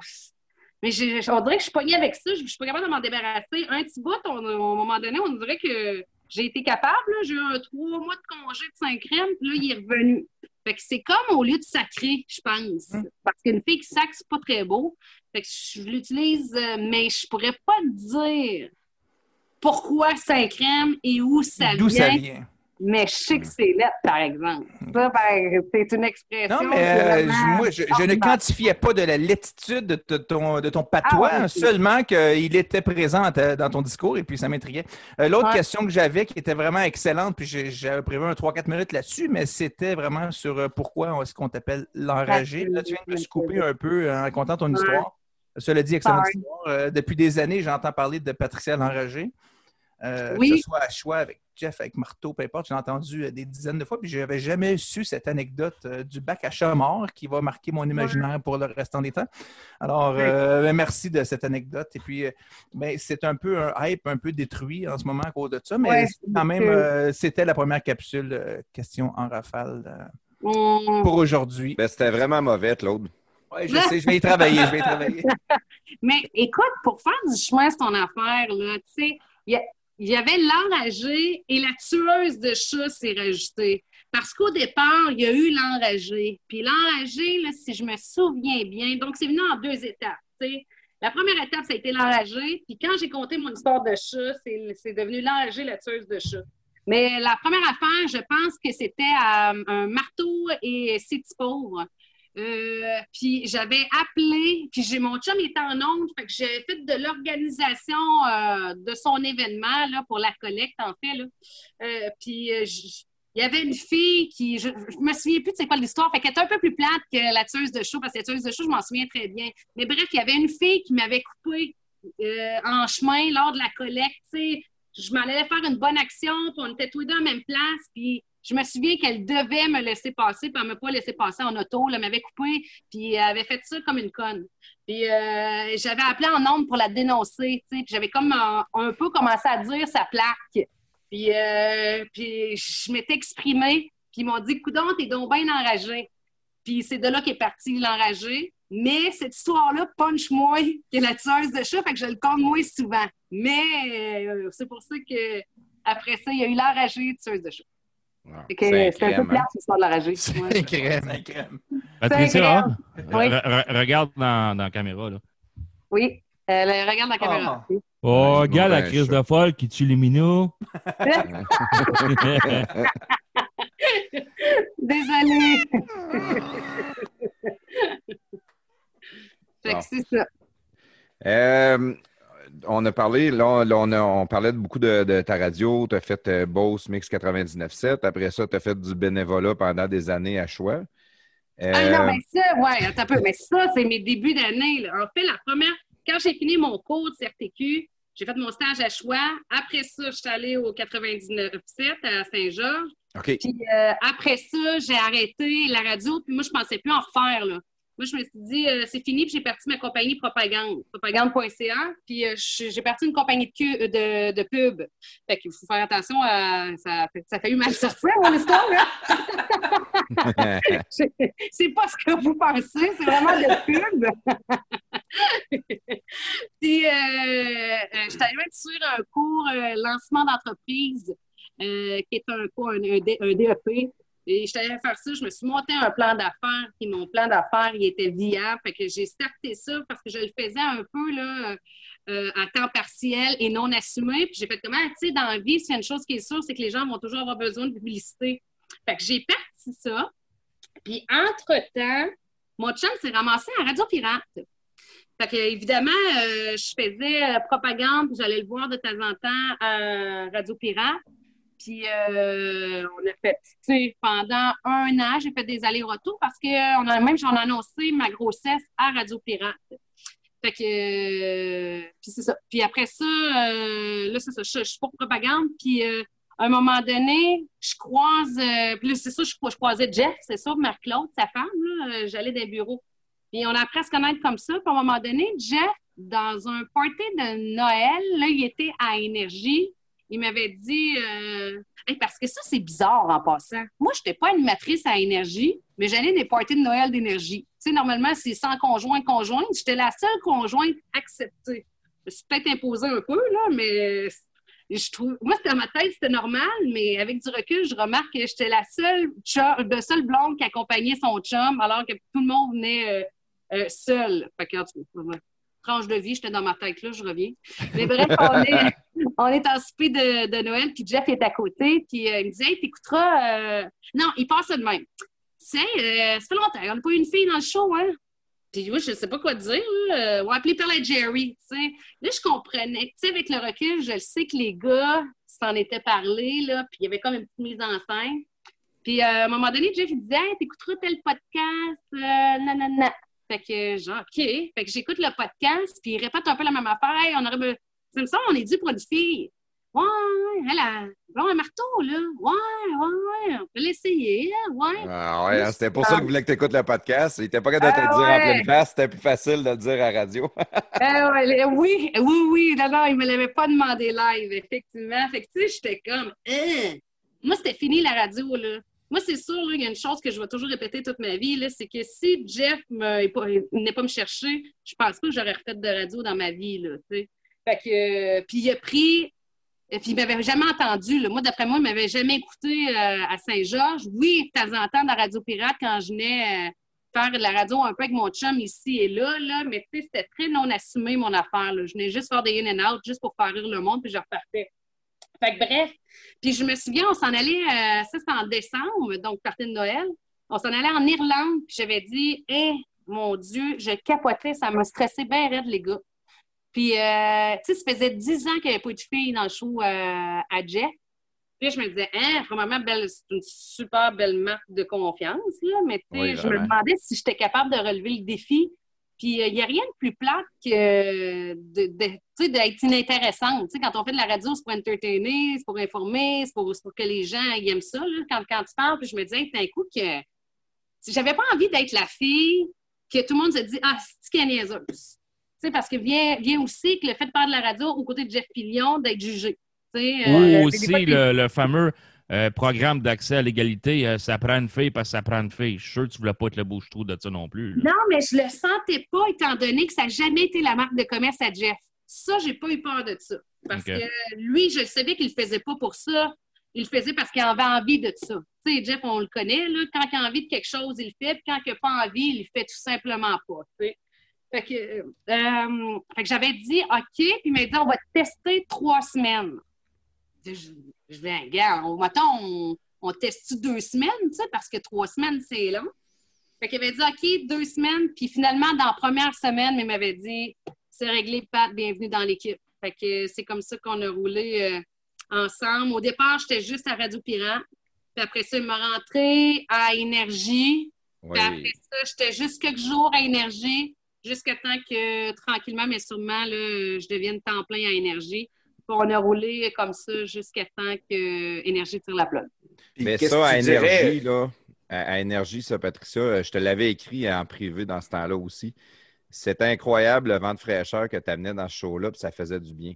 Mais je, je- on dirait que je suis pognée avec ça, je, je suis pas capable de m'en débarrasser. Un petit bout, on- à un moment donné, on dirait que j'ai été capable, là. j'ai eu un trois mois de congé de Saint-Crème, puis là, il est revenu. Fait que c'est comme au lieu de sacrer, je pense. Parce qu'une fille qui sacre, c'est pas très beau. Fait que je l'utilise, euh, mais je pourrais pas te dire pourquoi Saint-Crème et où ça D'où ça vient? Mais je sais que c'est lettre, par exemple. Ça, par- c'est une expression. Non, mais euh, moi, je, je ne quantifiais pas de la lattitude de, ton, de ton patois, Ah, ouais, seulement qu'il était présent dans ta- dans ton discours et puis ça m'intriguait. Euh, L'autre Ouais. question que j'avais qui était vraiment excellente, puis j'avais prévu un 3-4 minutes là-dessus, mais c'était vraiment sur euh, pourquoi est-ce qu'on t'appelle l'enragé. Là, tu viens de me couper un peu euh, en racontant ton Ouais. histoire. Cela dit, excellente Sorry. histoire. Euh, depuis des années, j'entends parler de Patricia l'enragé. Euh, Oui. Que ce soit à choix avec Jeff, avec Marteau, peu importe, j'ai entendu euh, des dizaines de fois, puis je n'avais jamais su cette anecdote euh, du bac à chat mort qui va marquer mon imaginaire pour le restant des temps. Alors, euh, ben, merci de cette anecdote. Et puis, ben, c'est un peu un hype un peu détruit en ce moment à cause de ça, mais Ouais, quand même, euh, c'était la première capsule euh, question en rafale euh, On- pour aujourd'hui. Ben, c'était vraiment mauvais, Claude. Ouais, je sais, je vais y travailler, je vais y travailler. Mais écoute, pour faire du chemin, c'est ton affaire, là. Tu sais, il y, avait l'enragé et la tueuse de chat s'est rajoutée. Parce qu'au départ, il y a eu l'enragé. Puis l'enragé, si je me souviens bien, donc c'est venu en deux étapes. La première étape, ça a été l'enragé. Puis quand j'ai compté mon histoire de chat, c'est devenu l'enragé, la tueuse de chat. Mais la première affaire, je pense que c'était euh, un marteau et six pauvres. Euh, puis j'avais appelé, puis j'ai mon chum était en onde, fait que j'ai fait de l'organisation euh, de son événement là, pour la collecte, en fait. Euh, puis il y avait une fille qui, je, je me souviens plus de c'est quoi l'histoire, fait qu'elle était un peu plus plate que la tueuse de chou, parce que la tueuse de chou, je m'en souviens très bien. Mais bref, il y avait une fille qui m'avait coupé en chemin lors de la collecte, tu sais. Je m'en allais faire une bonne action, puis on était tous les deux en même place, puis je me souviens qu'elle devait me laisser passer, puis elle ne m'a pas laissé passer en auto. Elle m'avait coupé, puis elle avait fait ça comme une conne. Puis euh, j'avais appelé en nombre pour la dénoncer, tu sais, puis j'avais comme un, peu commencé à dire sa plaque. Puis, euh, puis je m'étais exprimée, puis ils m'ont dit Coudon, t'es donc bien enragé. Puis c'est de là qu'est parti l'enragé. Mais cette histoire-là punch moins que la tueuse de chat, fait que je le compte moins souvent. Mais euh, c'est pour ça que après ça, il y a eu l'enragé tueuse de chat. C'est c'est un peu plate, l'histoire de l'enragé. C'est Ouais. crème. Crème. Patricia, C'est regarde dans, dans la caméra. Là. Oui, Euh, regarde la caméra. Oh, Ouais, regarde la crise chaud. de folle qui tue les minous. Désolée. fait que c'est ça. Euh, on a parlé, là, on, là, on a- on parlait de beaucoup de, de ta radio. Tu as fait euh, Bose Mix 99.7. Après ça, tu as fait du bénévolat pendant des années à choix. Euh, Ah non, mais ça, ouais, un peu. Mais ça, c'est mes débuts d'année. là. En fait, la première, quand j'ai fini mon cours de CRTQ, j'ai fait mon stage à choix. Après ça, je suis allée au 99.7 à Saint-Georges. OK. Puis euh, après ça, j'ai arrêté la radio. Puis moi, je pensais plus en refaire. Là. Moi, je me suis dit, euh, c'est fini. Puis j'ai parti ma compagnie Propagande, propagande.ca. Puis euh, j'ai parti une compagnie de, cu- de, de pub. Fait qu'il faut faire attention à. Ça, ça a failli mal sortir, mon histoire. Là. C'est- pas ce que vous pensez, c'est vraiment de pub. Puis, euh, je suis allée sur un cours lancement d'entreprise, qui est un cours, un, un DEP. Et je allée faire ça, je me suis monté un plan d'affaires, puis mon plan d'affaires, il était viable. Fait que j'ai starté ça parce que je le faisais un peu là, euh, à temps partiel et non assumé. Puis j'ai fait comment, tu sais, dans la vie, s'il y a une chose qui est sûre, c'est que les gens vont toujours avoir besoin de publicité. Fait que j'ai parti ça. Puis, entre-temps, mon chum s'est ramassé à Radio Pirate. Fait que, évidemment, euh, je faisais euh, propagande, j'allais le voir de temps en temps à Radio Pirate. Puis, euh, on a fait, tu sais, pendant un an, j'ai fait des allers-retours parce que on a, même j'en ai annoncé ma grossesse à Radio Pirate. Fait que, euh, puis c'est ça. Puis après ça, euh, là, c'est ça, je, suis pour propagande. Puis euh, à un moment donné, je croise, euh, puis là, c'est ça, je, je croisais Jeff, c'est ça, Marc-Claude, sa femme, là, euh, j'allais dans le bureau. Puis on a appris à se connaître comme ça. Puis à un moment donné, Jeff, dans un party de Noël, là, il était à Énergie. Il m'avait dit, euh, parce que ça, c'est bizarre en passant. Moi, je n'étais pas animatrice à Énergie, mais j'allais des parties de Noël d'énergie. Tu sais, normalement, c'est sans conjoint, conjointe. J'étais la seule conjointe acceptée. Suis peut-être imposée un peu, là, mais je trouve. Moi, c'était dans ma tête, c'était normal, mais avec du recul, je remarque que j'étais la seule, chum- de seule blonde qui accompagnait son chum, alors que tout le monde venait euh, euh, seul. Fait que, tranche de vie, j'étais dans ma tête, là, je reviens. Mais bref, on est, on est en souper de, Noël, puis Jeff est à côté, puis euh, il me dit Hey, t'écouteras. euh, Non, il passe de même. Tu sais, euh, ça fait longtemps, on n'a pas eu une fille dans le show, hein? Puis moi, je ne sais pas quoi dire. Là. On va appeler Perla Jerry. tu sais. Là, je comprenais. Tu sais, avec le recul, je le sais que les gars s'en étaient parlé, là, puis il y avait comme une petite mise en scène. Puis à un moment donné, Jeff, il disait Hey, t'écouteras tel podcast, nanana. Fait que, genre, OK. Fait que j'écoute le podcast, puis il répète un peu la même affaire. On aurait. Ça me semble, on est dû pour une fille. Ouais, elle a. Bon, un marteau, là. Ouais, ouais. On peut l'essayer, hein, ouais. Ah ouais, hein, c'était pour ça qu'il voulait que tu écoutes le podcast. Il était pas capable de te Ah dire en ouais. pleine face, c'était plus facile de le dire à la radio. Ah ouais, oui, oui, oui. Non, il me l'avait pas demandé live, effectivement. Fait que, tu sais, j'étais comme, Hein? Moi, c'était fini la radio, là. Moi, c'est sûr, il y a une chose que je vais toujours répéter toute ma vie, c'est que si Jeff pas- n'est pas me chercher, je pense pas que j'aurais refait de radio dans ma vie, là, tu sais. Fait que, euh, puis il a pris, et puis il m'avait jamais entendu. Moi, d'après moi, il m'avait jamais écouté euh, à Saint-Georges. Oui, de temps en temps, dans Radio Pirate, quand je venais euh, faire de la radio un peu avec mon chum ici et là, là mais tu sais, c'était très non assumé, mon affaire. Je venais juste faire des in and out, juste pour faire rire le monde, puis je repartais. Fait que bref, puis je me souviens, on s'en allait, euh, ça c'était en décembre, donc partie de Noël. On s'en allait en Irlande, puis j'avais dit, hé, mon Dieu, je capotais, ça m'a stressé bien raide, les gars. Puis, euh, tu sais, ça faisait dix ans qu'il n'y avait pas eu de fille dans le show euh, à Jeff. Puis je me disais, hein, vraiment, belle, c'est une super belle marque de confiance, là, mais tu sais, Oui, je me demandais si j'étais capable de relever le défi. Puis, euh, il n'y a rien de plus plate que de, de- d'être inintéressante. Tu sais, quand on fait de la radio, c'est pour entertainer, c'est pour informer, c'est pour, que les gens ils aiment ça. Là, quand, quand tu parles, puis je me disais, d'un coup, que si j'avais pas envie d'être la fille que tout le monde se dit, ah, c'est niaiseuse? Sais, parce que vient, vient aussi que le fait de faire de la radio aux côtés de Jeff Pillion, d'être jugé. Sais, Ou euh, aussi le, le fameux euh, programme d'accès à l'égalité, euh, ça prend une fille parce que ça prend une fille. Je suis sûr que tu voulais pas être le bouche-trou de ça non plus. là. Non, mais je le sentais pas, étant donné que ça n'a jamais été la marque de commerce à Jeff. Ça, j'ai pas eu peur de ça. Parce que lui, je savais qu'il le faisait pas pour ça. Il le faisait parce qu'il avait envie de ça. Tu sais, Jeff, on le connaît, là. Quand il a envie de quelque chose, il le fait. Puis quand il n'a pas envie, il le fait tout simplement pas. Fait que, euh, fait que j'avais dit OK, puis il m'a dit on va tester trois semaines. Je, je vais, regarde, on, mettons, on, on teste deux semaines, tu sais, parce que trois semaines, c'est long. Fait qu'il avait dit OK, deux semaines, puis finalement, dans la première semaine, il m'avait dit c'est réglé, Pat, bienvenue dans l'équipe. Fait que c'est comme ça qu'on a roulé euh, ensemble. Au départ, j'étais juste à Radio Pirate. Puis après ça, il m'a rentré à Énergie. Puis après ça, j'étais juste quelques jours à Énergie, jusqu'à temps que, tranquillement, mais sûrement, là, je devienne temps plein à Énergie. Puis on a roulé comme ça jusqu'à temps que Énergie tire la plug. Mais ça, à énergie, là, à, à énergie, ça, Patricia, euh, je te l'avais écrit en privé dans ce temps-là aussi. C'était incroyable le vent de fraîcheur que tu amenais dans ce show-là, puis ça faisait du bien.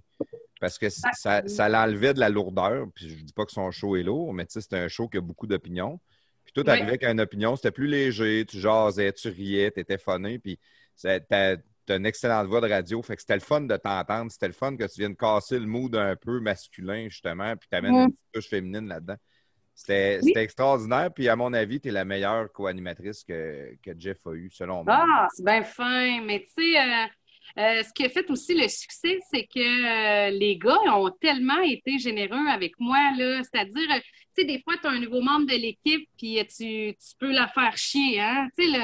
Parce que c- ça, ça l'enlevait de la lourdeur. Puis je dis pas que son show est lourd, mais tu sais, c'est un show qui a beaucoup d'opinions. Puis tout Ouais. arrivait avec une opinion, c'était plus léger, tu jasais, tu riais, tu étais funné, puis t'as une excellente voix de radio. Fait que c'était le fun de t'entendre. C'était le fun que tu viennes casser le mood un peu masculin, justement, puis t'amènes Mm. une petite touche féminine là-dedans. C'était Oui. extraordinaire. Puis à mon avis, tu es la meilleure co-animatrice que, que Jeff a eue, selon moi. Ah, c'est bien fin. Mais tu sais, euh, euh, ce qui a fait aussi le succès, c'est que euh, les gars ont tellement été généreux avec moi. là. C'est-à-dire, tu sais, des fois, tu as un nouveau membre de l'équipe, puis euh, tu, tu peux la faire chier. Hein? Tu sais,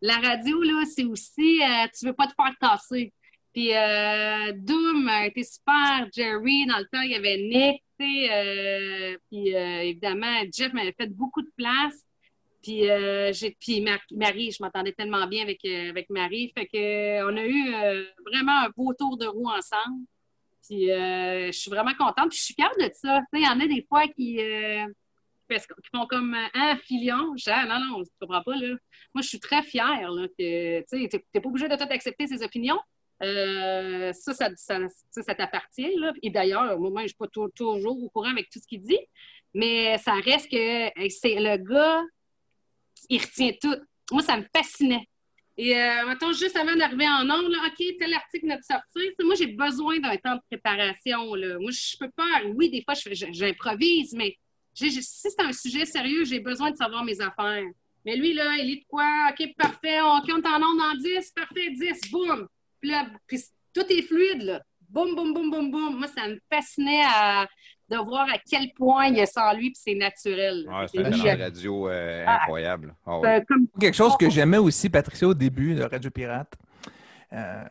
la radio, là, c'est aussi, euh, tu veux pas te faire tasser. Puis euh, Doom a été super. Jerry, dans le temps, il y avait Nick, tu sais. euh, puis euh, évidemment, Jeff m'avait fait beaucoup de place. Puis, puis Mar- Marie, je m'entendais tellement bien avec, avec Marie. Fait que, euh, on a eu vraiment un beau tour de roue ensemble. Euh, je suis vraiment contente. Je suis fière de ça. Il y en a des fois qui, euh, qui font- comme un filion. Je non, non, tu comprends pas. Là. Moi, je suis très fière tu t'es pas obligé de tout accepter ses opinions. Euh, ça, ça, ça, ça, t'appartient. Et d'ailleurs, moi, je ne suis pas tou- toujours au courant avec tout ce qu'il dit, mais ça reste que c'est le gars, il retient tout. Moi, ça me fascinait. Et euh, mettons, juste avant d'arriver en ondes, là, OK, tel article vient de sortir. Moi, j'ai besoin d'un temps de préparation. Là. Moi, je peux pas. Oui, des fois, j'improvise, mais si c'est un sujet sérieux, j'ai besoin de savoir mes affaires. Mais lui, là, il lit de quoi? OK, parfait. On compte en ondes en 10. Parfait, 10. Boum. Puis là, puis tout est fluide, là. Boum, boum, boum, boum, boum. Moi, ça me fascinait à- de voir à quel point il ça en lui, puis c'est naturel. Ouais, c'est un talent radio euh, Ah. incroyable. Ah comme Quelque chose que j'aimais aussi, Patricia, au début de Radio Pirate. euh,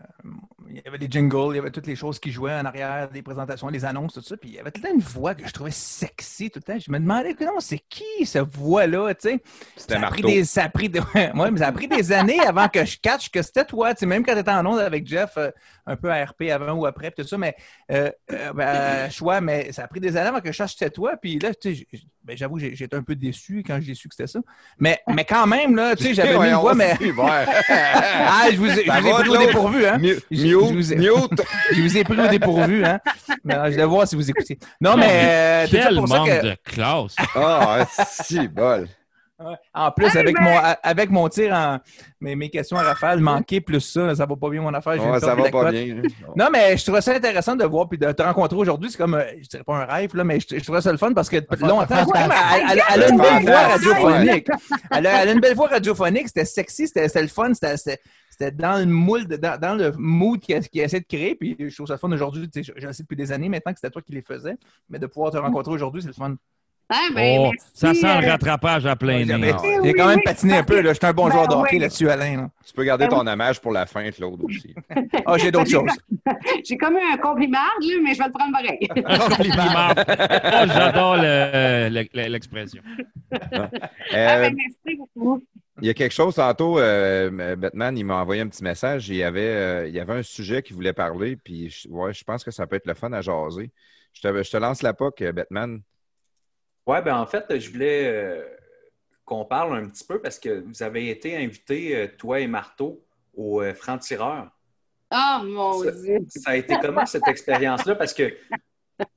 il y avait des jingles, il y avait toutes les choses qui jouaient en arrière, des présentations, les annonces, tout ça. Puis il y avait tout le temps une voix que je trouvais sexy tout le temps. Je me demandais, non, c'est qui cette voix-là, tu sais? C'était Ça a pris Marteau. des, ça a pris des- ouais, mais ça a pris des années avant que je catch que c'était toi. Tu sais, même quand tu étais en onde avec Jeff, euh, un peu à RP avant ou après, tout ça, mais euh, euh, ben, choix, mais ça a pris des années avant que je que c'était toi. Puis là, tu sais, ben, j'avoue, j'ai- j'étais un peu déçu quand j'ai su que c'était ça. Mais, mais quand même, là, tu sais, j'avais mis une voix, mais. Ah, je vous ai, je Ça vous ai va, pris au dépourvu, hein? Je- je vous ai- mute. Je vous ai pris au dépourvu, hein? Mais, euh, je vais voir si vous écoutez. Non, mais euh, Quel pour ça manque que. de classe. Ah, si, bol. En plus, avec, mon, avec mon tir en. Mes, mes questions à rafale manquées, plus ça, ça va pas bien mon affaire. Ouais, ça va pas cote. bien. Non, mais je trouvais ça intéressant de voir puis de te rencontrer aujourd'hui. C'est comme, euh, je dirais pas un rêve, là, mais je, je trouvais ça le fun parce que longtemps, elle, elle- a une belle voix radiophonique. Elle a, elle a une belle voix radiophonique. C'était sexy, c'était c'était le fun, c'était- c'était dans le moule, de- dans, dans le mood qu'il essaie de créer. Puis je trouve ça le fun aujourd'hui. Tu sais, Je, je le sais depuis des années maintenant que c'était toi qui les faisais. Mais de pouvoir te rencontrer aujourd'hui, c'est le fun. Ah, ben, Oh, merci, ça sent le euh, rattrapage à plein nez. J'ai quand même patiné un peu. là. J'étais un bon Ben joueur de hockey oui. là-dessus, Alain. là. Tu peux garder Ben ton hommage pour la fin, Claude, aussi. Ah, j'ai d'autres choses. J'ai comme eu un compliment, là, mais je vais le prendre pareil. Ah, J'adore le- le- l'expression. Ah, Euh, ben, merci beaucoup. Il y a quelque chose tantôt, euh, Batman, il m'a envoyé un petit message. Il y avait, euh, il y avait un sujet qu'il voulait parler, puis je, ouais, je pense que ça peut être le fun à jaser. Je te, je te lance la POC, Batman. Ouais, ben en fait, je voulais euh, qu'on parle un petit peu parce que vous avez été invités, euh, toi et Marteau, au euh, franc-tireur. Oh, mon Ça- Dieu. Ça a été comment cette expérience-là? Parce que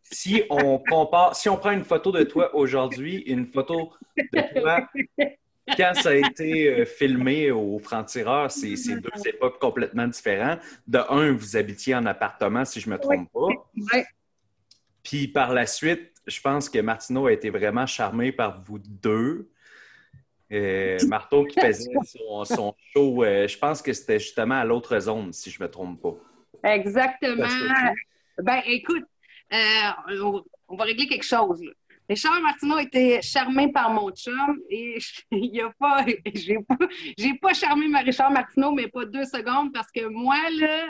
si on compare, si on prend une photo de toi aujourd'hui et une photo de toi quand ça a été filmé au franc-tireur, c'est deux époques complètement différentes. De un, vous habitiez en appartement, si je ne me trompe pas. Ouais. Puis par la suite, je pense que Martineau a été vraiment charmé par vous deux. Euh, Marteau qui faisait son, son show, euh, je pense que c'était justement à l'autre zone, si je ne me trompe pas. Exactement. Ben, écoute, euh, on, on va régler quelque chose. Richard Martineau était charmé par mon chum et il a pas, j'ai pas, pas charmé ma Richard Martineau, mais pas deux secondes parce que moi, là,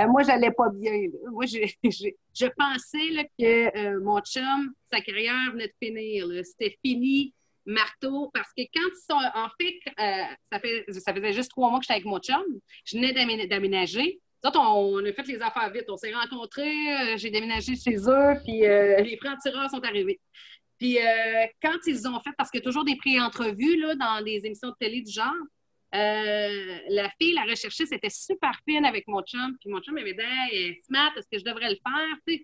euh, moi, j'allais pas bien. Moi, je pensais là, que euh, mon chum, sa carrière venait de finir. C'était fini, marteau, parce que quand ils sont, en fait, euh, ça, fait, ça faisait juste trois mois que j'étais avec mon chum. Je venais d'aména- d'aménager. On, a fait les affaires vite. On s'est rencontrés, j'ai déménagé chez eux, puis les francs-tireurs sont arrivés. Puis euh, quand ils ont fait, parce qu'il y a toujours des pré-entrevues dans des émissions de télé du genre, euh, la fille, la recherchiste, était super fine avec mon chum. Puis mon chum m'avait dit Hey, Smart, est-ce que je devrais le faire?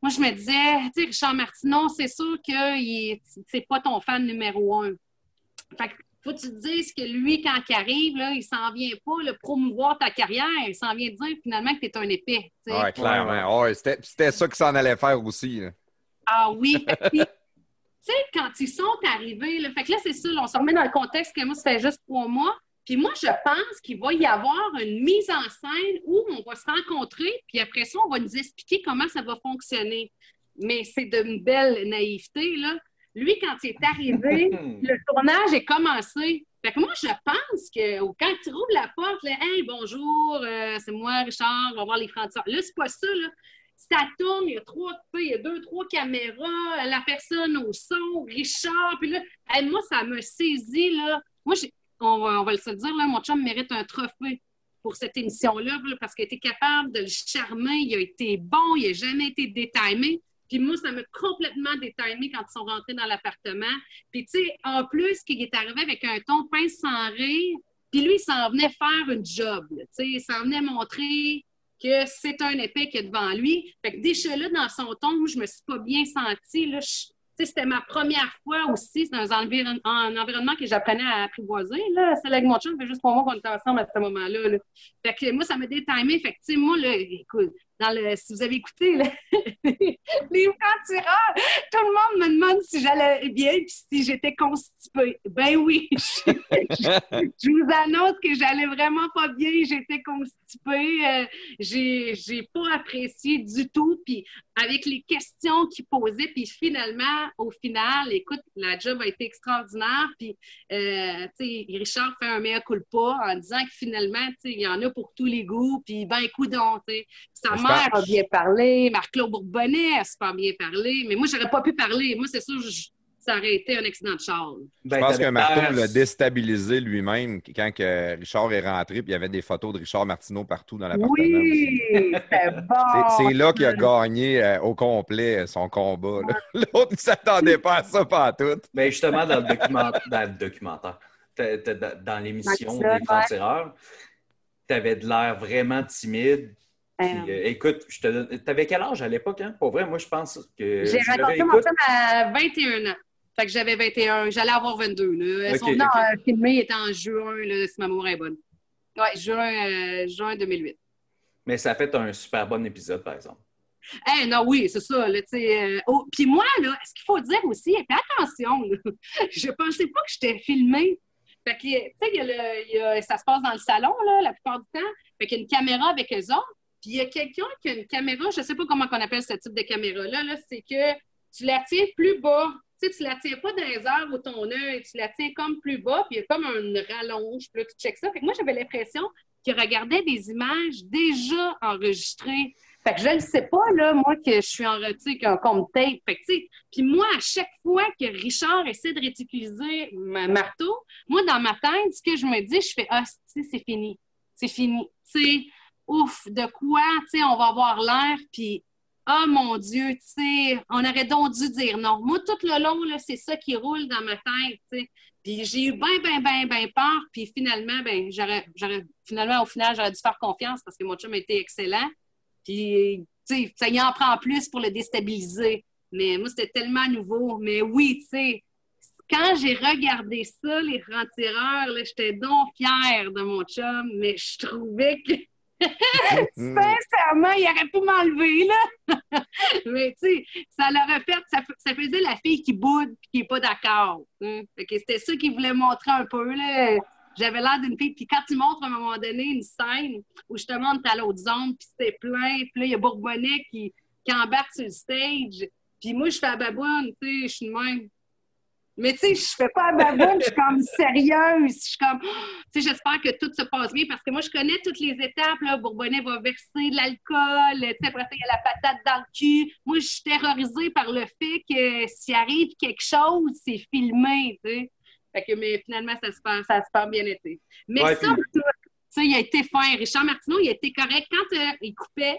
Moi, je me disais, tu sais, Richard Martineau, c'est sûr que c'est pas ton fan numéro un. Fait que faut que tu te dises que lui, quand il arrive, là, il s'en vient pas le promouvoir ta carrière, il s'en vient dire finalement que tu es un sais. Ouais, clairement. Ouais, c'était ça qu'il s'en allait faire aussi. Ah oui, tu sais, quand ils sont arrivés, là, fait que là, c'est ça, on se remet dans le contexte que moi, ça fait juste trois mois. Puis moi, je pense qu'il va y avoir une mise en scène où on va se rencontrer, puis après ça, on va nous expliquer comment ça va fonctionner. Mais c'est d'une belle naïveté, là. Lui, quand il est arrivé, le tournage est commencé. Fait que moi, je pense que quand tu rouvres la porte, là, Hey, bonjour, euh, c'est moi, Richard, on va voir les francs Là, c'est pas ça, là. Ça tourne, il y a trois, il y a deux, trois caméras, la personne au son, Richard, puis là, moi, ça me saisit, là. Moi, on va, on va le se dire, là, mon chum mérite un trophée pour cette émission-là, là, parce qu'il a été capable de le charmer, il a été bon, il n'a jamais été détimé. Puis moi, ça m'a complètement détimé quand ils sont rentrés dans l'appartement. Puis tu sais, en plus, qu'il est arrivé avec un ton pince sans rire, puis lui, il s'en venait faire une job. Tu sais, il s'en venait montrer que c'est un épée qui est devant lui. Fait que dans son ton, moi, je me suis pas bien sentie. Là, c'était ma première fois aussi. C'est dans un, environ- un environnement que j'apprenais à apprivoiser. Là. Celle avec mon chum, fait juste trois mois qu'on était ensemble à ce moment-là. là. Fait que moi, ça m'a détimé. Fait que, moi, écoute, dans le, si vous avez écouté les francs-tireurs, tout le monde me demande si j'allais bien et si j'étais constipée. Ben oui, je, vous annonce que j'allais vraiment pas bien. J'étais constipée. Euh, j'ai, pas apprécié du tout. Puis avec les questions qu'il posait, puis finalement, au final, écoute, la job a été extraordinaire. Puis, euh, tu sais, Richard fait un mea culpa en disant que finalement, tu sais, il y en a pour tous les goûts. Puis, ben, coudon, tu sais. Sa Je mère pense- a bien parlé, Marc-Claude Bourbonnais a super bien parlé. Mais moi, j'aurais pas pu parler. Moi, c'est sûr, je- ça aurait été un accident de char. Ben, Je pense t'avais que Marteau l'a déstabilisé lui-même quand que Richard est rentré, puis il y avait des photos de Richard Martineau partout dans l'appartement. Oui, c'était bon. C'est- là qu'il a gagné euh, au complet euh, son combat. L'autre ne s'attendait pas à ça, pas à tout. Ben justement, dans le, document- dans le documentaire, dans l'émission des francs-tireurs, tu avais de l'air vraiment timide. Puis, Euh, écoute, je te t'avais quel âge à l'époque? Hein? Pour vrai, moi, je pense que. J'ai rencontré mon réécoute. chum à 21 ans. Fait que j'avais 21. J'allais avoir 22. Là. Ok, Son nom ok. euh, filmé il était en juin, là, si ma mémoire est bonne. Ouais, juin, euh, juin 2008. Mais ça a fait un super bon épisode, par exemple. Eh non, oui, c'est ça. Là, euh, oh, Puis moi, là, ce qu'il faut dire aussi, fais attention, là, je pensais pas que j'étais filmée. Fait que, tu sais, ça se passe dans le salon, là, la plupart du temps. Fait qu'il y a une caméra avec eux autres. Puis il y a quelqu'un qui a une caméra, je sais pas comment on appelle ce type de caméra-là, là, c'est que tu la tiens plus bas. Tu sais, tu la tiens pas dans les heures où ton œil, tu la tiens comme plus bas, puis il y a comme une rallonge, puis là, tu checkes ça. Fait que moi, j'avais l'impression qu'il regardait des images déjà enregistrées. Fait que je ne sais pas, là, moi, que je suis en sais, qu'on me tape. Fait que, puis moi, à chaque fois que Richard essaie de ridiculiser ma marteau, moi, dans ma tête, ce que je me dis, je fais, ah, c'est fini. C'est fini. Sais, ouf, de quoi, tu sais, on va avoir l'air, puis, ah, mon Dieu, tu sais, on aurait donc dû dire non. Moi, tout le long, c'est ça qui roule dans ma tête, tu sais. Puis j'ai eu bien, bien, bien, bien peur. Puis finalement, ben, j'aurais, finalement, au final, j'aurais dû faire confiance parce que mon chum était excellent. Puis, tu sais, ça y en prend plus pour le déstabiliser. Mais moi, c'était tellement nouveau. Mais oui, tu sais, quand j'ai regardé ça, les francs-tireurs, là, j'étais donc fière de mon chum, mais je trouvais que, sincèrement, il aurait pu m'enlever, là. mais tu sais, ça l'aurait fait, ça, faisait la fille qui boude et qui n'est pas d'accord. c'était ça qu'il voulait montrer un peu, là. J'avais l'air d'une fille. Puis quand tu montres à un moment donné une scène où justement on est à l'autre zone, puis c'était plein, puis là, il y a Bourbonnais qui, qui embarque sur le stage. Puis moi, je fais la baboune, tu sais, je suis de même. Mais tu sais, je fais pas la baboune, je suis comme sérieuse. Je suis comme, tu sais, j'espère que tout se passe bien parce que moi, je connais toutes les étapes. Là. Bourbonnais va verser de l'alcool, tu sais, après ça, il y a la patate dans le cul. Moi, je suis terrorisée par le fait que s'il arrive quelque chose, c'est filmé, tu sais. Fait que, mais finalement, ça se passe, ça se passe bien été. Mais Ouais, ça, puis- tu sais, il a été fin. Richard Martineau, il a été correct. Quand euh, il coupait,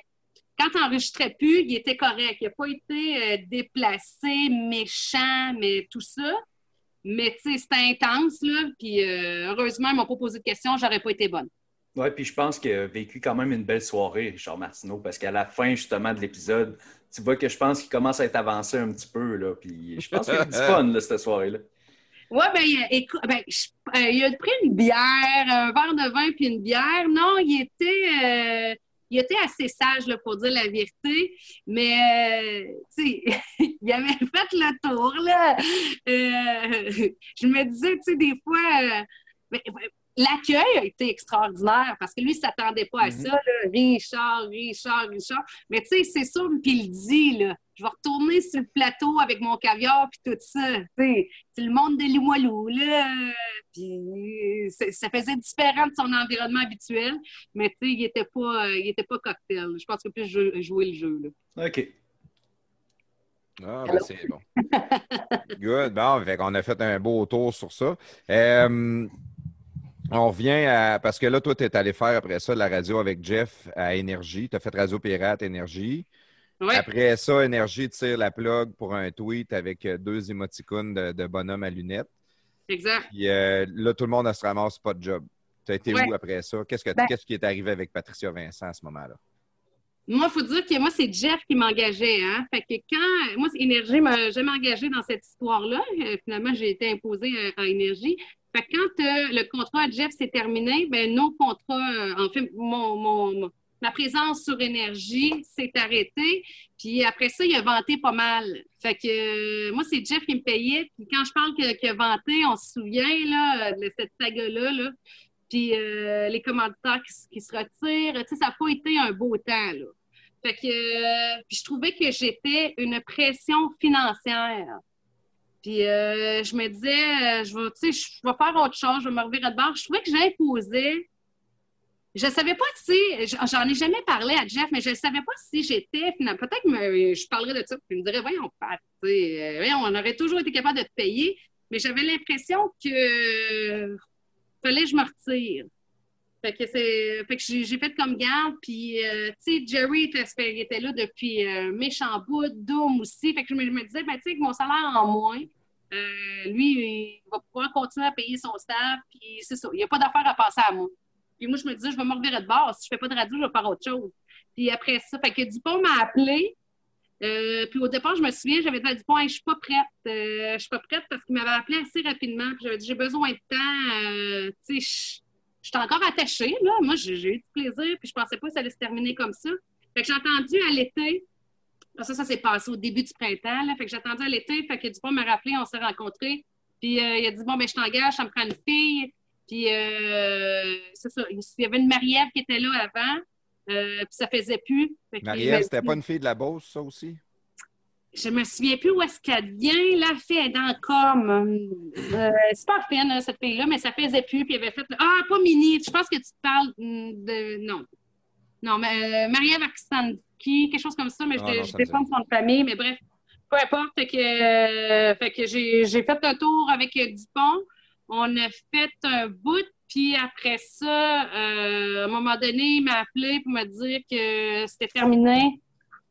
quand il n'enregistrait plus, il était correct. Il n'a pas été euh, déplacé, méchant, mais tout ça. Mais tu sais, c'était intense, là. Puis euh, heureusement, ils m'ont pas posé de questions, j'aurais pas été bonne. Oui, puis je pense qu'il a vécu quand même une belle soirée, Richard Martineau, parce qu'à la fin, justement, de l'épisode, tu vois que je pense qu'il commence à être avancé un petit peu, là. Puis je pense qu'il a du fun, là, cette soirée-là. Ben, il a- écoute, ben, je- euh, il a pris une bière, un verre de vin puis une bière. Non, il était, euh, il était assez sage pour dire la vérité, mais euh, il avait fait le tour là. Euh, je me disais, tu sais, des fois, euh, l'accueil a été extraordinaire parce que lui, il ne s'attendait pas à Mhm. ça. Là. Richard, Richard, Richard. Mais tu sais, c'est sûr, puis il le dit, là. Je vais retourner sur le plateau avec mon caviar puis tout ça. Tu sais, c'est le monde de Limoilou, là. Puis ça faisait différent de son environnement habituel, mais tu sais, il n'était pas, euh, il était pas cocktail. Je pense que plus jou- jouer le jeu, là. OK. Ah, ben c'est bon. Good. Bon, fait qu'on a fait un beau tour sur ça. Euh, on revient à. Parce que là, toi, tu es allé faire après ça la radio avec Jeff à Énergie. Tu as fait Radio Pirate Énergie. Ouais. Après ça, Énergie tire la plug pour un tweet avec euh, deux émoticônes de, de bonhomme à lunettes. Exact. Puis euh, là, tout le monde se ramasse pas de job. Tu as été Ouais. où après ça? Qu'est-ce, Ben- qu'est-ce qui est arrivé avec Patricia Vincent à ce moment-là? Moi, il faut dire que moi, c'est Jeff qui m'engageait. Hein? Fait que quand. Moi, c'est Énergie m'a jamais engagé dans cette histoire-là. Euh, finalement, j'ai été imposée à, à Énergie. Fait que quand euh, le contrat à Jeff s'est terminé, ben nos contrats, euh, en fait, mon, mon- ma présence sur Énergie s'est arrêtée. Puis après ça, il a vanté pas mal. Fait que euh, moi, c'est Jeff qui me payait. Puis quand je parle que- qu'il a vanté, on se souvient là, de cette saga-là. Là. Puis les commanditaires qui, qui se retirent, ça n'a pas été un beau temps, là. Fait que, puis je trouvais que j'étais une pression financière. Puis euh, je me disais, euh, je vais, je vais faire autre chose, je vais me revirer de bord. Je trouvais que j'imposais. Je ne savais pas si, j'en ai jamais parlé à Jeff, mais je ne savais pas si j'étais, peut-être que je parlerais de ça, puis il me dirait, voyons, Pat, euh, voyons, on aurait toujours été capable de te payer, mais j'avais l'impression que fallait que je me retire. Que, que j'ai, fait comme garde, puis, euh, tu sais, Jerry était, était là depuis euh, méchant bout, Doom aussi. Fait que je me, disais, ben, tu sais, mon salaire en moins, euh, lui, il va pouvoir continuer à payer son staff, puis c'est ça. Il n'y a pas d'affaire à passer à moi. Puis moi, je me disais, je vais me revirer de bord. Si je fais pas de radio, je vais faire autre chose. Puis après ça, fait que Dupont m'a appelé. Puis au départ, je me souviens, j'avais dit à Dupont, je suis pas prête. Je suis pas prête parce qu'il m'avait appelé assez rapidement. Puis j'avais dit, j'ai besoin de temps. Tu je suis encore attachée, là. Moi, j'ai eu du plaisir, puis je pensais pas que ça allait se terminer comme ça. Fait que j'ai entendu à l'été. Ça, ça s'est passé au début du printemps, là. Fait que j'ai attendu à l'été. Fait que Dupont m'a rappelé, on s'est rencontrés. Puis euh, il a dit, bon, ben je t'engage, ça me prend une fille. Puis euh, c'est ça. Il y avait une Marie-Ève qui était là avant. Euh, puis ça faisait plus. Marie-Ève, c'était dit- pas une fille de la Beauce, ça aussi? Je me souviens plus où est-ce qu'elle vient. La fille elle est dans com. Euh, c'est pas fine, là, cette fille-là, mais ça faisait plus. Puis elle avait fait. Ah, pas Mini. Je pense que tu te parles de. Non. Non, mais euh, Marie-Ève Aksanski, quelque chose comme ça, mais Ah, je, non, je me défends son famille, mais bref. Peu importe. Fait que, euh, fait que j'ai j'ai fait un tour avec Dupont. On a fait un bout, puis après ça, euh, à un moment donné, il m'a appelé pour me dire que c'était terminé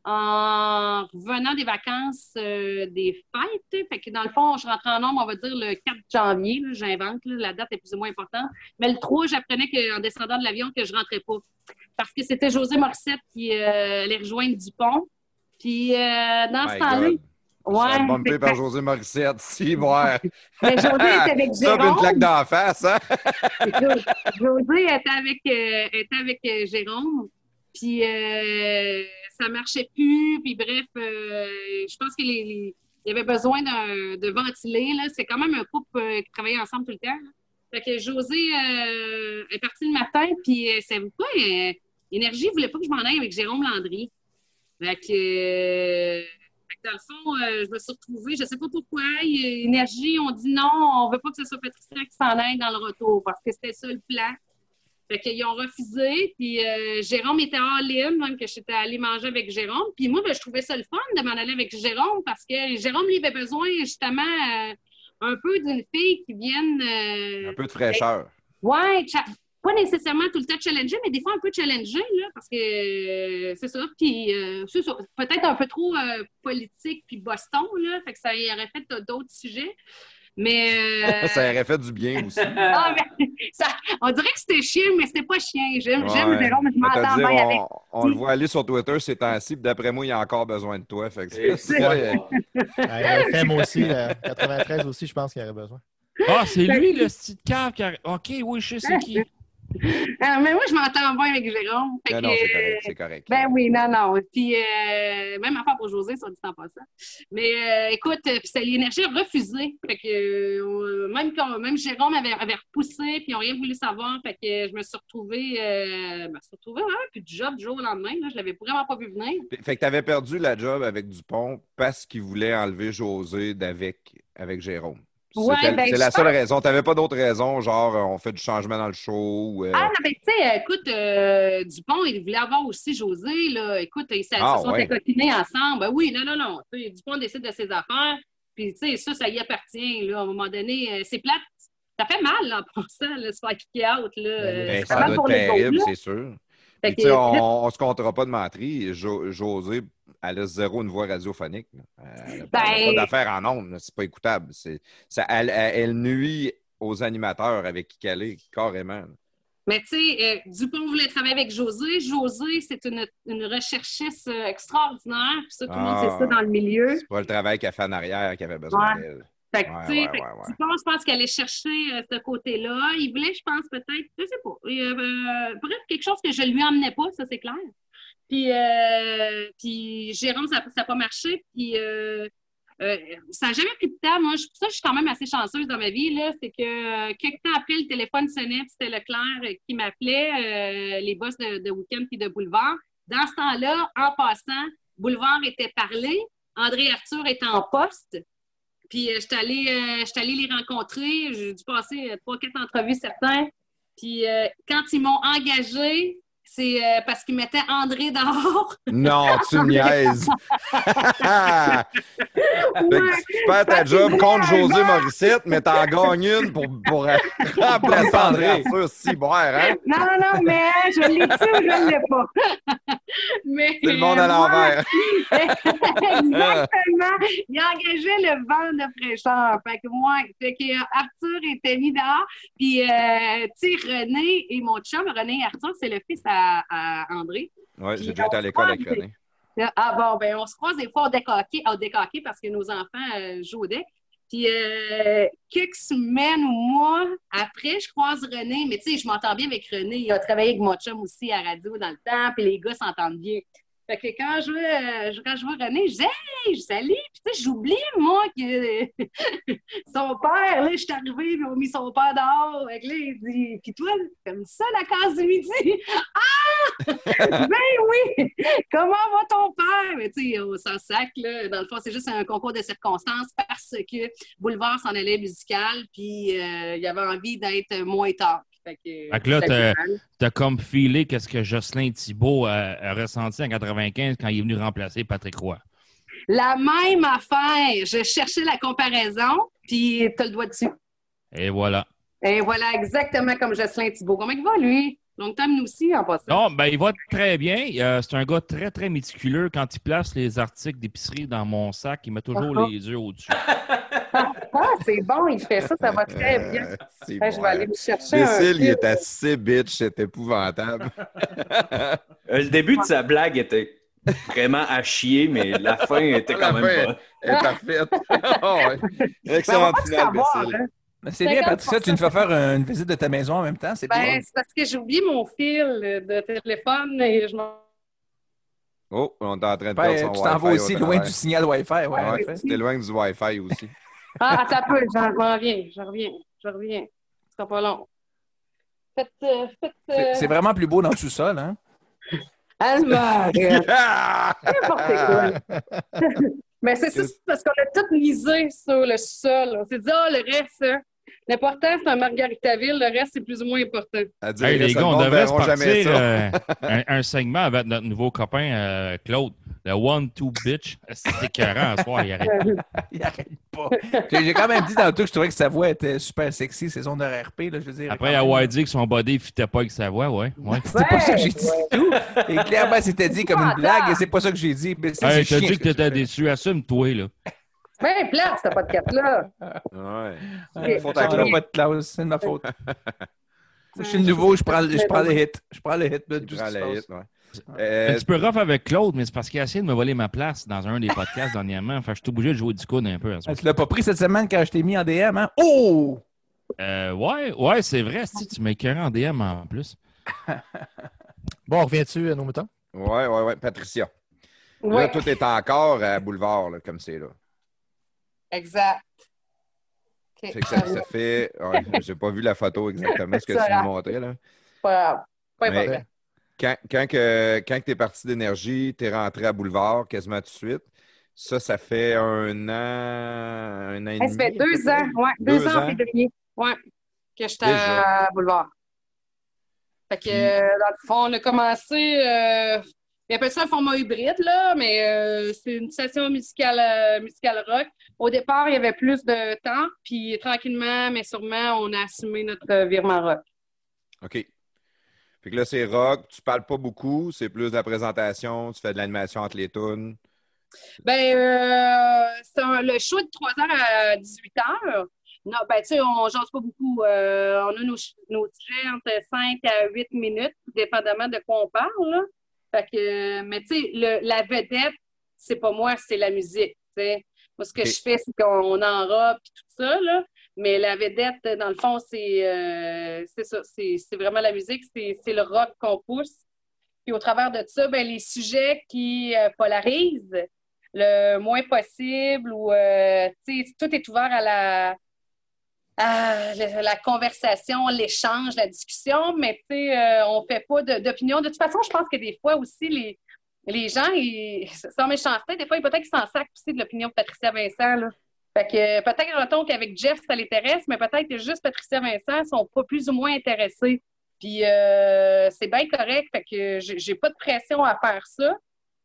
en revenant des vacances euh, des fêtes. Fait que dans le fond, je rentrais en nombre, on va dire le 4 janvier, là, j'invente, là, la date est plus ou moins importante. Mais le 3, j'apprenais qu'en descendant de l'avion, que je rentrais pas. Parce que c'était José Morissette qui euh, allait rejoindre Dupont. Puis euh, dans ce temps-là, ouais. bumpé par José Morissette, si, ouais. Mais José était avec Ça, puis une Jérôme. claque d'en face, hein? Jo- José était avec, euh, était avec euh, Jérôme. Puis euh, ça marchait plus. Puis bref, euh, je pense qu'il il y avait besoin de ventiler. C'est quand même un couple euh, qui travaillait ensemble tout le temps. Fait que José euh, est parti le matin. Puis euh, savez quoi? Énergie ne voulait pas que je m'en aille avec Jérôme Landry. Fait que, dans le fond, je me suis retrouvée, je sais pas pourquoi. Énergie, on dit non, on veut pas que ce soit Patricia qui s'en aille dans le retour parce que c'était ça le plan. Fait qu'ils ont refusé, puis euh, Jérôme était all-in, même que j'étais allée manger avec Jérôme. Puis moi, ben, je trouvais ça le fun de m'en aller avec Jérôme parce que Jérôme, lui, avait besoin justement euh, un peu d'une fille qui vienne. euh, Un peu de fraîcheur. Ouais, pas nécessairement tout le temps challenger, mais des fois un peu challenger, là, parce que c'est ça. Puis, euh, c'est ça. Peut-être un peu trop politique, puis Boston, là, fait que ça y aurait fait d'autres sujets. Mais. euh, Ça aurait fait du bien aussi. ah, mais ça- on dirait que c'était chien, mais c'était pas chien. J'aime j'aime Ouais. Jérôme, je Mais te m'entends bien avec. on, le voit aller sur Twitter ces temps-ci, puis d'après moi, il a encore besoin de toi. Fait que c'est- Et c'est- Ouais, FM aussi, euh, 93 aussi, je pense qu'il aurait besoin. Ah, c'est lui, le petit cave qui a... OK, oui, je sais c'est qui. Ah, mais moi, je m'entends bien avec Jérôme. Fait Non, que, non, c'est correct, c'est correct. Ben oui, non, non. Puis, euh, même affaire pour José, ça dit en passant. Mais euh, écoute, euh, puis c'est l'énergie a refusé. Fait que, même, quand, même Jérôme avait, avait repoussé, puis ils n'ont rien voulu savoir. Fait que je me suis retrouvée, je me suis retrouvée, ouais, puis du job du jour au lendemain. Là, je l'avais vraiment pas vu venir. Fait que tu avais perdu la job avec Dupont parce qu'il voulait enlever José d'avec avec Jérôme. Ouais, C'était- ben, c'est la seule pense- raison. Tu n'avais pas d'autre raison, genre euh, on fait du changement dans le show. ou, euh, Ah, non, mais tu sais, écoute, euh, Dupont, il voulait avoir aussi José, là. Écoute, ils se Ah, se sont ouais. ensemble. Ben oui, non, non, non. Dupont décide de ses affaires. Puis, tu sais, ça, ça y appartient, là. À un moment donné, c'est plate. Ça fait mal, là, en pensant, là, se faire kicker out, là. Ben, c'est ça doit être terrible, c'est sûr. Puis, tu sais, que- on ne se comptera pas de menterie. Jo- José, elle a zéro une voix radiophonique. là. Elle n'a Ben- pas d'affaires en ondes. C'est pas écoutable. Ça, elle, elle- elle nuit aux animateurs avec qui elle est, carrément. Mais tu sais, euh, Dupont voulait travailler avec José. José, c'est une, une recherchiste euh, extraordinaire. Puis ça, tout le monde Ah. sait ça dans le milieu. C'est pas le travail qu'elle fait en arrière qui avait besoin Ouais. d'elle. Fait que, Ouais, tu sais, ouais, fait que ouais, ouais. Dupont, je pense qu'elle allait chercher euh, ce côté-là. Il voulait, je pense, peut-être, je sais pas. Euh, euh, bref, quelque chose que je lui emmenais pas, ça, c'est clair. Puis, euh, puis Jérôme, ça n'a pas marché. Puis, euh, euh, ça n'a jamais pris de temps. Moi, je, ça, je suis quand même assez chanceuse dans ma vie. C'est que quelques temps après, le téléphone sonnait, puis c'était Leclerc qui m'appelait, les boss de, Week-end puis de Boulevard. Dans ce temps-là, en passant, Boulevard était parlé, André Arthur était en poste. Puis, euh, j'étais allée, les rencontrer. J'ai dû passer trois, quatre entrevues, certains. Puis, quand ils m'ont engagé, c'est euh, parce qu'ils mettaient André dehors. Non, tu niaises. Ouais. tu perds ta job contre José Morissette, mais t'en gagnes une pour, pour remplacer André Arthur Ciboire, hein? Non, non, mais hein, je l'ai dit ou je ne l'ai pas? mais, C'est le monde à l'envers. Exactement. Il engageait le vent de fraîcheur. Fait que moi, fait que Arthur était mis dehors. Puis, euh, tu sais, René et mon chum, René et Arthur, c'est le fils à, à André. Puis j'ai déjà été à l'école avec René. Ah bon, ben on se croise des fois au décaqué, au décaqué parce que nos enfants euh, jouent au deck. Puis euh, quelques semaines ou mois après, je croise René, mais tu sais, je m'entends bien avec René. Il a travaillé avec mon chum aussi à radio dans le temps, puis les gars s'entendent bien. Fait que quand je euh, quand je vois René, je dis Hey, salut! Puis tu sais, j'oublie, moi, que son père, là, je suis arrivée, ils ont mis son père dehors. Fait que là, il dit Puis toi, comme ça, la case du midi? Ah! ben oui! Comment va ton père? Mais tu sais, on s'en sac, là. Dans le fond, c'est juste un concours de circonstances parce que Boulevard s'en allait musical, puis euh, il avait envie d'être moins tard. Fait que, Fait que là, t'as- comme filé qu'est-ce que Jocelyn Thibault a, a ressenti en 95 quand il est venu remplacer Patrick Roy. La même affaire. Je cherchais la comparaison, puis t'as le doigt dessus. Et voilà. Et voilà, exactement comme Jocelyn Thibault. Comment il va, lui? Long time, nous aussi, en passant. Non, ben il va très bien. Euh, c'est un gars très, très méticuleux. Quand il place les articles d'épicerie dans mon sac, il met toujours Ah. les yeux au-dessus. Ah, c'est bon, il fait ça, ça va très bien. Euh, Ouais, je vais aller me chercher un Cécile, il est assez bitch, c'est épouvantable. Euh, le début de sa blague était vraiment à chier, mais la fin était La quand même. Elle est parfaite. Oh, ouais. Ben, savoir, Cécile. hein. Mais C'est bien, 50%. Patricia, tu nous fais faire une visite de ta maison en même temps, c'est Ben, c'est parce que j'ai oublié mon fil de téléphone et je m'en. Oh, on est en train de Ben, perdre son tu t'en vas Wi-Fi aussi au loin du signal Wi-Fi. Ouais, Ouais, en effet. tu t'éloignes du Wi-Fi aussi. Ah, attends un peu, j'en reviens, je reviens, je reviens. Ce sera pas long. Faites, euh, faites. C'est- euh, C'est vraiment plus beau dans le sous-sol. Hein? Alma, n'importe quoi. Mais c'est ça, parce qu'on a tout misé sur le sol. On s'est dit, ah, le reste, hein? L'important, c'est un Margaritaville, le reste, c'est plus ou moins important. Hey, les gars, on devrait se verront jamais partir euh, un, un segment avec notre nouveau copain euh, Claude. Le One-Two Bitch. C'est écœurant à soir, il arrête. Il arrête pas. J'ai quand même dit dans le tout que je trouvais que sa voix était super sexy, ses ondes de RP. Là, je veux dire, Après avoir même. dit que son body ne fitait pas avec sa voix, ouais. ouais. C'était pas ça que j'ai dit Ouais. tout. Et clairement, c'était dit comme une blague et c'est pas ça que j'ai dit. Mais c'est- Hey, c'est t'as chiant dit que t'étais déçu. Assume-toi, là. Ben, plate, ce podcast-là. Ouais. C'est faute à pas de clause, c'est de ma faute. Je suis le nouveau, je prends, je prends les hits. Je prends les hits de tout prends qui se la passe. hit, ouais. Un Euh, petit peu rough avec Claude, mais c'est parce qu'il a essayé de me voler ma place dans un des podcasts dernièrement. Fait que je suis obligé de jouer du coude un peu à ce Ah, Tu l'as pas pris cette semaine quand je t'ai mis en DM, hein? Oh! Euh, ouais, ouais, c'est vrai. Si tu m'écœures en DM en plus. Bon, reviens-tu à nos moutons? Ouais, ouais, ouais. Patricia. Là, tout est encore à Boulevard, là, comme c'est là. Exact. OK. Fait que ça, ça fait. ouais, J'ai pas vu la photo exactement, ce que tu nous montrais. Là. Pas important. Quand, quand, que- quand tu es parti d'énergie, tu es rentré à Boulevard quasiment tout de suite. Ça, ça fait un an, un an et demi. ça fait deux ans, ouais, deux, Deux ans en février. Ouais, que j'étais à Boulevard. Fait que, euh, dans le fond, on a commencé. Euh, ils appellent ça un format hybride, là, mais euh, c'est une station musicale, euh, musicale rock. Au départ, il y avait plus de temps, puis tranquillement, mais sûrement, on a assumé notre euh, virement rock. OK. Fait que là, c'est rock, tu parles pas beaucoup, c'est plus de la présentation, tu fais de l'animation entre les tunes. Ben, euh, c'est un- le show de 3h à 18h. Non, ben, tu sais, on jase pas beaucoup. Euh, on a nos, nos sujets entre 5 à 8 minutes, dépendamment de quoi on parle. là. Fait que, mais tu sais, la vedette, c'est pas moi, c'est la musique. Moi, ce que je fais, c'est qu'on enrobe et tout ça, là. Mais la vedette, dans le fond, c'est euh, c'est ça. C'est c'est vraiment la musique, c'est c'est le rock qu'on pousse. Puis au travers de ça, ben, les sujets qui euh, polarisent le moins possible ou euh, tu sais, tout est ouvert à la, à la, conversation, l'échange, la discussion, mais tu sais, on fait pas de- d'opinion. De, toute façon, je pense que des fois aussi, les, les gens, ils, sans méchanceté, des fois, peut-être qu'ils s'en sacent aussi de l'opinion de Patricia Vincent. Là. Fait que euh, peut-être, mettons, qu'avec Jeff, ça l'intéresse, mais peut-être que juste Patricia Vincent sont pas plus ou moins intéressés. Puis euh, c'est bien correct, fait que j'ai pas de pression à faire ça.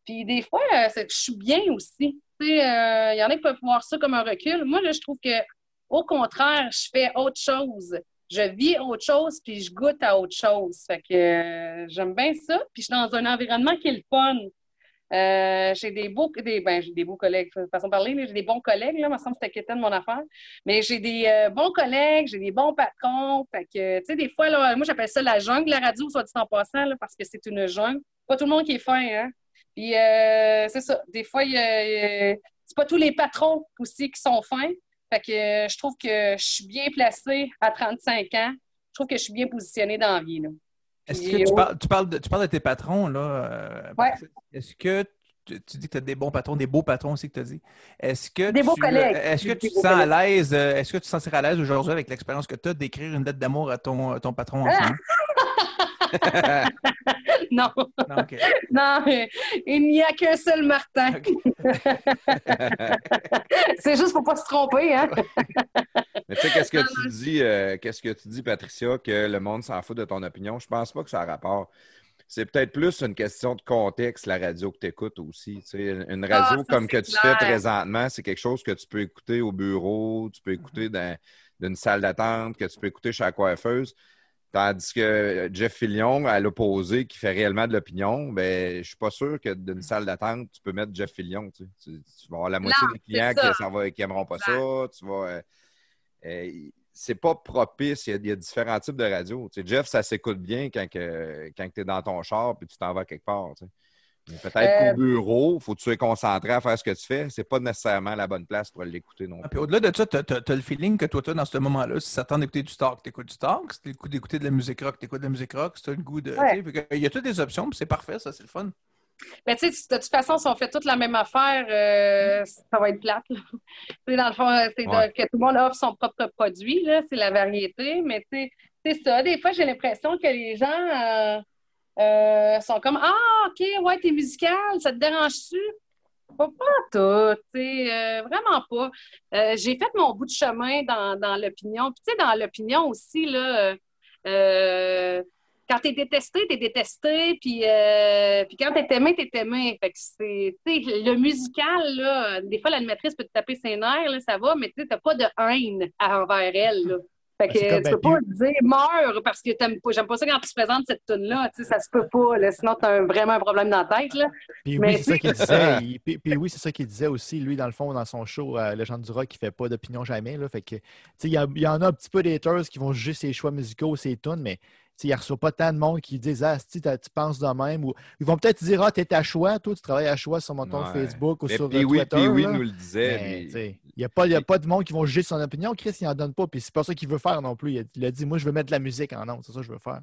Puis des fois, euh, je suis bien aussi. Il y en a qui peuvent voir ça comme un recul. Moi, là, je trouve que au contraire, je fais autre chose. Je vis autre chose, puis je goûte à autre chose. Fait que euh, j'aime bien ça. Puis je suis dans un environnement qui est le fun. Euh, j'ai des beaux, des, ben, j'ai des beaux collègues, de façon de parler, j'ai des bons collègues, là, me semble que c'était de mon affaire. Mais j'ai des euh, bons collègues, j'ai des bons patrons. Fait que, tu sais, des fois, là, moi, j'appelle ça la jungle, la radio, soit dit en passant, parce que c'est une jungle. Pas tout le monde qui est fin, hein. Puis, c'est ça. Des fois, c'est pas tous les patrons aussi qui sont fins. Fait que euh, je trouve que je suis bien placée à 35 ans. Je trouve que je suis bien positionnée dans la vie, là. Est-ce que tu oh, parles, tu, parles de, tu parles de tes patrons, là? euh, Ouais. Est-ce que tu, tu dis que tu as des bons patrons, des beaux patrons aussi que tu as dit? Est-ce que Des beaux tu, collègues. Est-ce que tu te beaux sens à l'aise? euh, Est-ce que tu te sentirais à l'aise aujourd'hui avec l'expérience que tu as d'écrire une lettre d'amour à ton, ton patron en Ah! non, Non, il n'y a qu'un seul Martin. c'est juste pour pas se tromper, hein? Mais tu sais, qu'est-ce que tu dis, euh, qu'est-ce que tu dis, Patricia, que le monde s'en fout de ton opinion? Je pense pas que ça a rapport. C'est peut-être plus une question de contexte, la radio que tu écoutes aussi. Tu sais, une radio Ah, ça, comme que tu clair. fais présentement, c'est quelque chose que tu peux écouter au bureau, tu peux écouter dans d'une salle d'attente, que tu peux écouter chez la coiffeuse. Tandis que Jeff Fillion, à l'opposé, qui fait réellement de l'opinion, ben, je suis pas sûr que d'une salle d'attente, tu peux mettre Jeff Fillion. Tu, sais. Tu- tu vas avoir la moitié Non, des clients ça. qui, ça va- qui aimeront pas ça. Tu vas. euh, euh, c'est pas propice. Il y, a, il y a différents types de radios. Tu sais, Jeff, ça s'écoute bien quand, que- quand tu es dans ton char et tu t'en vas quelque part. tu sais. Mais Peut-être Euh, qu'au bureau, il faut que tu sois concentré à faire ce que tu fais. C'est pas nécessairement la bonne place pour l'écouter non Ah, plus. Puis au-delà de ça, tu as, le feeling que toi, tu as dans ce moment-là. Si ça tente d'écouter du talk, tu écoutes du talk. Si tu le goût d'écouter de la musique rock, tu écoutes de la musique rock. Si tu as le goût de. Ouais. que Il y a toutes des options, puis c'est parfait, ça, c'est le fun. Ben, tu sais, de toute façon, si on fait toute la même affaire, euh, ça va être plate. dans le fond, c'est Ouais. que tout le monde offre son propre produit, c'est la variété, mais tu sais, c'est ça. Des fois, j'ai l'impression que les gens euh, euh, sont comme Ah, OK, ouais, t'es musical, ça te dérange-tu? Pas, pas tout, euh, vraiment pas. Euh, j'ai fait mon bout de chemin dans, dans l'opinion. Puis, tu sais, dans l'opinion aussi, là, euh, quand t'es détesté, t'es détesté, puis, euh, puis quand t'es aimé, t'es aimé. Fait que c'est, le musical, là, des fois, l'animatrice peut te taper ses nerfs, là, ça va, mais tu t'as pas de haine envers elle, là. Fait que Ben, comme, tu ben, peux pas dire meurs parce que t'aimes pas, j'aime pas ça quand tu se présentes cette tune-là, tu sais, ça se peut pas, là, sinon t'as un- vraiment un problème dans la tête, là. Puis Mais oui, c'est ça tu qu'il disait. Il- puis, puis oui, c'est ça qu'il disait aussi, lui, dans le fond, dans son show, euh, Légende du rock, il fait pas d'opinion jamais. Là, fait que, tu sais, il y, y en a un petit peu d'haters qui vont juger ses choix musicaux, ses tunes, mais tu il ne reçoit pas tant de monde qui disent Ah, si tu penses de même. Ou ils vont peut-être dire Ah, t'es à choix, toi, tu travailles à choix sur mon ton Ouais. Facebook ou Mais sur puis euh, oui, Twitter. puis oui, là. nous le disait. Il n'y a, pas- il y a pas de monde qui vont juger son opinion. Chris, il n'en donne pas. Puis c'est pas ça qu'il veut faire non plus. Il a, il a dit Moi, je veux mettre de la musique en ondes. C'est ça que je veux faire.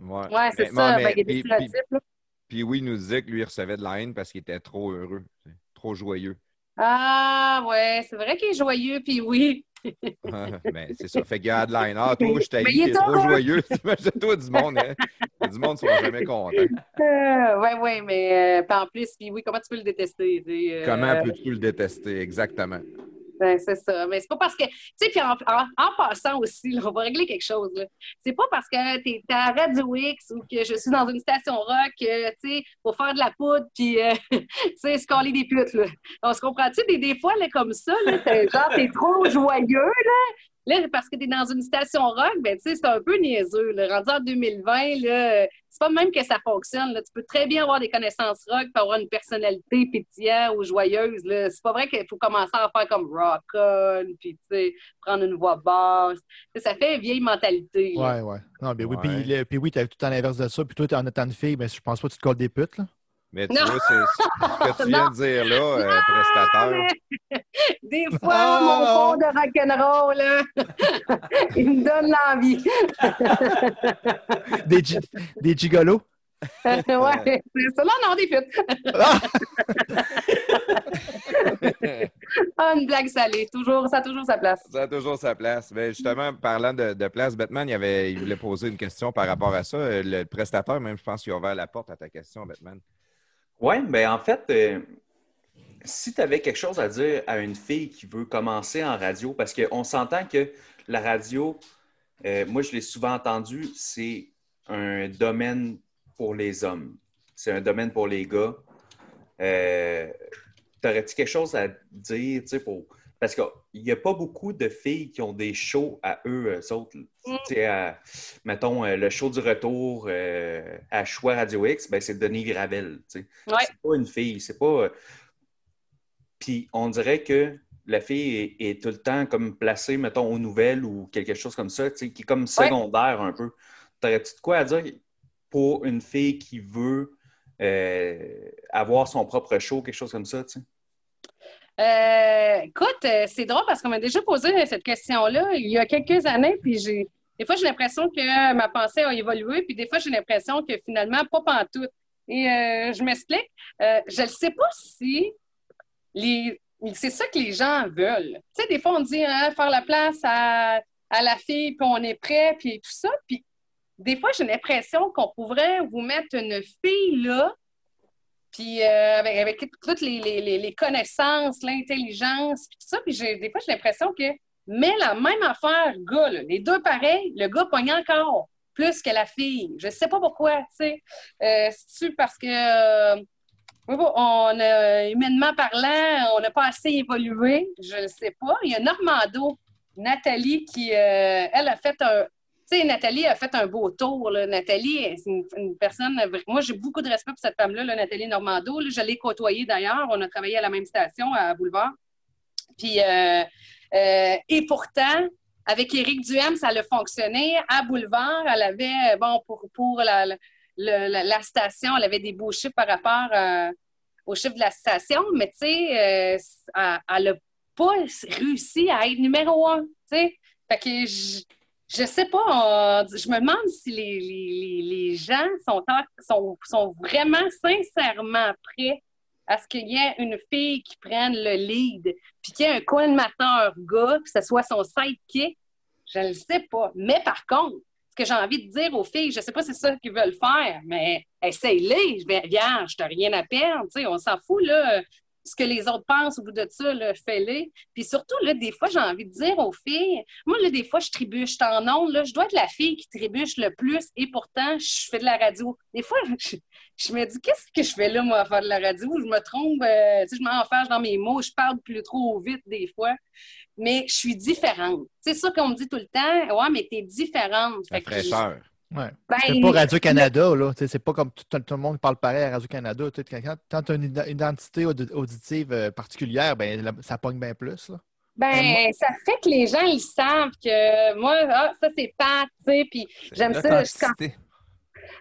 Ouais, Ouais, c'est ça. mais- Ben, puis- là. Puis oui, il nous disait que lui, il recevait de la haine parce qu'il était trop heureux, trop joyeux. Ah, ouais, c'est vrai qu'il est joyeux, puis oui. ben, c'est ça. Fait qu'il y a de la haine. Ah, toi, je Mais est t'es trop joyeux. Imagine-toi du monde. Hein? Du monde ne sont jamais contents. Euh, ouais, ouais, mais euh, en plus, puis oui, comment tu peux le détester? euh, Comment peux-tu le détester? Exactement. Ben, c'est ça. Mais c'est pas parce que. Tu sais, puis en, passant aussi, on va régler quelque chose. C'est pas parce que tu es à Radio X ou que je suis dans une station rock, euh, tu sais, pour faire de la poudre puis, euh, tu sais, des putes, là. On se comprend-tu? Des, des fois, là, comme ça, là, genre, t'es trop joyeux, là. Là, parce que tu es dans une station rock, ben, tu sais, c'est un peu niaiseux. Là. Rendu en 2020, là, euh, c'est pas même que ça fonctionne. Là. Tu peux très bien avoir des connaissances rock, puis avoir une personnalité pétillante ou joyeuse. Là. C'est pas vrai qu'il faut commencer à faire comme rock on, puis, tu sais, prendre une voix basse. Ça fait vieille mentalité. là. Ouais, ouais. Non, ben oui. Ouais. Puis, oui, t'as tout à l'inverse de ça. Puis toi, t'es en étant de fille, mais je pense pas que tu te colles des putes, là. Mais tu Non. vois, c'est ce que tu viens de dire là, euh, prestateur. Des fois, Ah, mon non. fond de rock'n'roll, là, il me donne l'envie. Des, gi- des gigolos? ouais, c'est ça. Non, non, des putes. Ah! Ah, une blague salée. Toujours, ça a toujours sa place. Ça a toujours sa place. Mais justement, parlant de, de place, Batman, il, avait, il voulait poser une question par rapport à ça. Euh, Le prestateur, même, je pense qu'il a ouvert la porte à ta question, Batman. Oui, ben en fait, euh, si tu avais quelque chose à dire à une fille qui veut commencer en radio, parce qu'on s'entend que la radio, euh, moi je l'ai souvent entendu, c'est un domaine pour les hommes. C'est un domaine pour les gars. Euh, T'aurais-tu quelque chose à dire, pour... Parce qu'il n'y a pas beaucoup de filles qui ont des shows à eux, eux autres. Sais, à- mettons, euh, le show du retour euh, à Choix Radio X, ben, c'est Denis Gravel. Ouais. C'est pas une fille, c'est pas. euh, Puis on dirait que la fille est, est tout le temps comme placée, mettons, aux nouvelles ou quelque chose comme ça, qui est comme secondaire un peu. T'aurais-tu de quoi à dire pour une fille qui veut euh, avoir son propre show, quelque chose comme ça, tu sais? Euh, écoute, euh, c'est drôle parce qu'on m'a déjà posé cette question-là il y a quelques années, puis j'ai des fois j'ai l'impression que ma pensée a évolué, puis des fois j'ai l'impression que finalement pas pantoute. Et euh, je m'explique. Euh, je ne sais pas si c'est ça que les gens veulent. Tu sais, des fois on dit hein, faire la place à, à la fille, puis on est prêt, puis tout ça. Puis des fois j'ai l'impression qu'on pourrait vous mettre une fille là puis euh, avec, toutes les, connaissances, l'intelligence, puis tout ça. Puis des fois, j'ai l'impression que, mais la même affaire, gars, les deux pareils, le gars pogne encore plus que la fille. Je sais pas pourquoi, tu sais. Euh, C'est-tu parce que, euh, on a, humainement parlant, on n'a pas assez évolué? Je ne sais pas. Il y a Normando, Nathalie, qui, euh, elle, a fait un, tu sais, Nathalie a fait un beau tour. Nathalie, c'est une, personne. Moi, j'ai beaucoup de respect pour cette femme-là, là, Nathalie Normando. Je l'ai côtoyée d'ailleurs. On a travaillé à la même station à Boulevard. Puis, euh, euh, et pourtant, avec Éric Duhem, ça a fonctionné. À Boulevard, elle avait, bon, pour, pour la- la station, elle avait des beaux chiffres par rapport euh, aux chiffres de la station, mais tu sais, euh, elle n'a pas réussi à être numéro un. tu sais. Fait que je, sais pas, je me demande si les, gens sont, en- sont, sont vraiment sincèrement prêts à ce qu'il y ait une fille qui prenne le lead, puis qu'il y ait un co-animateur gars, puis que ce soit son sidekick. Je ne sais pas. Mais par contre, ce que j'ai envie de dire aux filles, je ne sais pas si c'est ça qu'ils veulent faire, mais essaye-les. Viens, je n'ai rien à perdre. on s'en fout, là. Ce que les autres pensent au bout de ça, là, fais-les. Puis surtout, là, des fois, j'ai envie de dire aux filles, moi, là, des fois, je trébuche en ondes, là, je dois être la fille qui trébuche le plus et pourtant, je fais de la radio. Des fois, je, je me dis, qu'est-ce que je fais là, moi, à faire de la radio? Je me trompe, euh, tu sais, je m'enferme dans mes mots, je parle plus trop vite des fois, mais je suis différente. C'est ça qu'on me dit tout le temps, ouais, mais t'es différente. La Fait que fraîcheur. Ouais. Ben, C'est pas Radio-Canada, là. C'est pas comme tout, tout le monde parle pareil à Radio-Canada. Quand, tu as une identité audi- auditive euh, particulière, ben, la- ça pogne bien plus. Là. Ben, ça fait que les gens, ils savent que moi, ah, ça, c'est pas, tu sais, puis j'aime ça. quand-.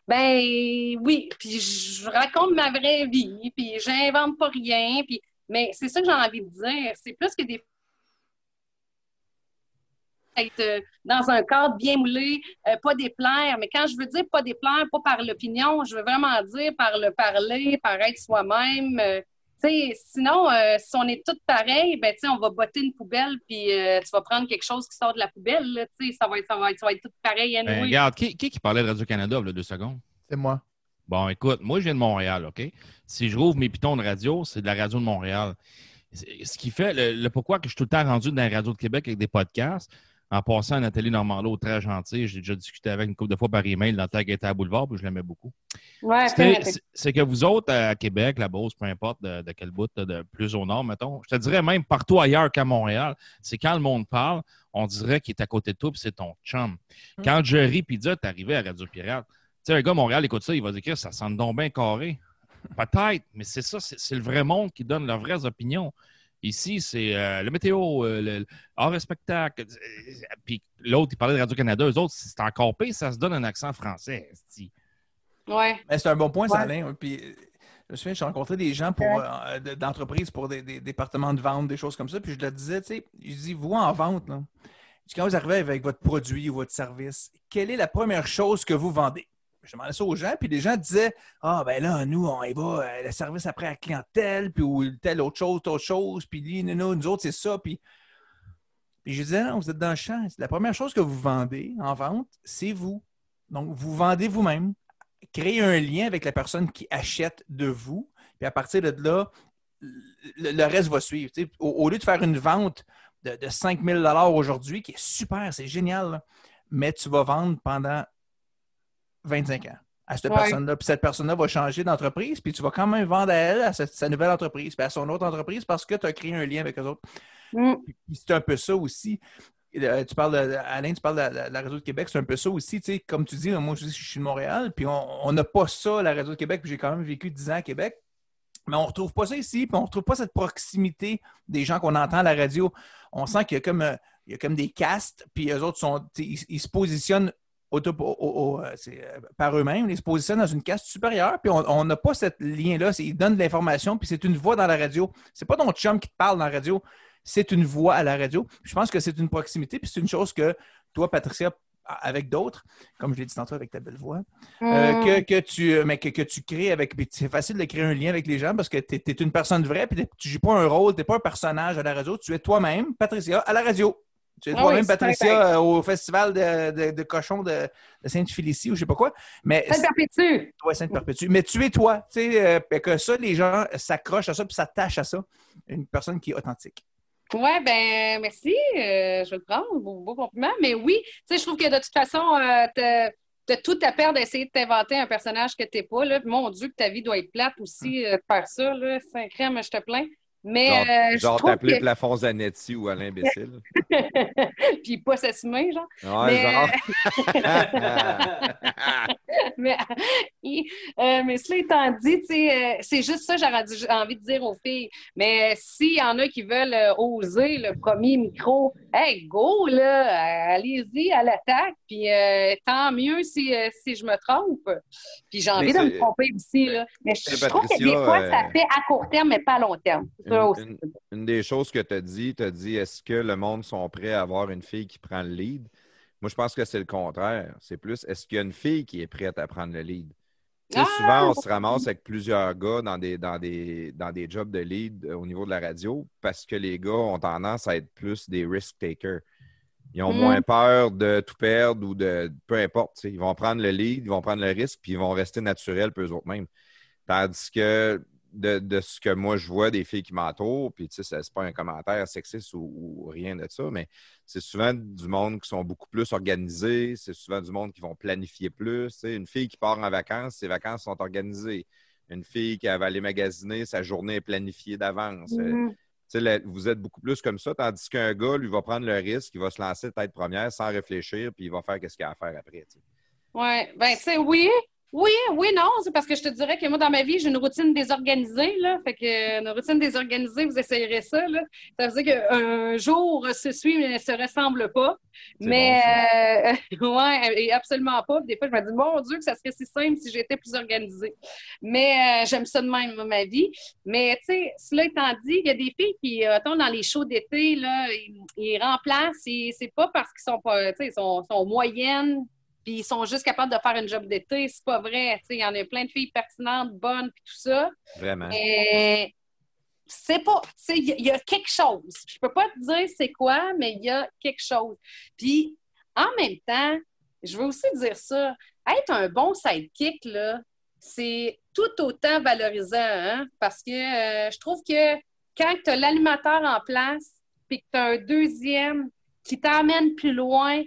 Ben oui, puis je raconte ma vraie vie, puis j'invente pas rien, puis mais c'est ça que j'ai envie de dire. C'est plus que des être euh, dans un cadre bien moulé, euh, pas déplaire. Mais quand je veux dire pas déplaire, pas par l'opinion, je veux vraiment dire par le parler, par être soi-même. Euh, tu sais, sinon, euh, si on est tous pareils, ben, tu sais, on va botter une poubelle, puis euh, tu vas prendre quelque chose qui sort de la poubelle. là, tu sais, ça va être, ça va être, ça va être tout pareil. Ben, anyway. regarde, qui, qui qui parlait de Radio-Canada, là, deux secondes? C'est moi. Bon, écoute, moi, je viens de Montréal, OK? Si je rouvre mes pitons de radio, c'est de la radio de Montréal. C'est- Ce qui fait, le, le pourquoi que je suis tout le temps rendu dans la radio de Québec avec des podcasts, en passant Nathalie Normando, très gentil, j'ai déjà discuté avec une couple de fois par email dans qu'elle était à Boulevard, puis je l'aimais beaucoup. Ouais, C'est- que vous autres, à Québec, la Beauce, peu importe de, de quel bout, de plus au nord, mettons, je te dirais même partout ailleurs qu'à Montréal, c'est quand le monde parle, on dirait qu'il est à côté de toi, puis c'est ton chum. Quand Jerry Pizza est arrivé à Radio Pirate, tu sais, un gars à Montréal écoute ça, il va dire que ça sent donc bien carré. Peut-être, mais c'est ça, c'est c'est le vrai monde qui donne leurs vraies opinions. Ici, c'est euh, le météo, euh, le, et spectacle. euh, Puis l'autre, il parlait de Radio-Canada. Eux autres, c'est encore pire, ça se donne un accent français. ouais. Mais c'est un bon point, Ouais. Salin. Puis, euh, je me souviens, j'ai rencontré des gens pour, euh, de- d'entreprises pour des, des départements de vente, des choses comme ça. Puis je leur disais, tu sais, je dis, vous en vente, là, quand vous arrivez avec votre produit ou votre service, quelle est la première chose que vous vendez? Je demandais ça aux gens, puis les gens disaient Ah, ben là, nous, on y va, euh, le service après la clientèle, puis ou telle autre chose, autre chose, puis lui, nous, nous, autres, c'est ça. Puis, puis je disais Non, vous êtes dans le champ. La première chose que vous vendez en vente, c'est vous. Donc, vous vendez vous-même créer un lien avec la personne qui achète de vous. Puis à partir de là, le, reste va suivre. Au, au lieu de faire une vente de, de 5 000 aujourd'hui, qui est super, c'est génial, mais tu vas vendre pendant 25 ans à cette Ouais. personne-là. Puis cette personne-là va changer d'entreprise, puis tu vas quand même vendre à elle, à sa, sa nouvelle entreprise, puis à son autre entreprise parce que tu as créé un lien avec eux autres. Mm. Puis c'est un peu ça aussi. Euh, Tu parles de, Alain, tu parles de la, de la Radio de Québec, c'est un peu ça aussi. Tu sais, comme tu dis, moi je, dis, je suis de Montréal, puis on n'a pas ça, la Radio de Québec, puis j'ai quand même vécu 10 ans à Québec. Mais on ne retrouve pas ça ici, puis on ne retrouve pas cette proximité des gens qu'on entend à la radio. On sent qu'il y a comme, euh, il y a comme des castes, puis eux autres sont, ils se positionnent auto- au- au- au- euh, euh, par eux-mêmes, ils se positionnent dans une caste supérieure, puis on n'a pas ce lien-là. Ils donnent de l'information, puis c'est une voix dans la radio. C'est pas ton chum qui te parle dans la radio, c'est une voix à la radio. Je pense que c'est une proximité, puis c'est une chose que toi, Patricia, avec d'autres, comme je l'ai dit tantôt avec ta belle voix, euh, Mm. que, que tu, mais que, que tu crées avec. puis C'est facile de créer un lien avec les gens parce que tu es, une personne vraie, puis tu joues pas un rôle, tu n'es pas un personnage à la radio, tu es toi-même, Patricia, à la radio. Tu es Ah toi-même, oui, c'est Patricia, euh, au festival de, de, de cochons de, de Sainte-Félicie ou je sais pas quoi. Mais Ça le perpétue. Ouais, Sainte-Perpétue. Mais tu es toi. Tu sais, euh, que ça, les gens s'accrochent à ça puis s'attachent à ça. Une personne qui est authentique. Ouais, ben merci. euh, je vais le prendre. Beau, beau compliment. Mais oui, tu sais, je trouve que de toute façon, t'as tout à perdre d'essayer de t'inventer un personnage que t'es pas. Là. Mon Dieu, que ta vie doit être plate aussi euh, de faire ça. Là. Saint crème, je te plains. Mais Genre, euh, genre t'appeler que... Plafond Zanetti ou Alain Imbécile. Puis pas s'assumer, genre. Ouais, Mais, genre. mais, euh, mais cela étant dit, euh, c'est juste ça que j'aurais dû- envie de dire aux filles. Mais euh, s'il y en a qui veulent euh, oser le premier micro, hey, go, là, euh, allez-y à l'attaque. Puis euh, tant mieux si, euh, si je me trompe. Puis j'ai envie Mais de me tromper aussi, là. Mais je, je trouve que des fois, euh, ça fait à court terme, mais pas à long terme. Une, aussi. une- une des choses que tu as dit, tu as dit est-ce que le monde sont prêts à avoir une fille qui prend le lead? Moi, je pense que c'est le contraire. C'est plus est-ce qu'il y a une fille qui est prête à prendre le lead? Ah! souvent, on se ramasse avec plusieurs gars dans des, dans des, dans des jobs de lead euh, au niveau de la radio parce que les gars ont tendance à être plus des risk takers. Ils ont Mm. moins peur de tout perdre ou de peu importe. Ils vont prendre le lead, ils vont prendre le risque, puis ils vont rester naturels pour eux autres mêmes. Tandis que de, de ce que moi je vois des filles qui m'entourent, puis tu sais, c'est pas un commentaire sexiste ou, ou rien de ça, mais c'est souvent du monde qui sont beaucoup plus organisés, c'est souvent du monde qui vont planifier plus. tu sais. Une fille qui part en vacances, ses vacances sont organisées. Une fille qui va aller magasiner, sa journée est planifiée d'avance. Tu sais, la- vous êtes beaucoup plus comme ça, tandis qu'un gars, lui, va prendre le risque, il va se lancer tête première sans réfléchir, puis il va faire ce qu'il a à faire après. tu sais. Ouais, ben, tu sais, oui, Oui, oui, non, c'est parce que je te dirais que moi, dans ma vie, j'ai une routine désorganisée, là. Fait que euh, une routine désorganisée, vous essayerez ça, là. Ça veut dire qu'un jour se suit, mais ne se ressemble pas. Mais, bon, euh, ouais, et absolument pas. Des fois, je me dis, mon Dieu, que ça serait si simple si j'étais plus organisée. Mais euh, j'aime ça de même, moi, ma vie. Mais, tu sais, cela étant dit, il y a des filles qui, euh, mettons, dans les shows d'été, là, ils, ils remplacent, et c'est pas parce qu'ils sont pas, tu sais, ils sont, sont moyennes, puis ils sont juste capables de faire une job d'été. C'est pas vrai. Il y en a plein de filles pertinentes, bonnes, puis tout ça. Vraiment. Mais c'est pas. Il y, a- il y a quelque chose. Je peux pas te dire c'est quoi, mais il y a quelque chose. Puis en même temps, je veux aussi dire ça. Être un bon sidekick, là, c'est tout autant valorisant, hein? Parce que euh, je trouve que quand tu as l'animateur en place, puis que tu as un deuxième qui t'amène plus loin,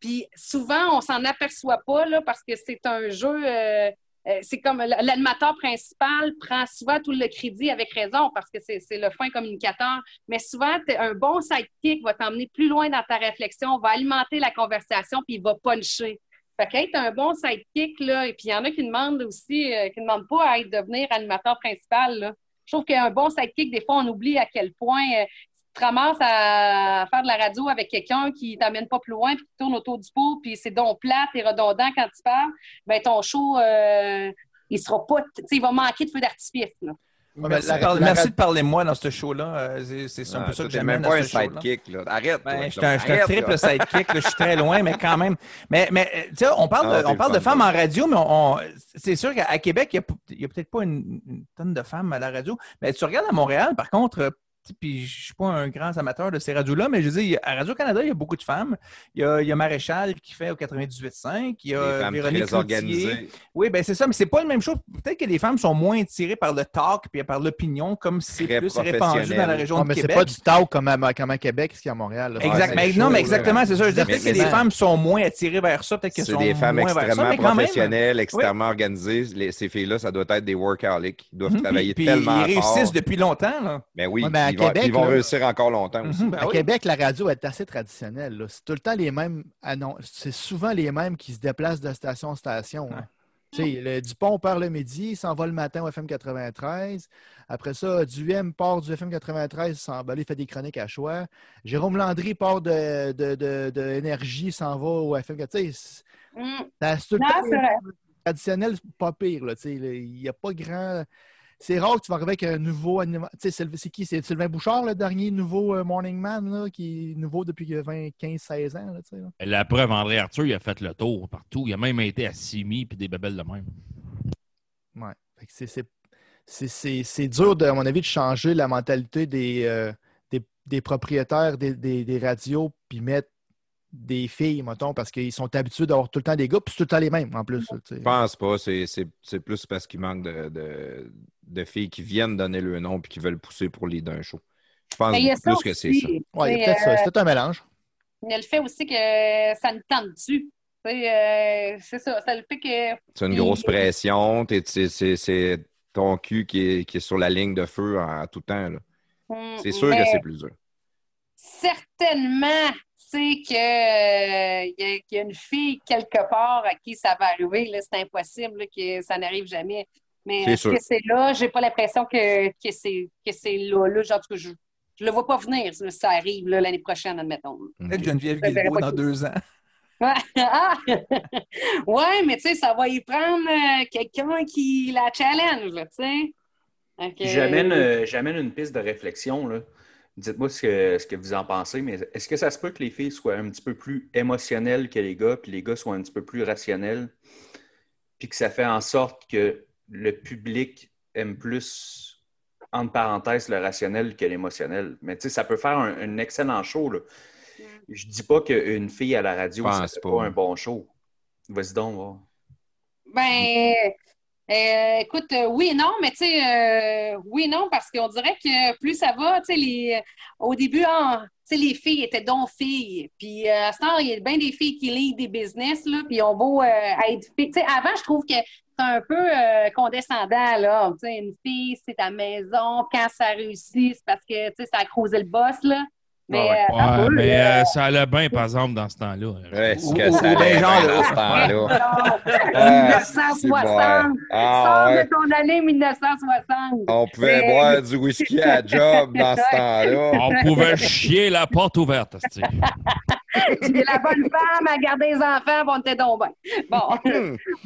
puis souvent, on s'en aperçoit pas, là, parce que c'est un jeu. euh, euh, c'est comme l'animateur principal prend souvent tout le crédit avec raison parce que c'est le fin communicateur. Mais souvent, un bon sidekick va t'emmener plus loin dans ta réflexion, va alimenter la conversation, puis il va puncher. Fait qu'être un bon sidekick, là, et puis il y en a qui demandent aussi, euh, qui ne demandent pas à être devenir animateur principal. Là. Je trouve qu'un bon sidekick, des fois, on oublie à quel point te ramasses à faire de la radio avec quelqu'un qui t'amène pas plus loin, puis qui tourne autour du pot, puis c'est donc plate et redondant quand tu parles, ben ton show, euh, il sera pas, tu sais, il va manquer de feu d'artifice. là. Ouais, Merci, de la- parler- la- de parler de moi dans ce show-là. Euh, c'est- C'est un Ah, peu ça que j'aime même pas un sidekick. Là. Arrête. Ben, toi, je suis un, triple là. sidekick, là, je suis très loin, mais quand même. Mais, mais euh, tu sais, on parle, Ah, de, on le parle de femmes en radio, mais on, on- c'est sûr qu'à Québec, il n'y a, peut-être pas une, une tonne de femmes à la radio. Mais tu regardes à Montréal, par contre, puis je ne suis pas un grand amateur de ces radios-là, mais je dire, à Radio-Canada, il y a beaucoup de femmes. Il y a, il y a Maréchal qui fait au 98.5, il y a Véronique très organisées. Oui, ben c'est ça, mais c'est pas la même chose. Peut-être que les femmes sont moins attirées par le talk puis par l'opinion, comme c'est plus répandu dans la région Ouais, de mais c'est Québec. pas du talk comme à, comme à Québec, ce qu'il y a à Montréal. Exact. Ouais, mais c'est non, chaud, mais exactement, c'est ça. Je veux dire, Mais- peut-être que mais les c'est- femmes sont moins attirées vers ça, peut-être qu'elles C'est sont des femmes moins vers ça, extrêmement mais quand même. professionnelles, extrêmement organisées. Les- ces filles-là, ça doit être des workaholics. Ils doivent Mhm, travailler puis- tellement puis ils fort. réussissent depuis longtemps. Là. Mais oui, Ouais, mais à Québec, ils vont là- réussir encore longtemps aussi. Mhm, ben À oui. Québec, la radio est assez traditionnelle. C'est tout le temps les mêmes. annon- C'est souvent les mêmes qui se déplacent de station en station. hein. Tu sais, le Dupont part le midi, il s'en va le matin au FM 93. Après ça, Duhem part du FM 93, il s'en va, il fait des chroniques à choix. Jérôme Landry part de, de, de, de Énergie, s'en va au FM 93. Hum. C'est traditionnel, pas pire. Il n'y a pas grand. C'est rare que tu vas arriver avec un nouveau animateur. C'est qui? C'est Sylvain Bouchard, le dernier nouveau euh, Morning Man, là, qui est nouveau depuis 20, 15, 16 ans. Là, là. La preuve, André Arthur, il a fait le tour partout. Il a même été à Simi puis des bebelles de même. Ouais. C'est- dur, de, à mon avis, de changer la mentalité des, euh, des, des propriétaires des, des- des radios puis mettre des filles, mettons, parce qu'ils sont habitués d'avoir tout le temps des gars, puis c'est tout le temps les mêmes en plus. Je pense pas. C'est- C'est c'est plus parce qu'il manque de, de, de filles qui viennent donner le nom et qui veulent pousser pour leader un show. Je pense Mais plus que c'est ça. Ouais, il y a peut-être ça. C'est tout un mélange. Il y a le fait aussi que ça nous tente dessus. Euh, c'est ça, ça le fait que. C'est une grosse pression. t'es- c'est- C'est c'est ton cul qui est, qui est sur la ligne de feu en, tout temps. là. hum, C'est sûr mais que c'est plus dur. Certainement, sais que euh, il y, a- qu'il y a une fille quelque part à qui ça va arriver. là, C'est impossible là, que ça n'arrive jamais. Mais C'est est-ce que c'est là? J'ai pas l'impression que, que c'est que c'est là. là. Genre, je ne le vois pas venir si ça arrive l'année prochaine, admettons. Peut-être Geneviève Je Guilbeault pas dans deux ans. Ouais, Ah! ouais mais tu sais, ça va y prendre euh, quelqu'un qui la challenge, tu sais. J'amène euh, j'amène une piste de réflexion. là. Dites-moi ce que, ce que vous en pensez, mais est-ce que ça se peut que les filles soient un petit peu plus émotionnelles que les gars, puis les gars soient un petit peu plus rationnels, puis que ça fait en sorte que le public aime plus, entre parenthèses, le rationnel que l'émotionnel? Mais tu sais, ça peut faire un, un excellent show. Là. Je dis pas qu'une fille à la radio, fait pas. pas un bon show. Vas-y donc, va. Ben, euh, écoute, euh, oui et non, mais tu sais, euh, oui et non, parce qu'on dirait que plus ça va, tu sais, les, au début, tu sais, les filles étaient donc filles. Puis euh, à ce temps, il y a bien des filles qui lisent des business, là, puis on beau être filles. Tu sais, avant, je trouve que c'est un peu euh, condescendant, là. Tu sais, une fille, c'est ta maison. Quand ça réussit, c'est parce que, tu sais, ça a creusé le boss, là. Mais, Ouais, euh, Ouais, mais là. euh, ça allait bien, par exemple, dans ce temps-là. Reste Ou- que ça allait bien dans ce temps-là. Ah, Ah, 1960. Ah, Sors ouais. de ton année 1960. On pouvait Mais- boire du whisky à job dans ce temps-là. On pouvait chier la porte ouverte. Puis la bonne femme à garder les enfants, bon, on était donc bien. Bon.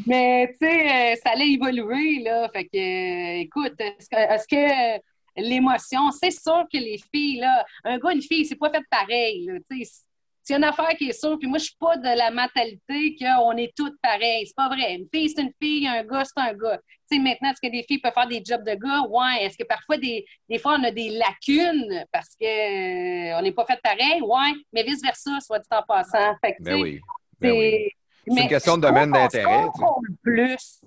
Mais, tu sais, euh, ça allait évoluer, là. Fait que, euh, écoute, est-ce que, est-ce que, euh, l'émotion, c'est sûr que les filles, là, un gars, une fille, c'est pas fait pareil, c'est une affaire qui est sûre. Puis moi, je suis pas de la mentalité qu'on est toutes pareilles. C'est pas vrai. Une fille, c'est une fille. Un gars, c'est un gars. Maintenant, est-ce que des filles peuvent faire des jobs de gars? Ouais. Est-ce que parfois, des, des fois, on a des lacunes parce qu'on n'est pas fait pareil? Ouais. Mais vice-versa, soit dit en passant. Fait que, Ben oui. Ben oui. c'est une question de domaine d'intérêt. On plus.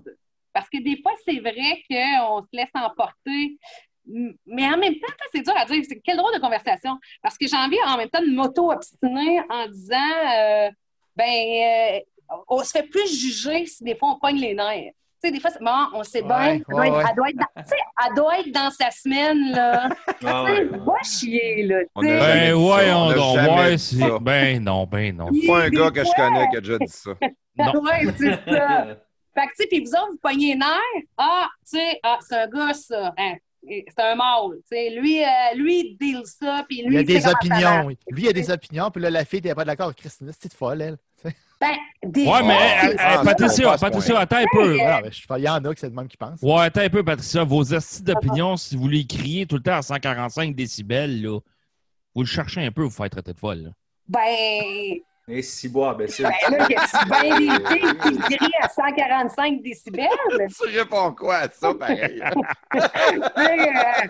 Parce que des fois, c'est vrai qu'on se laisse emporter. Mais en même temps, ça, c'est dur à dire. C'est quelle drôle de conversation. Parce que j'ai envie en même temps de m'auto-obstiner en disant euh, ben, euh, on se fait plus juger si des fois on pogne les nerfs. Tu sais, des fois, c'est- bon, on sait bien, Ouais, elle, doit ouais, être- ouais. elle doit être dans, tu sais, elle doit être dans sa semaine, là. Ah Tu sais, ouais. va chier, là. On Ben, on Ouais, dit c'est. ça. Ben, non, ben, non. Pas un gars que je connais qui a déjà dit ça. Non. Ouais, c'est ça. Fait que, tu sais, puis vous autres, vous pognez les nerfs. Ah, tu sais, ah, c'est un gars, ça. Hein, c'est un mâle. Tu sais, lui, euh, lui, il deal ça, puis lui, Il a des opinions. Lui, il a des opinions, puis là, la fille n'était pas d'accord. Christine, c'est folle, elle. Ben, des Ouais, mais euh, euh. Ah, Patricia, Patricia, attends un peu. Ah, mais je- Il y en a que c'est le même qui pense. Ouais, attends un peu, Patricia. Vos estis d'opinion, si vous les criez tout le temps à 145 décibels, là, vous le cherchez un peu, vous faites traiter de folle. Là. Ben, Et si boire, ben c'est. ben là, y a-tu bien des filles qui crient à 145 décibels? Tu réponds quoi à ça, pareil? Tu sais, euh,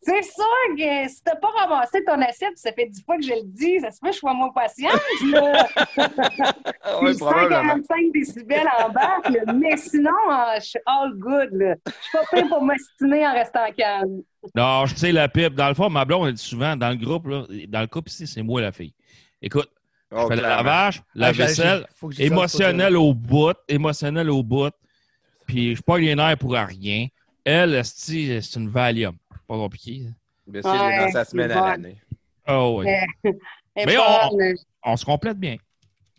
C'est sûr que si t'as pas ramassé ton assiette, ça fait dix fois que je le dis, ça se peut que je sois moins patiente, là. Ah ouais, Puis probablement. 145 décibels en bas, là. mais sinon, euh, je suis all good. Là. Je suis pas prêt pour m'ostiner en restant calme. Non, je sais la pipe. Dans le fond, ma blonde, elle dit souvent, dans le groupe, là, dans le couple ici, c'est moi la fille. Écoute, je Oh, fais le lavage, la Ah, vaisselle, je émotionnel au bout, émotionnel au bout. Puis je pas les nerfs pour rien. Elle, c'est une Valium. Pas compliqué. hein. Mais c'est dans sa semaine à l'année. Oh, oui. Elle est Mais. On se complète bien.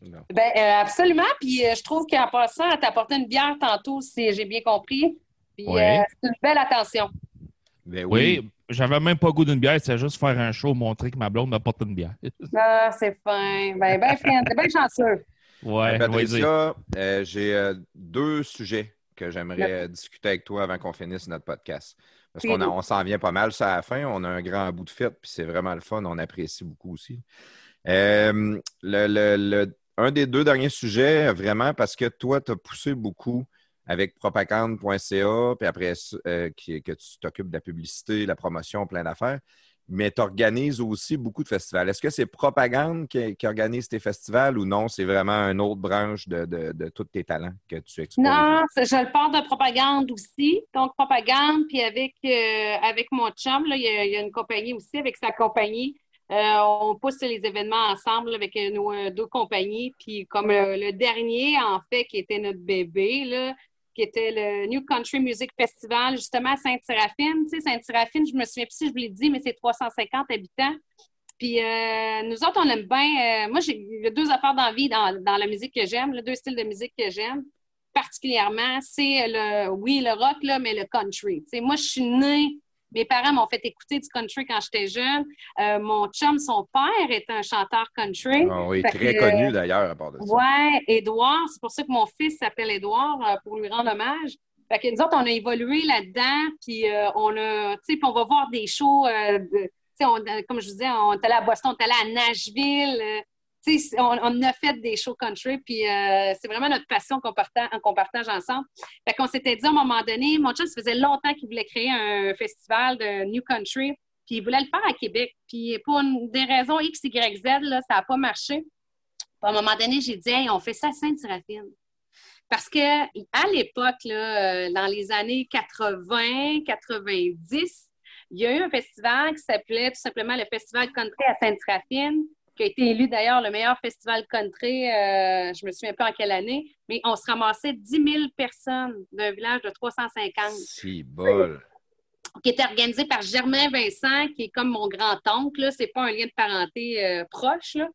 Non. Ben, euh, absolument. Puis euh, je trouve qu'en passant, elle t'a apporté une bière tantôt, si j'ai bien compris. Puis Oui. euh, c'est une belle attention. Ben oui. Oui, j'avais même pas goût d'une bière, c'est juste faire un show, montrer que ma blonde m'apporte une bière. Ah, c'est fin. Ben, ben fin. T'es bien chanceux. Ouais, Ben. Patricia, euh, j'ai euh, deux sujets que j'aimerais euh, discuter avec toi avant qu'on finisse notre podcast. Parce qu'on a- on s'en vient pas mal ça à la fin. On a un grand bout de fête, puis c'est vraiment le fun. On apprécie beaucoup aussi. Euh, le, le- le- un des deux derniers sujets, vraiment, parce que toi, tu as poussé beaucoup avec propagande.ca, puis après euh, que tu t'occupes de la publicité, la promotion, plein d'affaires. Mais tu organises aussi beaucoup de festivals. Est-ce que c'est Propagande qui, organise tes festivals ou non? C'est vraiment une autre branche de, de- tous tes talents que tu exposes? Non, je le pars de propagande aussi. Donc, propagande, puis avec, euh, avec mon chum, là, il, y a, une compagnie aussi, avec sa compagnie. Euh, on pousse les événements ensemble avec nos deux compagnies. Puis comme le, le dernier, en fait, qui était notre bébé, là, qui était le New Country Music Festival, justement à Sainte-Séraphine. Tu sais, Sainte-Séraphine, je me souviens plus si je vous l'ai dit, mais c'est 350 habitants. Puis euh, nous autres, on aime bien. euh, moi, j'ai deux affaires d'envie dans, dans la musique que j'aime, deux styles de musique que j'aime particulièrement, c'est le, oui, le rock, là, mais le country. Moi, je suis née, mes parents m'ont fait écouter du country quand j'étais jeune. Euh, mon chum, son père, est un chanteur country. Ah oui, Fait très que, connu d'ailleurs à part de ça. Ouais, Édouard, c'est pour ça que mon fils s'appelle Édouard, euh, pour lui rendre hommage. Fait que nous autres, on a évolué là-dedans, puis euh, on a, tu sais, on va voir des shows, euh, de- on- comme je vous disais, on est allé à Boston, on est allé à Nashville, on, a fait des shows country, puis euh, c'est vraiment notre passion qu'on partage, ensemble. Fait qu'on s'était dit à un moment donné, mon chum, ça faisait longtemps qu'il voulait créer un festival de New Country, puis il voulait le faire à Québec. Puis pour une- des raisons X, Y, Z, ça n'a pas marché. Puis à un moment donné, j'ai dit, hey, on fait ça à Sainte-Séraphine. Parce que à l'époque, euh, dans les années 80, 90, il y a eu un festival qui s'appelait tout simplement le Festival Country à Sainte-Séraphine, qui a été élu d'ailleurs le meilleur festival country, euh, je me souviens pas en quelle année, mais on se ramassait 10 000 personnes d'un village de 350. Si bol. qui était organisé par Germain Vincent, qui est comme mon grand-oncle. C'est pas un lien de parenté euh, proche, là.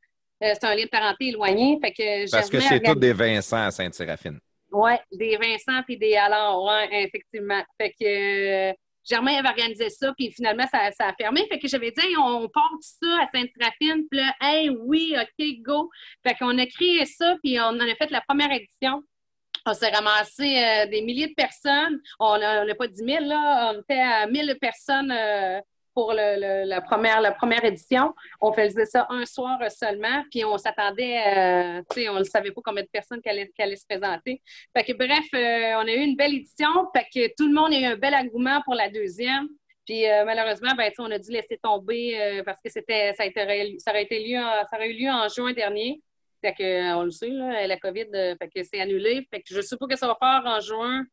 Euh, c'est un lien de parenté éloigné. Fait que Parce que c'est organise- tous des Vincent à Sainte-Séraphine. oui, des Vincent puis des Allard, ouais, effectivement. Fait que euh, Germain avait organisé ça, puis finalement, ça, a fermé. Fait que j'avais dit, on part de ça à Sainte-Séraphine. Puis là, hey, oui, OK, go. Fait qu'on a créé ça, puis on en a fait la première édition. On s'est ramassé euh, des milliers de personnes. On n'a pas 10 000, là. On était à 1000 personnes euh, pour le- la, première, édition. On faisait ça un soir seulement, puis on s'attendait, euh, on ne savait pas combien de personnes qui allaient, se présenter. Fait que bref, euh, on a eu une belle édition, fait tout le monde a eu un bel engouement pour la deuxième. Puis euh, malheureusement, ben, on a dû laisser tomber parce que c'était ça, été ça, aurait été lieu ça aurait eu lieu en juin dernier. On le sait, là, la COVID, fait c'est annulé. Fait que je ne que ça va faire en juin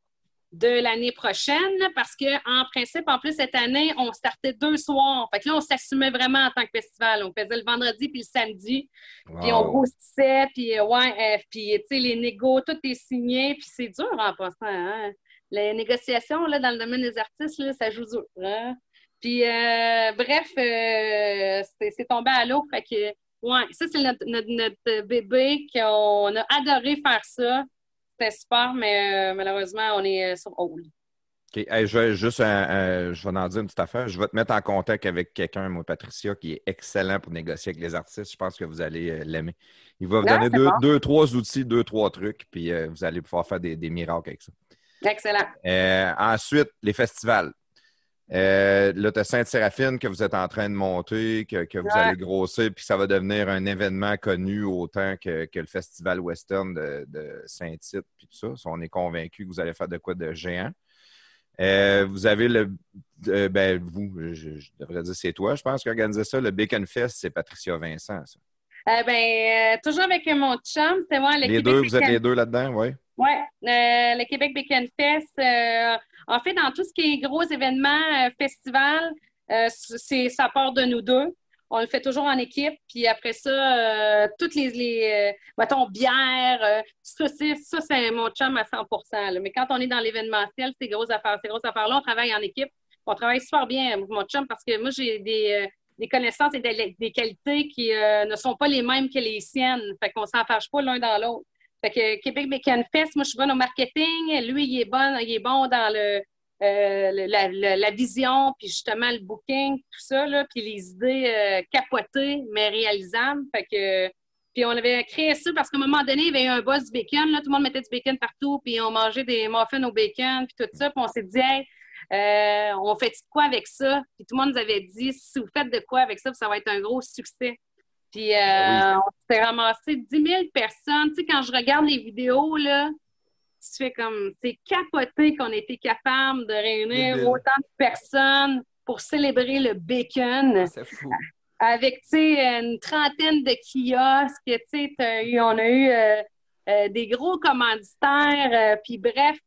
de l'année prochaine parce que en principe, en plus, cette année, on startait deux soirs. Fait que là, on s'assumait vraiment en tant que festival. On faisait le vendredi puis le samedi. Puis on Wow. grossissait, puis euh, ouais, euh, puis tu sais, les négos, tout est signé, puis c'est dur en passant. Hein? Les négociations là, dans le domaine des artistes, là, ça joue dur. hein. Puis euh, bref, euh, c'est c'est tombé à l'eau. Fait que, ouais, ça, c'est notre, notre, notre bébé qu'on a adoré faire ça. C'était super, mais euh, malheureusement, on est euh, sur hold. OK. Hey, je vais juste un- un- je vais en dire une petite affaire. Je vais te mettre en contact avec quelqu'un, moi, Patricia, qui est excellent pour négocier avec les artistes. Je pense que vous allez euh, l'aimer. Il va vous donner deux, bon. deux, trois outils, deux, trois trucs, puis euh, vous allez pouvoir faire des, des miracles avec ça. Excellent. Euh, ensuite, les festivals. Euh, là, tu as Sainte-Séraphine que vous êtes en train de monter, que, que vous Ouais. allez grossir, puis ça va devenir un événement connu autant que, que le Festival Western de, de Saint-Tite, puis tout ça. On est convaincu que vous allez faire de quoi de géant. Euh, vous avez le. euh, ben, vous, je, je devrais dire c'est toi, je pense, qui organisait ça. Le Bacon Fest, c'est Patricia Vincent. ça. Eh ben, euh, toujours avec mon chum, c'était moi, le Les Québec deux, vous êtes les deux là-dedans, oui? Oui, le Québec Bacon Fest. euh, en fait, dans tout ce qui est gros événements, euh, festivals, euh, c'est, ça part de nous deux. On le fait toujours en équipe. Puis après ça, euh, toutes les, les euh, mettons, bières, euh, ça, c'est, ça, c'est mon chum à 100 là. Mais quand on est dans l'événementiel, ces grosses affaires, ces grosses affaires-là, on travaille en équipe. On travaille super bien avec mon chum parce que moi, j'ai des, euh, des connaissances et des, qualités qui euh, ne sont pas les mêmes que les siennes. Fait qu'on s'en fâche pas l'un dans l'autre. Fait que Québec Bacon Fest, moi, je suis bonne au marketing. Lui, il est bon, il est bon dans le, euh, la, vision, puis justement le booking, tout ça, là, puis les idées euh, capotées, mais réalisables. Fait que, puis on avait créé ça parce qu'à un moment donné, il y avait eu un buzz du bacon. Là, tout le monde mettait du bacon partout, puis on mangeait des muffins au bacon, puis tout ça. Puis on s'est dit, hey, euh, on fait de quoi avec ça? Puis tout le monde nous avait dit, si vous faites de quoi avec ça, ça va être un gros succès. Puis euh, Ah on s'est ramassé 10 000 personnes. Tu sais, quand je regarde les vidéos, là, tu fais comme, c'est capoté qu'on ait été capable de réunir autant de personnes pour célébrer le bacon C'est fou. avec, tu sais, une trentaine de kiosques, tu sais, t'as eu- on a eu euh, euh, des gros commanditaires, euh, puis bref,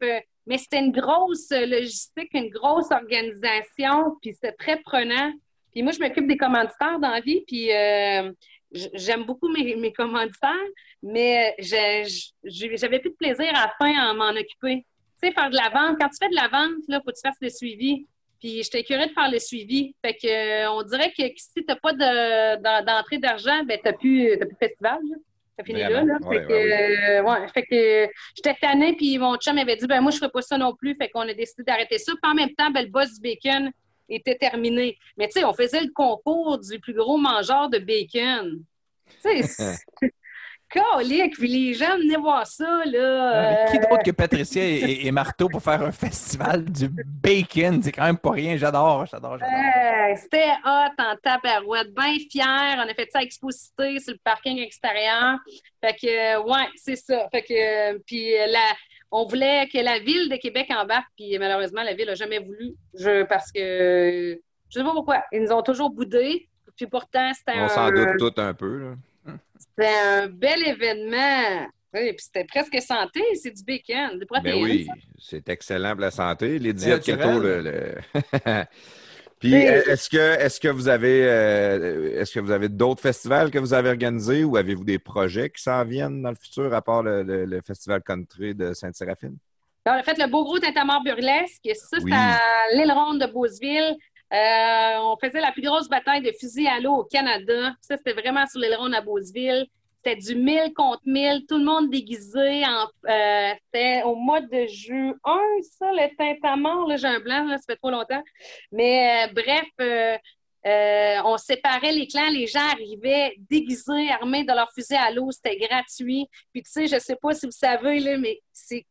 mais c'était une grosse logistique, une grosse organisation, puis c'était très prenant. Puis moi, je m'occupe des commanditaires dans la vie, puis euh, j'aime beaucoup mes, commanditaires, mais j'ai- j'avais plus de plaisir à fin à m'en occuper. Tu sais, faire de la vente, quand tu fais de la vente, là, faut que tu fasses le suivi. Puis j'étais curée de faire le suivi. Fait que euh, on dirait que si tu n'as pas de- d'en- d'entrée d'argent, ben t'as plus, t'as plus de festival. Ça finit là. Vraiment. là. Ouais, fait que, ouais, euh, ouais, fait que j'étais tannée, puis mon chum avait dit ben moi, je ferais pas ça non plus. Fait qu'on a décidé d'arrêter ça. Puis en même temps, ben, le boss du bacon était terminé. Mais tu sais, on faisait le concours du plus gros mangeur de bacon. Tu sais, colique, puis les gens venaient voir ça, là. Mais qui euh, d'autre que Patricia et, Marteau pour faire un festival du bacon? C'est quand même pas rien. J'adore, j'adore, j'adore. Ouais, C'était hot en tabarouette, bien fier. On a fait ça à Exposité sur le parking extérieur. Fait que, euh, ouais, c'est ça. Fait que, euh, puis euh, la, on voulait que la ville de Québec embarque, puis malheureusement, la ville n'a jamais voulu. Je, parce que, euh, je sais pas pourquoi. Ils nous ont toujours boudés. Puis pourtant, c'était On s'en doute tout un peu. là. C'était un bel événement. Oui, puis c'était presque santé. C'est du bacon, des protéines. Ben oui, c'est excellent pour la santé. Les diètes keto, le, le- Puis, Oui. est-ce que, est-ce que vous avez, euh, est-ce que vous avez d'autres festivals que vous avez organisés ou avez-vous des projets qui s'en viennent dans le futur à part le, le- le festival country de Sainte-Séraphine? On a fait le beau gros tintamarre burlesque. Ça, c'est Oui. à l'île ronde de Beauceville. Euh, on faisait la plus grosse bataille de fusil à l'eau au Canada. Ça, c'était vraiment sur l'île ronde à Beauceville. C'était du 1000 contre 1000, tout le monde déguisé. Euh, c'était au mois de juin, ça, le tintamarre. Là, j'ai un blanc, ça fait trop longtemps. Mais euh, bref, on séparait les clans, les gens arrivaient déguisés, armés de leur fusil à l'eau, c'était gratuit. Puis tu sais, je sais pas si vous savez, mais c'est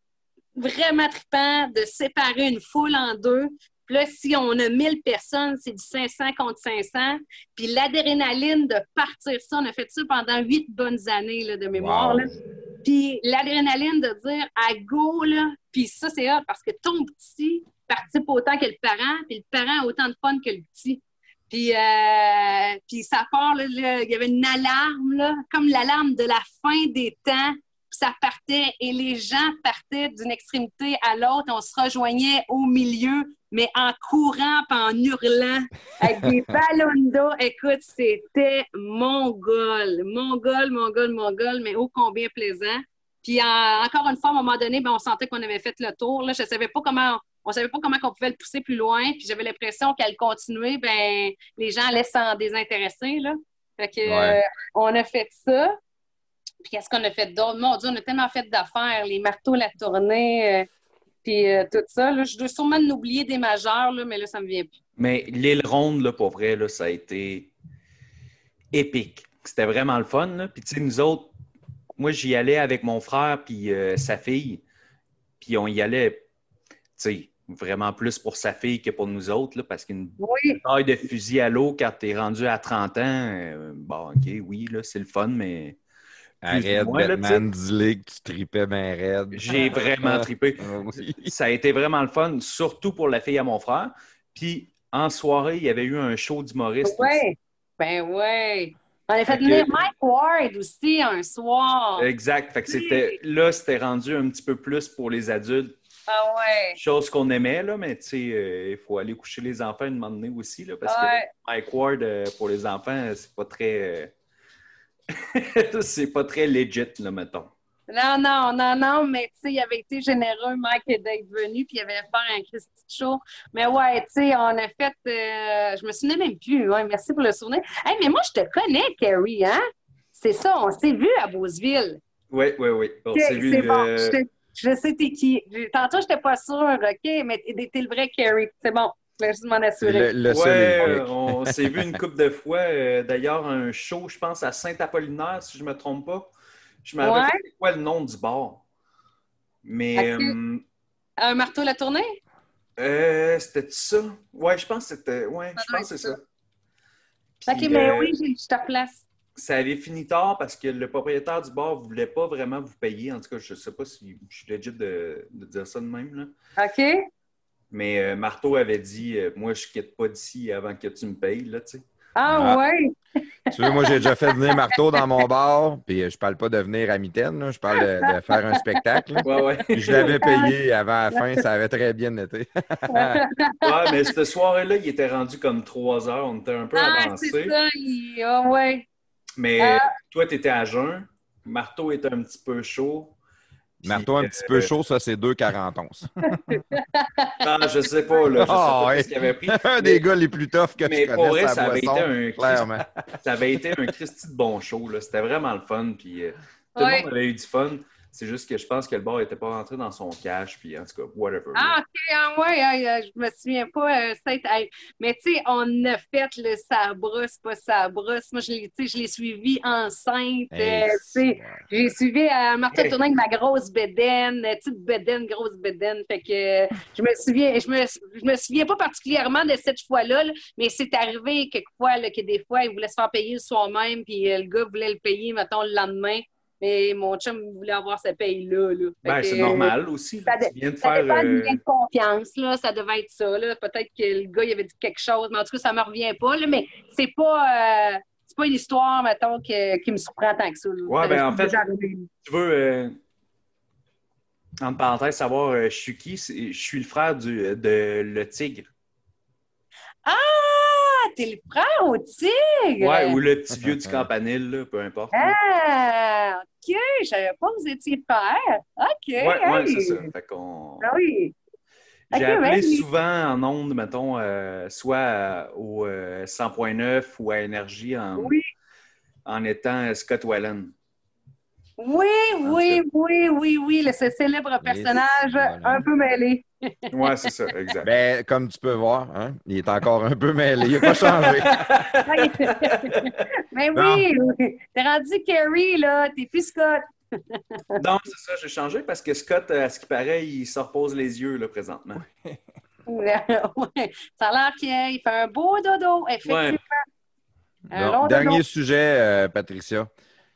vraiment trippant de séparer une foule en deux. Puis là, si on a 1000 personnes, c'est du 500 contre 500. Puis l'adrénaline de partir ça, on a fait ça pendant huit bonnes années là, de mémoire. Wow. là. Puis l'adrénaline de dire à go, là, puis ça, c'est hot parce que ton petit participe autant que le parent, puis le parent a autant de fun que le petit. Puis, euh, puis ça part, là, là, il y avait une alarme, là, comme l'alarme de la fin des temps. Puis ça partait et les gens partaient d'une extrémité à l'autre. On se rejoignait au milieu, mais en courant puis en hurlant avec des ballons d'eau. Écoute, c'était mongol, mongol, mongol, mongol, mais ô combien plaisant. Puis en- encore une fois, à un moment donné, ben, on sentait qu'on avait fait le tour. Là, je savais pas comment, on savait pas comment on pouvait le pousser plus loin. Puis j'avais l'impression qu'à le continuer, ben, les gens allaient s'en désintéresser. Là. Fait que, Ouais. euh, on a fait ça. Puis qu'est-ce qu'on a fait d'autre? Mon Dieu, on a tellement fait d'affaires, les marteaux, la tournée, euh, puis euh, tout ça. Là. Je dois sûrement en oublier des majeurs, là, mais là, ça me vient plus. Mais l'île ronde, là, pour vrai, là, ça a été épique. C'était vraiment le fun. là. Puis, tu sais, nous autres, moi, j'y allais avec mon frère puis euh, sa fille. Puis, on y allait, tu sais, vraiment plus pour sa fille que pour nous autres, là, parce qu'une Oui, taille de fusil à l'eau quand t'es rendu à 30 ans, euh, bon, OK, oui, là, c'est le fun, mais Arrête, Batman, dis-le que tu tripais bien raide. j'ai vraiment trippé. Ah oui. Ça a été vraiment le fun, surtout pour la fille à mon frère. Puis, en soirée, il y avait eu un show d'humoriste. oui. Ben oui. On a fait venir Mike Ward aussi un soir. Exact. Fait que c'était là, c'était rendu un petit peu plus pour les adultes. Ah ouais. Chose qu'on aimait, là, mais tu sais, euh, il faut aller coucher les enfants une moment donné aussi, là, parce Ouais. que Mike Ward, euh, pour les enfants, c'est pas très. euh, c'est pas très legit, là, mettons. Non, non, non, non, mais tu sais, il avait été généreux, Mike, d'être venu, puis il avait fait un Christy show. Mais ouais, tu sais, on a fait. euh, je me souvenais même plus. Ouais, merci pour le souvenir. Hey, mais moi, je te connais, Carrie, hein? C'est ça, on s'est vu à Beauceville. Oui, oui, oui. On s'est vu. c'est bon. euh, Je, je sais t'es qui. Tantôt, je n'étais pas sûre, OK, mais t'es le vrai Carrie. C'est bon. Je voulais juste m'en assurer. le, le Ouais, unique. on s'est vu une couple de fois. euh, D'ailleurs, un show, je pense, à Saint-Apollinaire, si je me trompe pas. Je me rappelle Ouais. pas c'est quoi le nom du bar. Mais euh, Un marteau la tournée? euh, c'était ça? Ouais, je pense que c'était. Ouais, Ça je pense que c'est être ça. OK, mais euh, oui, j'ai- je te place. ça avait fini tard parce que le propriétaire du bar ne voulait pas vraiment vous payer. En tout cas, je ne sais pas si je suis legit de, de dire ça de même. Là. OK? Mais euh, Marteau avait dit euh, Moi, je quitte pas d'ici avant que tu me payes. Là, tu sais. Ah, Ah. ouais. Tu vois, moi, j'ai déjà fait venir Marteau dans mon bar, puis euh, je parle pas de venir à mitaine, là, je parle de, de faire un spectacle. Ouais, ouais. Je l'avais payé avant la fin, ça avait très bien été. Ouais, mais cette soirée-là, il était rendu comme trois heures. On était un peu Ah, avancé. c'est ça. il- Ah, ouais. Mais Ah. toi, tu étais à jeun. Marteau était un petit peu chaud. Marteau un euh, petit peu chaud, ça, c'est 2,41. Non, je sais pas. Là, je sais Ah, pas ouais. ce qu'il avait pris. un des gars les plus toughs que Mais je pour connais, vrai, ça avait été boisson, un clairement. ça avait été un Christy de bon show. là. C'était vraiment le fun. Puis, euh, tout Ouais. le monde avait eu du fun. C'est juste que je pense que le bar n'était pas rentré dans son cash. Puis en tout cas, whatever. Ah, OK, ah, ouais, hey, euh, je me souviens pas. euh, mais tu sais, on a fait le ça brosse, pas ça brosse. Moi, je l'ai tu sais, je l'ai suivi enceinte. Hey, euh, tu sais, c'est- j'ai suivi euh, Martha Hey. avec ma grosse bédaine, euh, petite bédaine, grosse bédaine. Fait que euh, je me souviens, je me, je me souviens pas particulièrement de cette fois-là, là, mais c'est arrivé quelquefois là, que des fois, il voulait se faire payer le soir même, puis euh, le gars voulait le payer, mettons, le lendemain. Mais mon chum voulait avoir sa paye-là. là. Ben, c'est normal aussi. là. ça dé- Tu viens de ça faire. dépend euh, de confiance, là. Ça devait être ça. Peut-être que le gars, il avait dit quelque chose, mais en tout cas, ça me revient pas, là. Mais c'est pas, euh, c'est pas une histoire, mettons, que- qui me surprend tant que ça. Ça- ben, en fait- tu veux, euh, entre parenthèses, savoir euh, je suis qui? Je suis le frère du, de Le Tigre. Ah, t'es le frère au tigre! Ouais, ou le petit vieux du campanile, là, peu importe. Ah, OK, je savais pas que vous étiez père. OK. Oui, ouais, c'est ça. Fait qu'on... Ah oui. J'ai Ok, appelé ouais, souvent en ondes, mettons, euh, soit euh, au euh, 100.9 ou à Énergie en, Oui. en étant Scott Wallen. Oui, oui, oui, oui, oui, le ce célèbre personnage voilà. un peu mêlé. Oui, c'est ça, exact. Ben, comme tu peux voir, hein, il est encore un peu mêlé. Il n'a pas changé. Mais oui, oui. t'es rendu Carrie, là, t'es plus Scott. non, c'est ça, j'ai changé parce que Scott, à ce qui paraît, il se repose les yeux là, présentement. Ça a l'air qu'il fait un beau dodo, effectivement. Un Bon, long dernier dodo. sujet, euh, Patricia.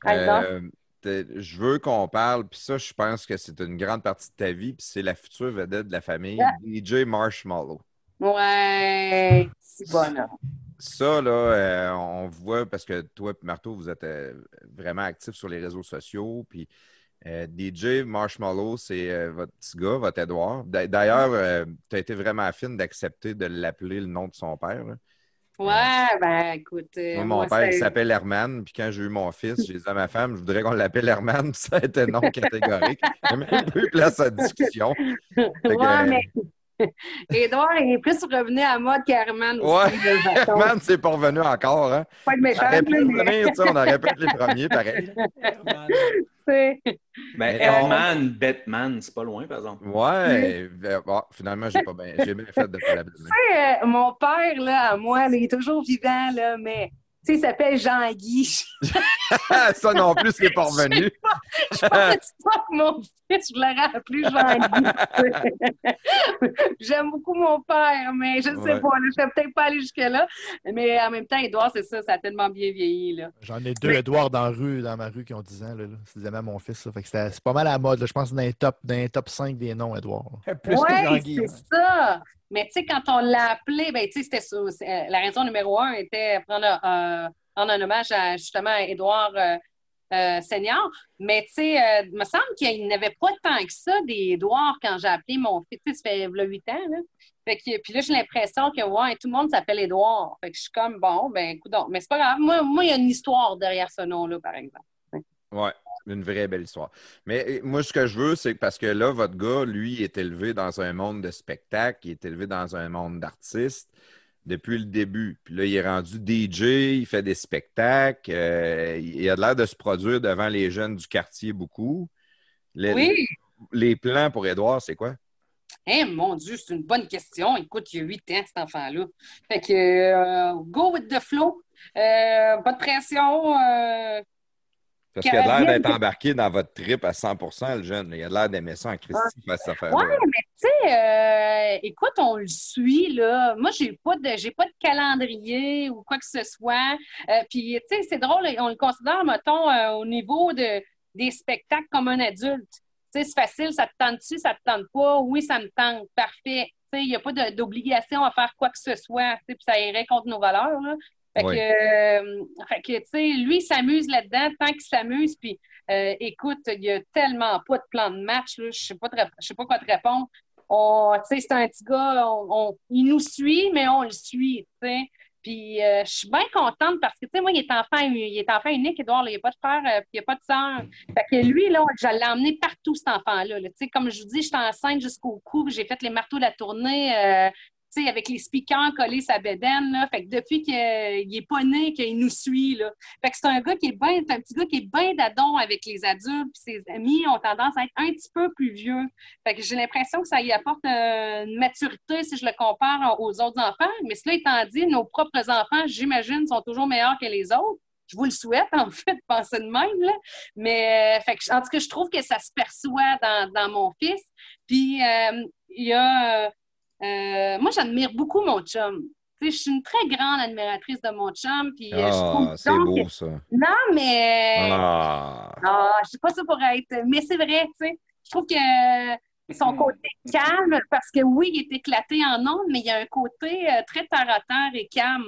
Euh, je veux qu'on parle, puis ça, je pense que c'est une grande partie de ta vie, puis c'est la future vedette de la famille. DJ Marshmallow. Ouais, c'est bon, là. Ça, là, euh, on voit, parce que toi et Marteau, vous êtes euh, vraiment actifs sur les réseaux sociaux, puis euh, DJ Marshmallow, c'est votre petit gars, votre Edouard. D'a- D'ailleurs, tu as été vraiment fine d'accepter de l'appeler le nom de son père. là. Ouais, ben écoute. euh, Moi, mon moi, père, il s'appelle Herman. Puis quand j'ai eu mon fils, j'ai dit à ma femme, je voudrais qu'on l'appelle Herman. Puis ça a été non catégorique. J'ai même pas eu place à discussion. Que, Ouais, mais Édouard, il est plus revenu à mode qu'Herman aussi. Ouais. Herman, c'est pas revenu encore. Hein? Pas de Ça méchant, aurait pu là, mais revenir, tu sais, on aurait pu être les premiers, pareil. Ben, Mais Herman, Batman, c'est pas loin, par exemple. Ouais, euh, bon, finalement, j'ai pas bien, j'ai bien fait de pas l'appeler. Tu sais, euh, mon père, là, à moi, là, il est toujours vivant, là, mais sais, il s'appelle Jean-Guy. ça non plus, c'est pas revenu. Je pense pas que mon fils, je l'aurais appelé Jean-Guy. J'aime beaucoup mon père, mais je ne sais Ouais. pas, je ne peut-être pas aller jusque-là. Mais en même temps, Édouard, c'est ça, ça a tellement bien vieilli. Là. J'en ai deux Mais- Edouard dans, la rue, dans ma rue qui ont 10 ans. Là, là. C'est des amis à mon fils. ça. Fait que c'était- c'est pas mal à la mode. là. Je pense que dans les top, dans les top 5 des noms, Edouard. là. Plus que Oui, Jean-Guy. c'est ça. Mais tu sais, quand on l'a appelé, ben, tu sais, euh, La raison numéro un était prendre, euh, rendre un hommage à justement Édouard euh, euh, Senior. Mais tu sais, euh, il me semble qu'il n'y avait pas tant que ça des quand j'ai appelé mon fils. Tu sais, ça fait là, 8 ans. Là. Fait que, puis là, j'ai l'impression que ouais, tout le monde s'appelle Édouard. Fait que je suis comme bon, ben écoute Mais c'est pas grave. Moi, moi, il y a une histoire derrière ce nom-là, par exemple. Ouais, une vraie belle histoire. Mais euh, moi, ce que je veux, c'est parce que là, votre gars, lui, il est élevé dans un monde de spectacle, il est élevé dans un monde d'artistes depuis le début. Puis là, il est rendu DJ, il fait des spectacles, euh, il a l'air de se produire devant les jeunes du quartier beaucoup. Les, Oui. les plans pour Édouard, c'est quoi? Eh mon Dieu, c'est une bonne question. Écoute, il y a 8 ans, cet enfant-là. Fait que euh, go with the flow. Euh, pas de pression. Parce qu'il a l'air d'être embarqué dans votre trip à 100% le jeune. Il a l'air d'aimer ça en Christie, faire cette affaire-là. Ouais, mais tu sais, euh, écoute, on le suit, là. Moi, j'ai pas de j'ai pas de calendrier ou quoi que ce soit. Euh, Puis, tu sais, c'est drôle, on le considère, mettons, euh, au niveau de, des spectacles comme un adulte. Tu sais, c'est facile, ça te tente-tu, ça te tente pas? Oui, ça me tente, parfait. Tu sais, il n'y a pas d'obligation à faire quoi que ce soit, tu sais, puis ça irait contre nos valeurs, là. Fait Oui. que, euh, fait que, tu sais, lui, il s'amuse là-dedans tant qu'il s'amuse. Puis, euh, écoute, il n'y a tellement pas de plan de match. Je ne sais, pas sais quoi te répondre. On- Tu sais, c'est un petit gars, on- on- il nous suit, mais on le suit. tu sais. Puis, euh, je suis bien contente parce que, tu sais, moi, il est enfant, il est enfant unique, Edouard. là, il n'y a pas de frère, euh, puis il n'y a pas de sœur. Fait que lui, là, je l'ai emmené partout, cet enfant-là. là. Tu sais, comme je vous dis, j'étais enceinte jusqu'au cou, puis j'ai fait les marteaux de la tournée. euh, avec les speakers collés sa bédaine, là. Fait que depuis qu'il est pas né, qu'il nous suit, là. Fait que c'est un gars qui est bien, un petit gars qui est bien d'adon avec les adultes, puis ses amis ont tendance à être un petit peu plus vieux. Fait que j'ai l'impression que ça y apporte euh, une maturité si je le compare aux autres enfants. Mais cela étant dit, nos propres enfants, j'imagine, sont toujours meilleurs que les autres. Je vous le souhaite, en fait, penser de même. Là. Mais, euh, fait que, en tout cas, je trouve que ça se perçoit dans, mon fils. Puis, euh, il y a. euh, moi, j'admire beaucoup mon chum. Je suis une très grande admiratrice de mon chum. Puis, euh, Ah, c'est beau, que- ça. Non, mais. Ah. Ah, je sais pas ça pour être. Mais c'est vrai, tu sais. Je trouve que son côté calme, parce que oui, il est éclaté en ondes, mais il y a un côté euh, très terre à terre et calme.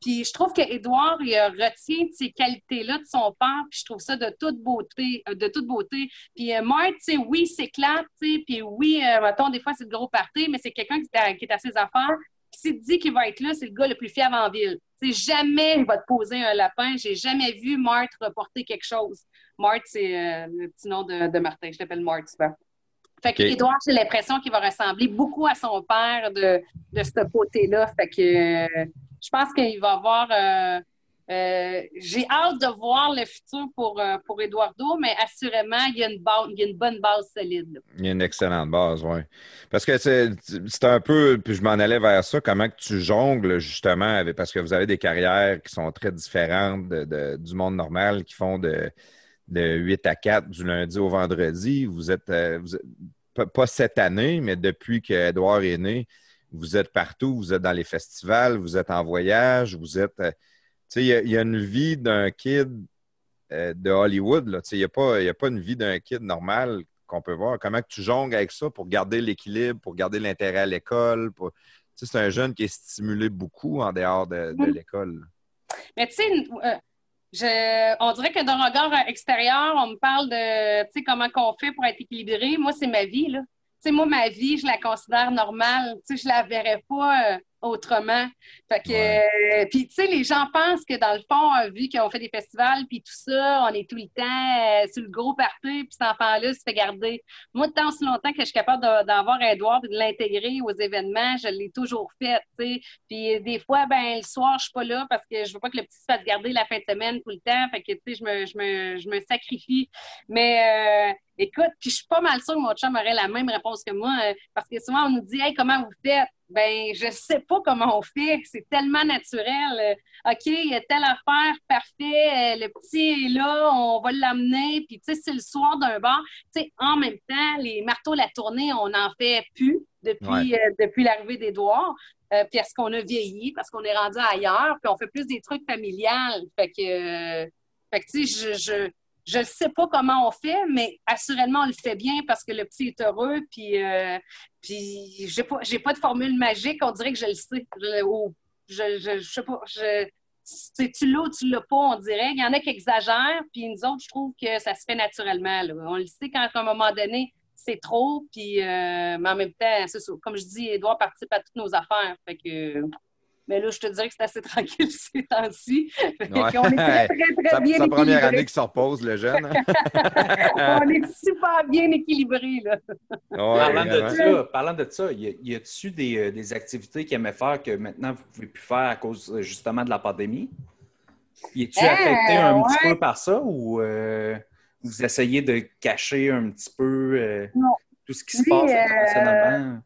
Puis je trouve qu'Édouard, il euh, retient ces qualités-là de son père, puis je trouve ça de toute beauté, euh, de toute beauté. Puis euh, Marthe, tu sais, oui, s'éclate, tu sais, puis oui, euh, mettons, des fois, c'est le gros party, mais c'est quelqu'un qui, est à- qui est à ses affaires. S'il te dit qu'il va être là, c'est le gars le plus fiable en ville. C'est jamais il va te poser un lapin. J'ai jamais vu Marthe reporter quelque chose. Marthe, c'est euh, le petit nom de, de Martin. Je l'appelle Marthe souvent. Fait que Ok. Édouard, j'ai l'impression qu'il va ressembler beaucoup à son père de, de ce côté-là. Fait que je pense qu'il va avoir. euh, euh, j'ai hâte de voir le futur pour, euh, pour Eduardo, mais assurément, il y a une, base, il y a une bonne base solide. Il y a une excellente base, oui. Parce que c'est un peu, puis je m'en allais vers ça, comment que tu jongles justement, avec, parce que vous avez des carrières qui sont très différentes du monde normal, qui font de, de 8 à 4 du lundi au vendredi. Vous êtes, vous êtes- pas, pas cette année, mais depuis qu'Edouard est né, vous êtes partout, vous êtes dans les festivals, vous êtes en voyage, vous êtes. euh, tu sais, il y a- il y, a une vie d'un kid euh, de Hollywood. là. Tu sais, Il n'y a, pas- il y a pas une vie d'un kid normal qu'on peut voir. Comment tu jongles avec ça pour garder l'équilibre, pour garder l'intérêt à l'école? pour- Tu sais, C'est un jeune qui est stimulé beaucoup en dehors de, de Mm. l'école. Mais tu sais, euh, je- on dirait que d'un regard extérieur, on me parle de tu sais, comment qu'on fait pour être équilibré. Moi, c'est ma vie. Là. Tu sais, moi, ma vie, je la considère normale. Tu sais, je la verrais pas euh, autrement. Fait que, euh, puis, tu sais, les gens pensent que dans le fond, euh, vu qu'on fait des festivals, puis tout ça, on est tout le temps euh, sur le gros party, puis cet enfant-là se fait garder. Moi, tant aussi longtemps que je suis capable de- d'avoir Edouard et de l'intégrer aux événements, je l'ai toujours fait, tu sais. Puis des fois, ben le soir, je suis pas là parce que je veux pas que le petit se fasse garder la fin de semaine tout le temps. Fait que, tu sais, je me, je, me, je me sacrifie. Mais euh, écoute, puis je suis pas mal sûre que mon chum aurait la même réponse que moi euh, parce que souvent, on nous dit « Hey, comment vous faites? » Ben, je sais pas comment on fait. C'est tellement naturel. Euh, OK, il y a telle affaire, parfait. euh, le petit est là, on va l'amener. Puis, tu sais, c'est le soir d'un bar. Tu sais, en même temps, les marteaux, la tournée, on n'en fait plus depuis, Ouais. depuis l'arrivée d'Édouard. Euh, puis est-ce qu'on a vieilli parce qu'on est rendu ailleurs, puis on fait plus des trucs familiales. Fait que, euh, fait que tu sais, je, je, je sais pas comment on fait, mais assurément, on le fait bien parce que le petit est heureux, puis, euh, puis j'ai pas, j'ai pas de formule magique, on dirait que je le sais. Je, je, je, je sais pas, je, tu l'as ou tu l'as pas, on dirait. Il y en a qui exagèrent, puis nous autres, je trouve que ça se fait naturellement. On le sait quand, à un moment donné, c'est trop, puis euh, mais en même temps. Comme je dis, Edouard participe à toutes nos affaires. Mais là, je te dirais que c'est assez tranquille ces temps-ci. Ouais. qu'on est très, très, très Sa, bien sa première équilibré. année qui se repose, le jeune. hein? On est super bien équilibré, là. Ouais, Parlant de ça, parlant de ça, y a- y a-tu des, euh, des activités qu'il aimait faire que maintenant vous ne pouvez plus faire à cause euh, justement de la pandémie? Y es-tu Euh, affecté un petit peu par ça ou euh, vous essayez de cacher un petit peu euh, tout ce qui se passe euh,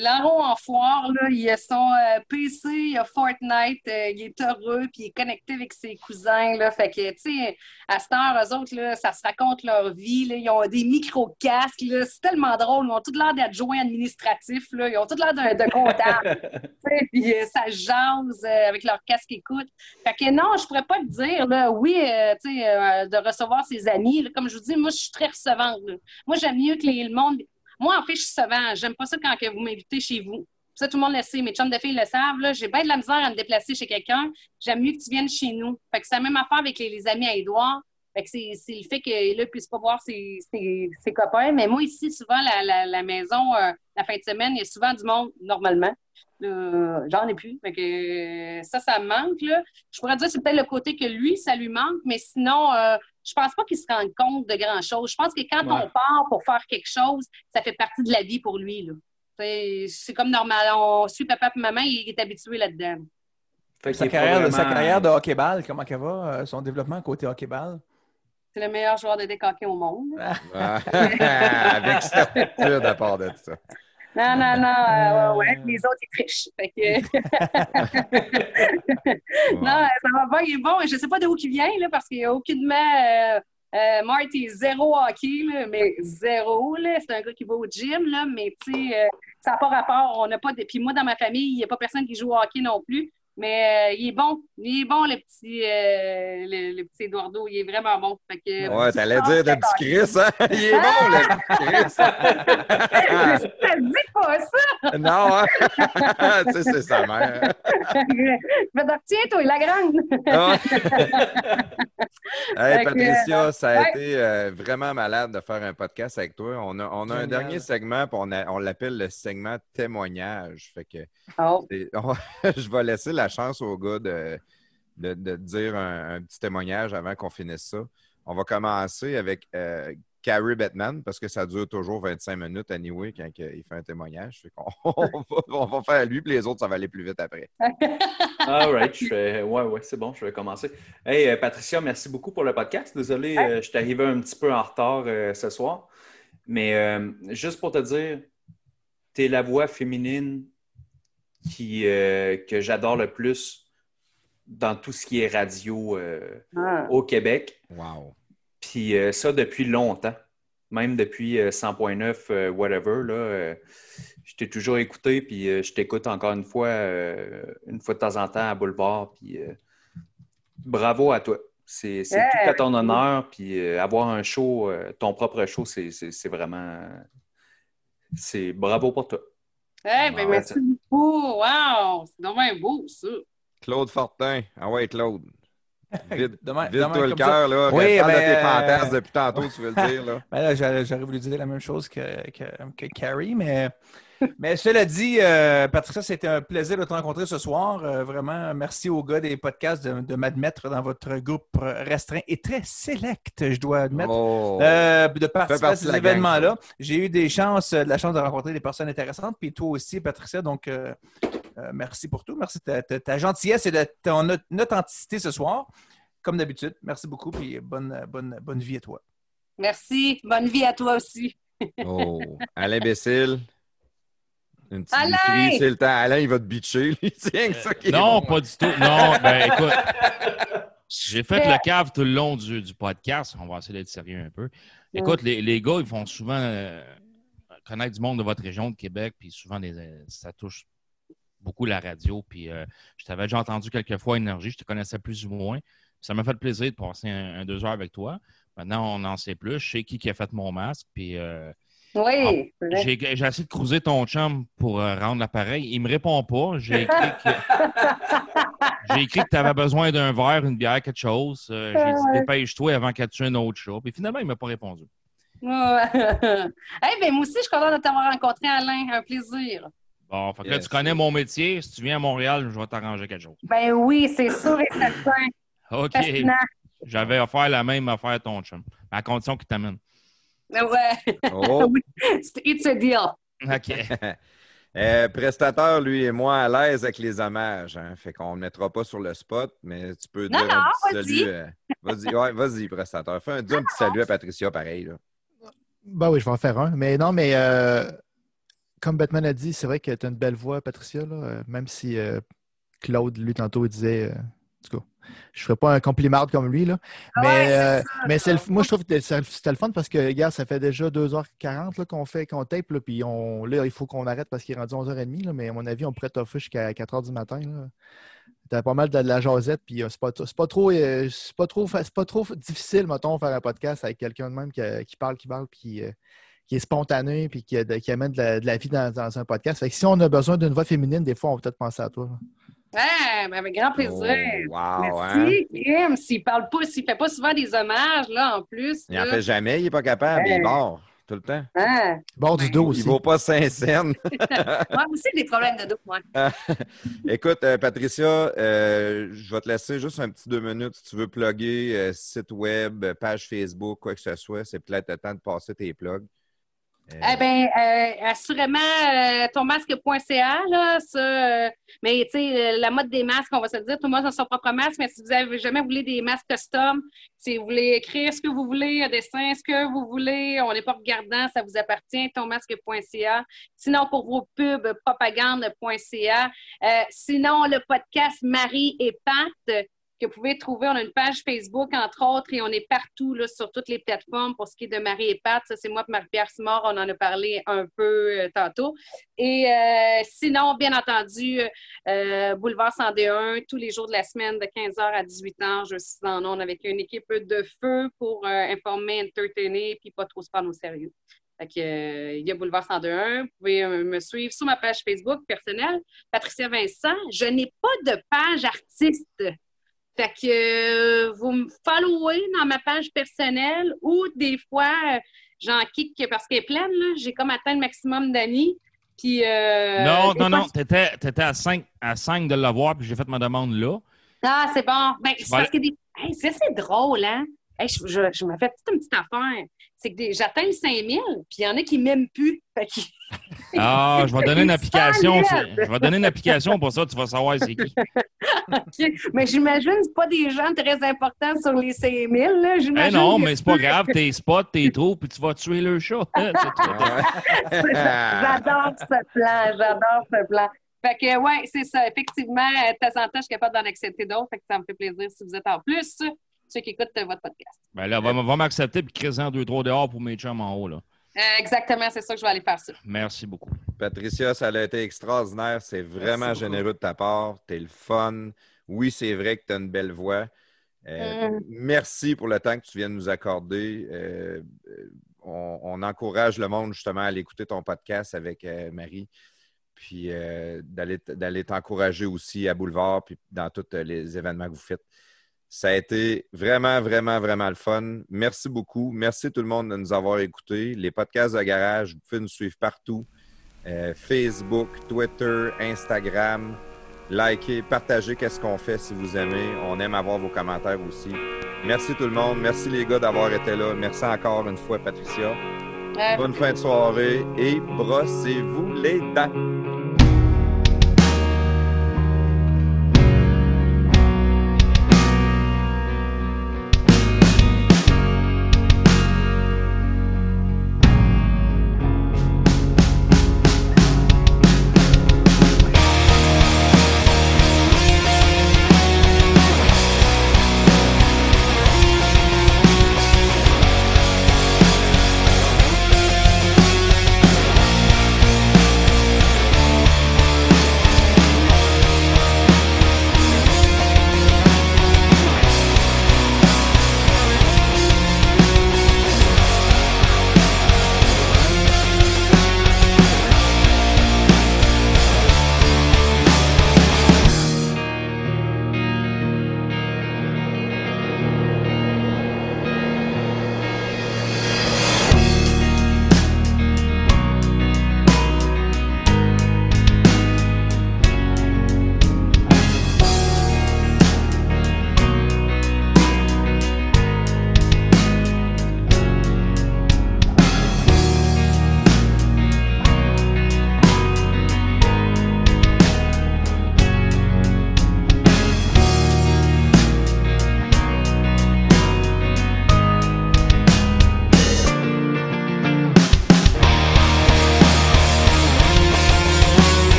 Larron en foire, là, il a son euh, PC, il a Fortnite, euh, il est heureux, puis il est connecté avec ses cousins. Là, fait que, tu sais, à cette heure, eux autres, là, ça se raconte leur vie. Là, ils ont des micro-casques. C'est tellement drôle. Ils ont tout l'air d'adjoints administratifs. Là, ils ont tout l'air d'un de comptable. puis euh, ça jase avec leur casque écoute. Fait que non, je pourrais pas te dire, là, oui, tu sais, de recevoir ses amis. là. comme je vous dis, moi, je suis très recevante. là. Moi, j'aime mieux que les- le monde. Moi, en fait, je suis sauvage. J'aime pas ça quand vous m'invitez chez vous. Ça, tout le monde le sait. Mes chums de filles le savent. J'ai bien de la misère à me déplacer chez quelqu'un. J'aime mieux que tu viennes chez nous. Fait que c'est la même affaire avec les, les amis à Édouard. Fait que c'est le fait qu'il ne puisse pas voir ses, ses- ses copains. Mais moi, ici, souvent, la, la- la maison, euh, la fin de semaine, il y a souvent du monde, normalement. Euh, J'en ai plus. Fait que, euh, ça, ça me manque. Là. Je pourrais dire que c'est peut-être le côté que lui, ça lui manque, mais sinon, euh, je pense pas qu'il se rende compte de grand-chose. Je pense que quand Ouais. on part pour faire quelque chose, ça fait partie de la vie pour lui. là. C'est c'est comme normal. On suit papa et maman, il est habitué là-dedans. Fait Sa carrière, de, sa carrière de hockey-ball, comment elle va? Son développement côté hockey-ball? C'est le meilleur joueur de deck hockey au monde. Ah, Avec certitude à part de ça. Non, non, non. euh, ouais, ouais, les autres, ils trichent. Fait que... non, ça va bien, il est bon. Je ne sais pas d'où il vient, là, parce qu'il n'y a aucunement. Euh, euh, Marty zéro hockey, là, mais zéro. là. C'est un gars qui va au gym, là, mais tu sais, euh, ça n'a pas rapport. On n'a pas de... Puis moi, dans ma famille, il n'y a pas personne qui joue au hockey non plus. Mais euh, il est bon. Il est bon, le petit, euh, le, le petit Eduardo. Il est vraiment bon. Fait que, Ouais, petit t'allais dire de c'est petit Chris, hein? Il est bon, le petit hockey. Ça te dit pas ça! Chris. Non, hein? tu sais, c'est sa mère. Mais donc, tiens, toi, la grande! Ah, Hey, Patricia, ça a ouais. été euh, vraiment malade de faire un podcast avec toi. On a, on a un dernier segment, puis on, l'appelle le segment témoignage. Fait que Oh. on- je vais laisser la chance au gars de, de, dire un, petit témoignage avant qu'on finisse ça. On va commencer avec euh, Carrie Batman, parce que ça dure toujours 25 minutes anyway quand il fait un témoignage. On, va, faire lui, puis les autres, ça va aller plus vite après. All right, ouais, ouais, c'est bon, je vais commencer. Hey, euh, Patricia, merci beaucoup pour le podcast. Désolé, euh, je suis arrivé un petit peu en retard ce soir. Mais juste pour te dire, tu es la voix féminine qui, euh, que j'adore le plus dans tout ce qui est radio euh, Ah. au Québec. Wow. Puis euh, ça depuis longtemps. Même depuis euh, 100.9, euh, whatever, là, euh, je t'ai toujours écouté, puis euh, je t'écoute encore une fois, euh, une fois de temps en temps à Boulevard. Puis euh, bravo à toi. C'est tout à ton honneur. Puis euh, avoir un show, euh, ton propre show, c'est vraiment. C'est bravo pour toi. Eh ben, Ouais, merci beaucoup. Wow! C'est vraiment beau, ça. Claude Fortin. Ah ouais, Claude. Vide, Demain- vide demain toi le cœur, là. Oui, Parle de ben, tes euh, fantasmes depuis tantôt, tu veux le dire, là. Ben là, j'aurais j'aurais voulu dire la même chose que, que, que Carrie, mais, mais cela dit, euh, Patricia, c'était un plaisir de te rencontrer ce soir. Euh, vraiment, merci aux gars des podcasts de, de m'admettre dans votre groupe restreint et très select, je dois admettre. Oh. Euh, de participer à ces événements-là. J'ai eu des chances, de la chance de rencontrer des personnes intéressantes, puis toi aussi, Patricia. Donc, euh, euh, merci pour tout. Merci de ta, ta- ta gentillesse et de ton aut- authenticité ce soir. Comme d'habitude, merci beaucoup, puis bonne, bonne, bonne vie à toi. Merci. Bonne vie à toi aussi. Oh. Alain Bécile. Une petite Alain! c'est le temps. Alain, il va te bitcher. lui. Ça qui est Non, bon. pas du tout. Non, ben écoute, j'ai fait le cave tout le long du, du podcast. On va essayer d'être sérieux un peu. Écoute, les, les gars, ils font souvent euh, connaître du monde de votre région de Québec, puis souvent, les- euh, ça touche beaucoup la radio. Puis euh, je t'avais déjà entendu quelques fois Énergie, je te connaissais plus ou moins. Puis ça m'a fait plaisir de passer un, un deux heures avec toi. Maintenant, on en sait plus. Je sais qui, qui a fait mon masque, puis... euh, Oui, vrai. j'ai j'ai essayé de cruiser ton chum pour euh, rendre l'appareil. Il me répond pas. J'ai écrit que, j'ai écrit que tu avais besoin d'un verre, une bière, quelque chose. Euh, j'ai dit dépêche-toi avant qu'elle tue un autre chat. Puis finalement, il m'a pas répondu. Ouais. Eh ben, moi aussi, je suis contente de t'avoir rencontré, Alain. Un plaisir. Bon, fait que là, Yes. tu connais mon métier. Si tu viens à Montréal, je vais t'arranger quelque chose. Ben oui, c'est sûr et certain. OK. Fascinant. J'avais offert la même affaire à ton chum. À condition qu'il t'amène. Ouais. Oh. It's a deal. OK. Euh, prestateur, lui et moi, à l'aise avec les hommages. Hein? Fait qu'on ne le mettra pas sur le spot, mais tu peux Non, dire un petit salut. euh, Vas-y, ouais, vas-y, prestateur. Fais un, dis un petit salut à Patricia, pareil. Là. Ben oui, je vais en faire un. Mais non, mais euh, comme Batman a dit, c'est vrai que tu as une belle voix, Patricia, là, euh, même si euh, Claude, lui, tantôt, il disait. euh, tout cas, je ne ferais pas un compliment comme lui, là. Mais, Ouais, c'est euh, ça, mais ça. le- moi, je trouve que c'est- c'était le fun parce que, regarde, ça fait déjà 2h40 là, qu'on fait, qu'on tape, là, puis on, là, il faut qu'on arrête parce qu'il est rendu 11h30, là, mais à mon avis, on pourrait t'offrir jusqu'à 4h du matin. Là. T'as pas mal de, de la jasette, puis euh, c'est pas, c'est pas trop, euh, c'est pas trop, pas trop difficile, mettons, faire un podcast avec quelqu'un de même qui, qui parle, qui parle, puis euh, qui est spontané, puis qui, de- qui amène de la, de la vie dans, dans un podcast. Fait que si on a besoin d'une voix féminine, des fois, on va peut-être penser à toi. là. Ouais, ben, avec grand plaisir. Oh, wow, hein? Merci, Kim. S'il parle pas, s'il fait pas souvent des hommages, là, en plus. Il n'en fait jamais, il n'est pas capable, Ouais. il mord tout le temps. Hein? Bord du dos Il aussi. ne vaut pas Saint-Saëns. Moi aussi, des problèmes de dos, moi. Écoute, euh, Patricia, euh, je vais te laisser juste un petit deux minutes si tu veux plugger euh, site web, page Facebook, quoi que ce soit. C'est peut-être le temps de passer tes plugs. Euh, Eh bien, euh, assurément, euh, tonmasque.ca, là, ça. euh, mais, tu sais, euh, la mode des masques, on va se le dire, tout le monde a son propre masque, mais si vous avez jamais voulu des masques custom, si vous voulez écrire ce que vous voulez, un dessin, ce que vous voulez, on n'est pas regardant, ça vous appartient, tonmasque.ca. Sinon, pour vos pubs, propagande.ca. Sinon, le podcast Marie et Pat, que vous pouvez trouver. On a une page Facebook, entre autres, et on est partout là, sur toutes les plateformes pour ce qui est de Marie et Pat. Ça, c'est moi et Marie-Pierre Simard. On en a parlé un peu euh, tantôt. Et euh, sinon, bien entendu, euh, Boulevard 101, tous les jours de la semaine, de 15h à 18h, je suis en ondes avec une équipe de feu pour informer, entertainer, puis pas trop se prendre au sérieux. Fait il y a Boulevard 101. Vous pouvez me suivre sur ma page Facebook personnelle, Patricia Vincent. Je n'ai pas de page artiste. Fait que euh, vous me followez dans ma page personnelle ou des fois, euh, j'en kick parce qu'elle est pleine, là. J'ai comme atteint le maximum. Puis. euh, non, non, non, t'étais, t'étais à 5 à 5 de l'avoir, puis j'ai fait ma demande là. Ah, c'est bon. Ben, c'est parce que des... hey, c'est drôle, hein? Hey, je, je, je me fais toute une petite affaire. C'est que j'atteins le 5000, puis il y en a qui m'aiment plus. Ah, je vais donner une application. Je vais donner une application pour ça, tu vas savoir c'est qui. OK. Mais j'imagine que c'est pas des gens très importants sur les 5000. Là. Eh non, mais c'est pas grave, t'es spot, t'es trop, puis tu vas tuer le chat. C'est tout. J'adore ce plan, j'adore ce plan. Fait que, ouais, c'est ça. Effectivement, euh, de temps en temps, je suis capable d'en accepter d'autres. Fait que ça me fait plaisir si vous êtes en plus ceux qui écoutent euh, votre podcast. Ben là, va, va m'accepter, puis crée en deux, trois dehors pour mes chums en haut. Là. Euh, exactement, c'est ça que je vais aller faire ça. Merci beaucoup. Patricia, ça a été extraordinaire. C'est vraiment Merci beaucoup. généreux de ta part. Tu es le fun. Oui, c'est vrai que tu as une belle voix. Euh, Mm. Merci pour le temps que tu viens de nous accorder. Euh, on, on encourage le monde justement à aller écouter ton podcast avec euh, Marie. Puis euh, d'aller d'aller t'encourager aussi à Boulevard, puis dans tous euh, les événements que vous faites. Ça a été vraiment, vraiment, vraiment le fun. Merci beaucoup. Merci tout le monde de nous avoir écoutés. Les podcasts de garage, vous pouvez nous suivre partout. Euh, Facebook, Twitter, Instagram. Likez, partagez qu'est-ce qu'on fait si vous aimez. On aime avoir vos commentaires aussi. Merci tout le monde. Merci les gars d'avoir été là. Merci encore une fois, Patricia. Bonne fin de soirée et brossez-vous les dents.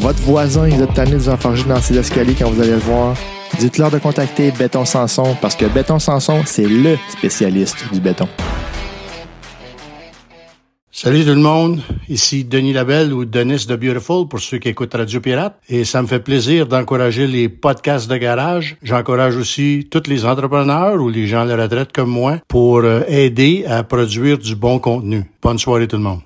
votre voisin, il a tanné de vous dans ses escaliers quand vous allez le voir. Dites-leur de contacter Béton Sanson parce que Béton Sanson, c'est le spécialiste du béton. Salut tout le monde, ici Denis Labelle ou Denis de Beautiful pour ceux qui écoutent Radio Pirate et ça me fait plaisir d'encourager les podcasts de garage. J'encourage aussi tous les entrepreneurs ou les gens à la retraite comme moi pour euh, aider à produire du bon contenu. Bonne soirée tout le monde.